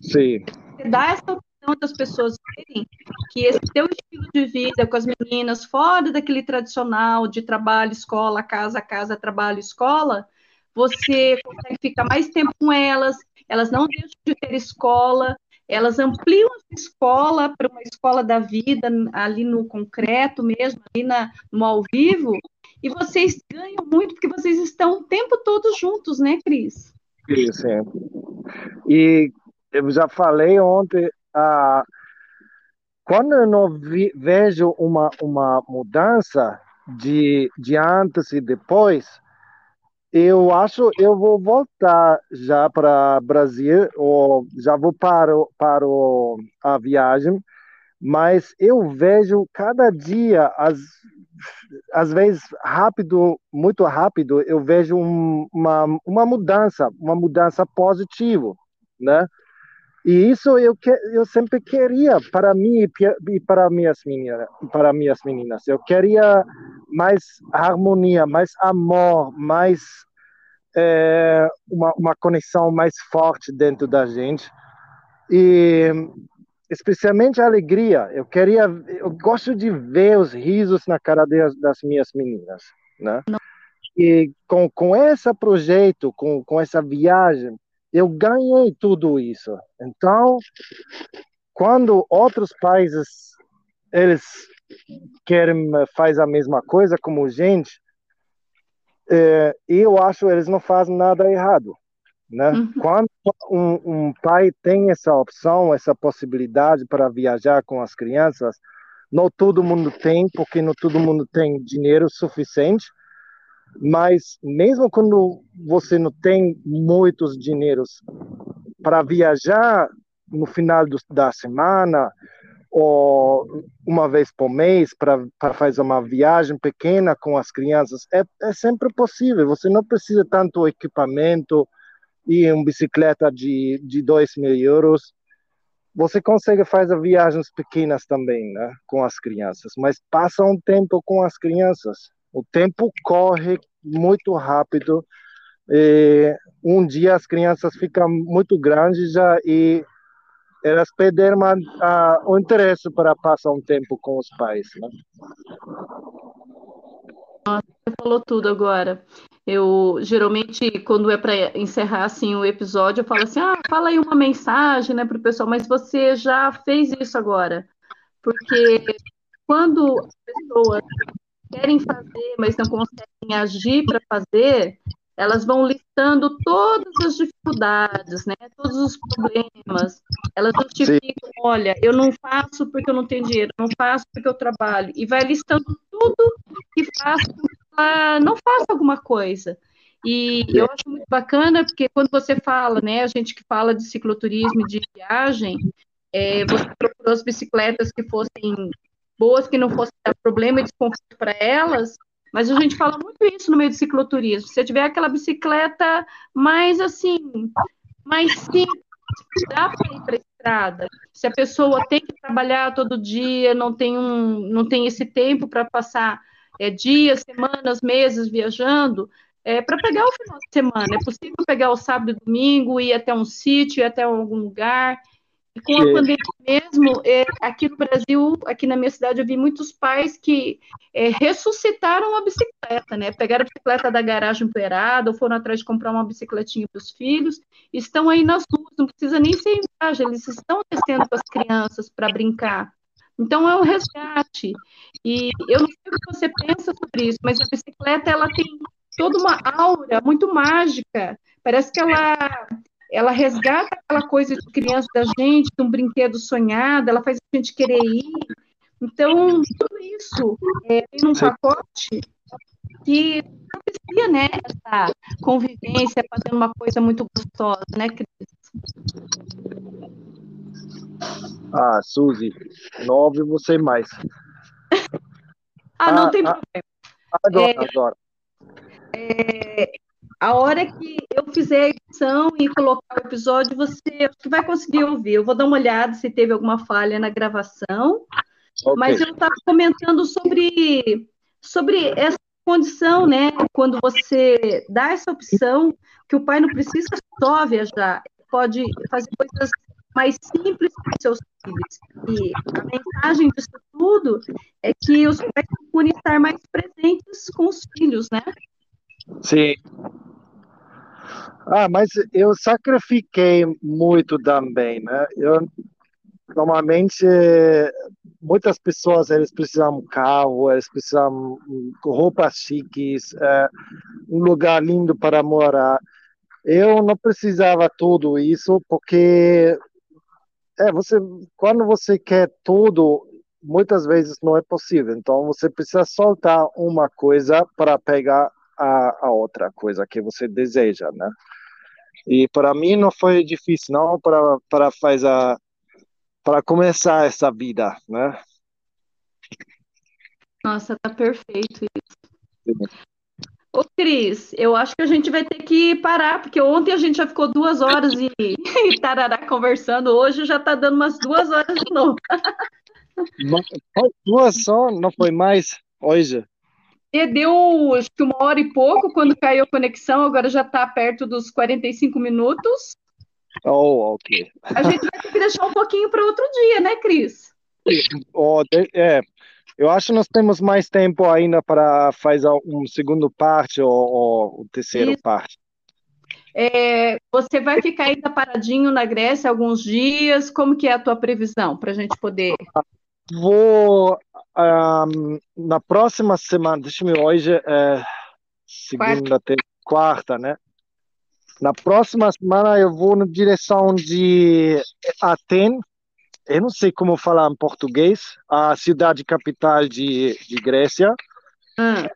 Sim. Você dá essa opção das pessoas verem que esse teu estilo de vida com as meninas, fora daquele tradicional de trabalho, escola, casa, casa, trabalho, escola, você consegue ficar mais tempo com elas, elas não deixam de ter escola, elas ampliam a escola para uma escola da vida, ali no concreto mesmo, ali na, no ao vivo, e vocês ganham muito porque vocês estão o tempo todo juntos, né, Cris? Isso, é. E eu já falei ontem, ah, quando eu não vi, vejo uma, uma mudança de, de antes e depois, eu acho eu vou voltar já para Brasil ou já vou para para a viagem, mas eu vejo cada dia as às vezes rápido, muito rápido, eu vejo um, uma uma mudança, uma mudança positiva, né? E isso eu que eu sempre queria para mim e para minhas meninas, para minhas meninas. Eu queria mais harmonia, mais amor, mais é, uma, uma conexão mais forte dentro da gente e especialmente a alegria. Eu queria, eu gosto de ver os risos na cara das, das minhas meninas, né? E com com esse projeto, com com essa viagem, eu ganhei tudo isso. Então, quando outros países eles querem faz a mesma coisa como gente, é, eu acho eles não fazem nada errado. Né? Uhum. Quando um, um, pai tem essa opção, essa possibilidade para viajar com as crianças, não todo mundo tem, porque não todo mundo tem dinheiro suficiente, mas mesmo quando você não tem muitos dinheiros para viajar no final do, da semana, ou uma vez por mês para fazer uma viagem pequena com as crianças. É, é sempre possível, você não precisa tanto equipamento e uma bicicleta de, de 2 mil euros. Você consegue fazer viagens pequenas também né, com as crianças, mas passa um tempo com as crianças. O tempo corre muito rápido. um dia as crianças ficam muito grandes já e elas perderam o interesse para passar um tempo com os pais. Né? Você falou tudo agora. Eu geralmente, quando é para encerrar assim o episódio, eu falo assim: ah, fala aí uma mensagem, né, para o pessoal. Mas você já fez isso agora, porque quando as pessoas querem fazer, mas não conseguem agir para fazer, elas vão listando todas as dificuldades, né? Todos os problemas. Elas justificam, olha, eu não faço porque eu não tenho dinheiro, não faço porque eu trabalho, e vai listando tudo que faz ela não faça alguma coisa. E eu acho muito bacana, porque quando você fala, né, a gente que fala de cicloturismo, de viagem, é, você procurou as bicicletas que fossem boas, que não fossem dar problema e desconforto para elas, mas a gente fala muito isso no meio do cicloturismo. Se tiver aquela bicicleta mais assim, mais simples, dá para ir para a estrada. Se a pessoa tem que trabalhar todo dia, não tem, um, não tem esse tempo para passar é, dias, semanas, meses viajando, é, para pegar o final de semana. É possível pegar o sábado e domingo, ir até um sítio, ir até algum lugar e com a pandemia mesmo, é, aqui no Brasil, aqui na minha cidade, eu vi muitos pais que é, ressuscitaram a bicicleta, né? Pegaram a bicicleta da garagem empoeirada, ou foram atrás de comprar uma bicicletinha para os filhos, estão aí nas ruas, não precisa nem ser em viagem, eles estão descendo com as crianças para brincar. Então é um resgate. E eu não sei o que você pensa sobre isso, mas a bicicleta ela tem toda uma aura muito mágica. Parece que ela ela resgata aquela coisa de criança da gente, de um brinquedo sonhado, ela faz a gente querer ir. Então, tudo isso é, tem num pacote que propicia, né, essa convivência, fazendo uma coisa muito gostosa, né, Cris? Ah, Suzy, não ouve você mais. ah, não Ah, tem ah. problema. Agora, É. agora. É, a hora que eu fizer a edição e colocar o episódio, você acho que vai conseguir ouvir. Eu vou dar uma olhada se teve alguma falha na gravação, Ok. mas eu estava comentando sobre, sobre essa condição, né? Quando você dá essa opção, que o pai não precisa só viajar, pode fazer coisas mais simples com seus filhos. E a mensagem disso tudo é que os pais podem estar mais presentes com os filhos, né? Sim. Ah, mas eu sacrifiquei muito também, né? Eu normalmente muitas pessoas eles precisam de carro, eles precisam de roupas chiques, é, um lugar lindo para morar. Eu não precisava tudo isso porque é você quando você quer tudo muitas vezes não é possível. Então você precisa soltar uma coisa para pegar a, a outra coisa que você deseja, né? E para mim não foi difícil não para para fazer a para começar essa vida, né? Nossa, tá perfeito isso. Ô, Cris, eu acho que a gente vai ter que parar, porque ontem a gente já ficou duas horas e, e tarará conversando, hoje já tá dando umas duas horas de novo. Mas duas só, não foi mais hoje. E deu, acho que uma hora e pouco quando caiu a conexão, agora já tá perto dos 45 minutos. Oh, ok. A gente vai ter que deixar um pouquinho para outro dia, né, Cris? Oh, é, eu acho que nós temos mais tempo ainda para fazer um segundo parte ou, ou o terceiro Isso. parte. É, você vai ficar ainda paradinho na Grécia alguns dias? Como que é a tua previsão para a gente poder? Vou ahm, na próxima semana, deixa-me hoje é segunda, terça, quarta, né? Na próxima semana eu vou na direção de Atenas. Eu não sei como falar em português, a cidade capital de, de Grécia. Ah,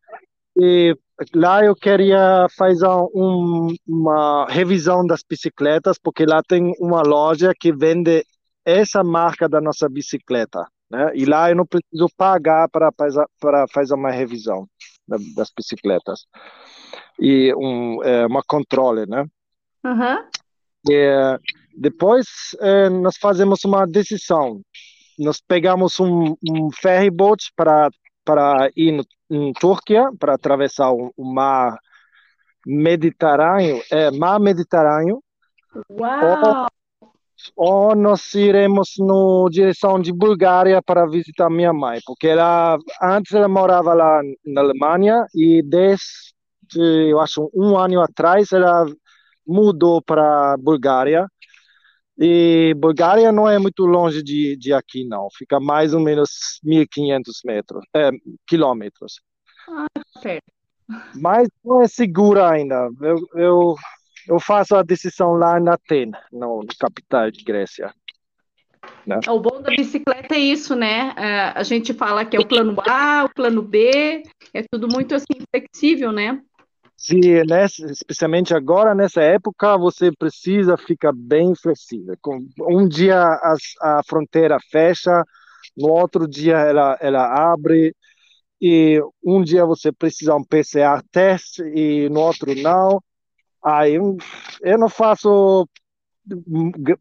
E lá eu queria fazer um- uma revisão das bicicletas, porque lá tem uma loja que vende essa marca da nossa bicicleta, né? E lá eu não preciso pagar para fazer, para fazer uma revisão da- das bicicletas. E um, é, uma controle, né? aham. É, depois é, nós fazemos uma decisão. Nós pegamos um, um ferry boat para para ir no, em Turquia para atravessar o, o mar Mediterrâneo, é, mar Mediterrâneo, Uau! Ou nós iremos no direção de Bulgária para visitar minha mãe, porque ela antes ela morava lá na Alemanha e desde eu acho um ano atrás ela mudou para Bulgária. E Bulgária não é muito longe de, de aqui, não. Fica mais ou menos 1.500 metros, é, quilômetros. Certo. Mas não é segura ainda. Eu, eu, eu faço a decisão lá na Atenas, no, no capital de Grécia. O bom da bicicleta é isso, né? É, A gente fala que é o plano A, o plano B, é tudo muito assim flexível, né? Se nessa, especialmente agora, nessa época, você precisa ficar bem flexível. Um dia as, a fronteira fecha, no outro dia ela, ela abre, e um dia você precisa um PCR teste e no outro não. Aí eu, não faço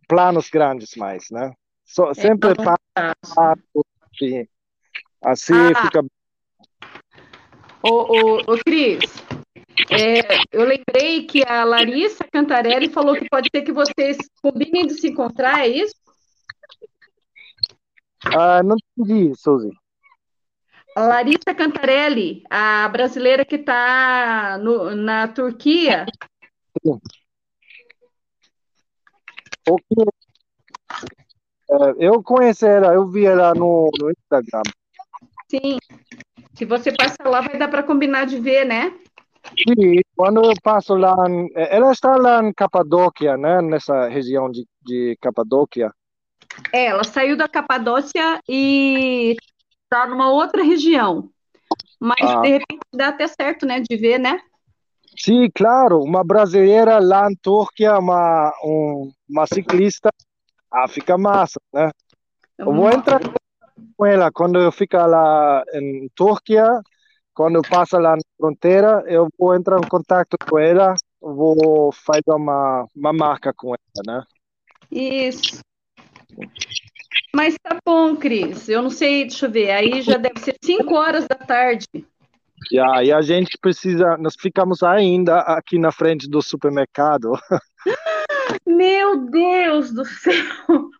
planos grandes mais, né? Só, sempre não passo rápido, assim, assim Ah. fica Ô, ô, ô, Cris, é, eu lembrei que a Larissa Cantarelli falou que pode ser que vocês combinem de se encontrar, é isso? Ah, não entendi, Suzy. A Larissa Cantarelli, a brasileira que está na Turquia, O que- É, eu conheci ela, eu vi ela no, no Instagram. sim. Se você passar lá, vai dar para combinar de ver, né? Sim, quando eu passo lá, em- ela está lá em Capadóquia, né? Nessa região de, de Capadóquia. É, ela saiu da Capadócia e tá numa outra região. Mas Ah. de repente dá até certo, né, de ver, né? Sim, claro, uma brasileira lá em Turquia, uma, um- uma ciclista, ah, fica massa, né? Eu vou entrar com ela quando eu ficar lá em Turquia, quando eu passo lá na fronteira, eu vou entrar em contato com ela, vou fazer uma, uma marca com ela, né? Isso. Mas tá bom, Cris. Eu não sei, deixa eu ver. Aí já deve ser 5 horas da tarde. E aí a gente precisa, nós ficamos ainda aqui na frente do supermercado. Meu Deus do céu!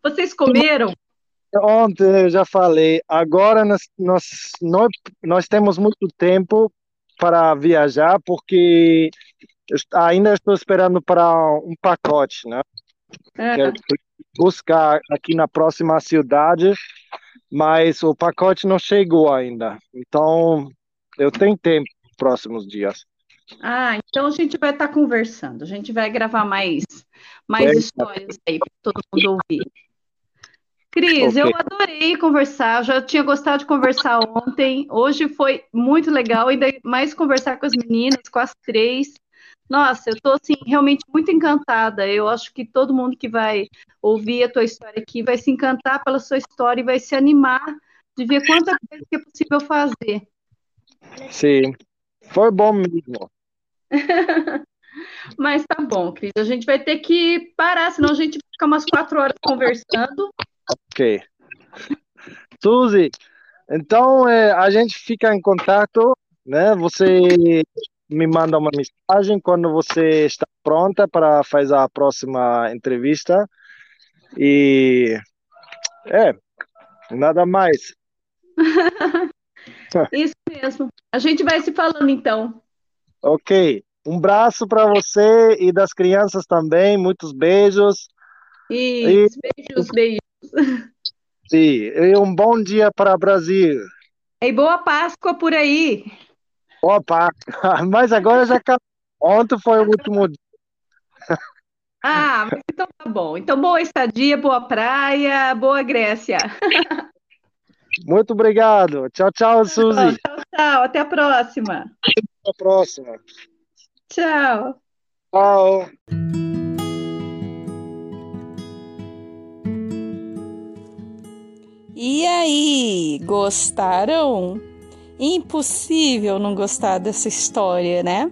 Vocês comeram? Ontem eu já falei, agora nós, nós, nós, nós temos muito tempo para viajar, porque ainda estou esperando para um pacote, né? Quero buscar aqui na próxima cidade, mas o pacote não chegou ainda. Então, eu tenho tempo nos próximos dias. Ah, então a gente vai estar conversando. A gente vai gravar mais, mais É. histórias aí para todo mundo ouvir. Cris, eu Ok. adorei conversar. Já tinha gostado de conversar ontem. Hoje foi muito legal, ainda mais conversar com as meninas, com as três. Nossa, eu estou assim realmente muito encantada. Eu acho que todo mundo que vai ouvir a tua história aqui vai se encantar pela sua história e vai se animar de ver quanta coisa que é possível fazer. Sim, foi bom mesmo. Mas tá bom, Cris. A gente vai ter que parar, senão a gente fica umas quatro horas conversando. Ok. Suzy, então é, a gente fica em contato, né? Você me manda uma mensagem quando você está pronta para fazer a próxima entrevista. E é, nada mais. Isso mesmo. A gente vai se falando então. Ok. Um abraço para você e das crianças também. Muitos beijos. E beijos, beijos. Sim, e um bom dia para o Brasil. E boa Páscoa por aí. Opa, mas agora já acabou. Ontem foi o último dia. Ah, então tá bom. Então, boa estadia, boa praia, boa Grécia. Muito obrigado. Tchau, tchau, Suzy. Tchau, tchau. Até a próxima. Até a próxima. Tchau. Tchau. E aí, gostaram? Impossível não gostar dessa história, né?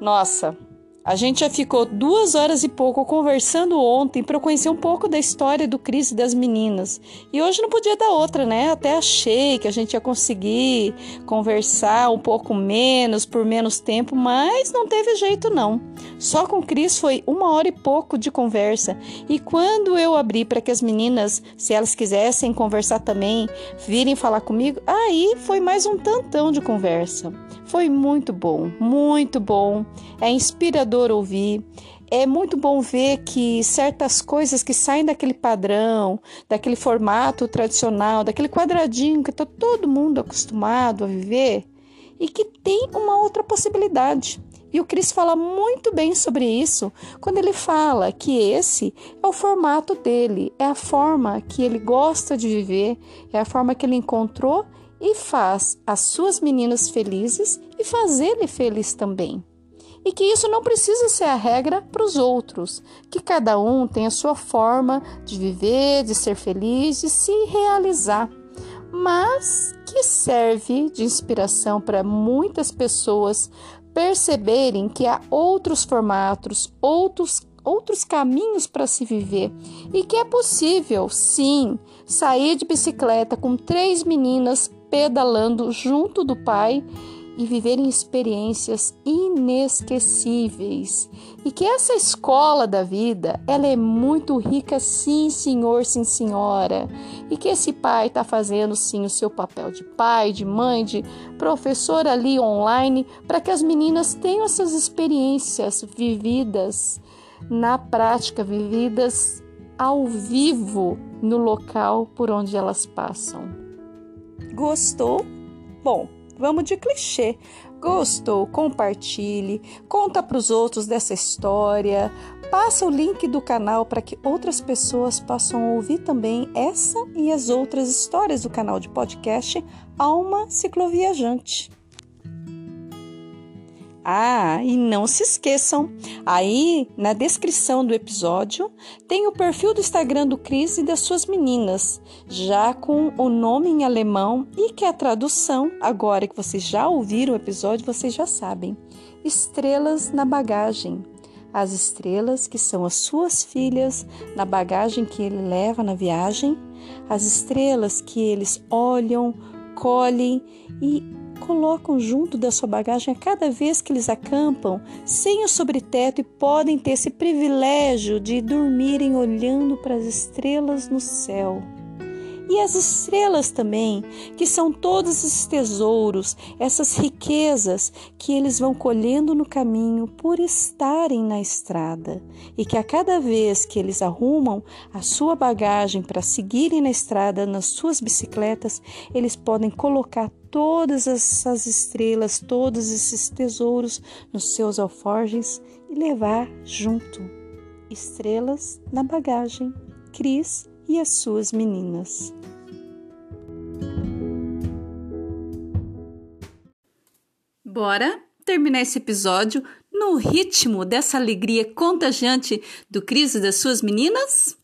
Nossa, a gente já ficou duas horas e pouco conversando ontem para conhecer um pouco da história do Cris e das meninas. E hoje não podia dar outra, né? Até achei que a gente ia conseguir conversar um pouco menos, por menos tempo, mas não teve jeito não. Só com o Cris foi uma hora e pouco de conversa. E quando eu abri para que as meninas, se elas quisessem conversar também, virem falar comigo, aí foi mais um tantão de conversa. Foi muito bom, muito bom. É inspirador ouvir. É muito bom ver que certas coisas que saem daquele padrão, daquele formato tradicional, daquele quadradinho que está todo mundo acostumado a viver, e que tem uma outra possibilidade. E o Cris fala muito bem sobre isso quando ele fala que esse é o formato dele, é a forma que ele gosta de viver, é a forma que ele encontrou e faz as suas meninas felizes e faz ele feliz também. E que isso não precisa ser a regra para os outros, que cada um tem a sua forma de viver, de ser feliz, de se realizar, mas que serve de inspiração para muitas pessoas perceberem que há outros formatos, outros outros caminhos para se viver? E que é possível, sim, sair de bicicleta com três meninas pedalando junto do pai e viverem experiências inesquecíveis. E que essa escola da vida, ela é muito rica, sim, senhor, sim, senhora. E que esse pai está fazendo, sim, o seu papel de pai, de mãe, de professor ali online, para que as meninas tenham essas experiências vividas na prática, vividas ao vivo no local por onde elas passam. Gostou? Bom, vamos de clichê. Gostou? Compartilhe, conta para os outros dessa história, passa o link do canal para que outras pessoas possam ouvir também essa e as outras histórias do canal de podcast Alma Cicloviajante. Ah, e não se esqueçam, aí na descrição do episódio tem o perfil do Instagram do Cris e das suas meninas, já com o nome em alemão e que a tradução, agora que vocês já ouviram o episódio, vocês já sabem. Estrelas na bagagem. As estrelas que são as suas filhas na bagagem que ele leva na viagem, as estrelas que eles olham, colhem e colocam junto da sua bagagem a cada vez que eles acampam sem o sobreteto e podem ter esse privilégio de dormirem olhando para as estrelas no céu. E as estrelas também, que são todos esses tesouros, essas riquezas que eles vão colhendo no caminho por estarem na estrada. E que a cada vez que eles arrumam a sua bagagem para seguirem na estrada, nas suas bicicletas, eles podem colocar todas essas estrelas, todos esses tesouros nos seus alforjes e levar junto. Estrelas na bagagem. Cris e as suas meninas. Bora terminar esse episódio no ritmo dessa alegria contagiante do Cris e das suas meninas?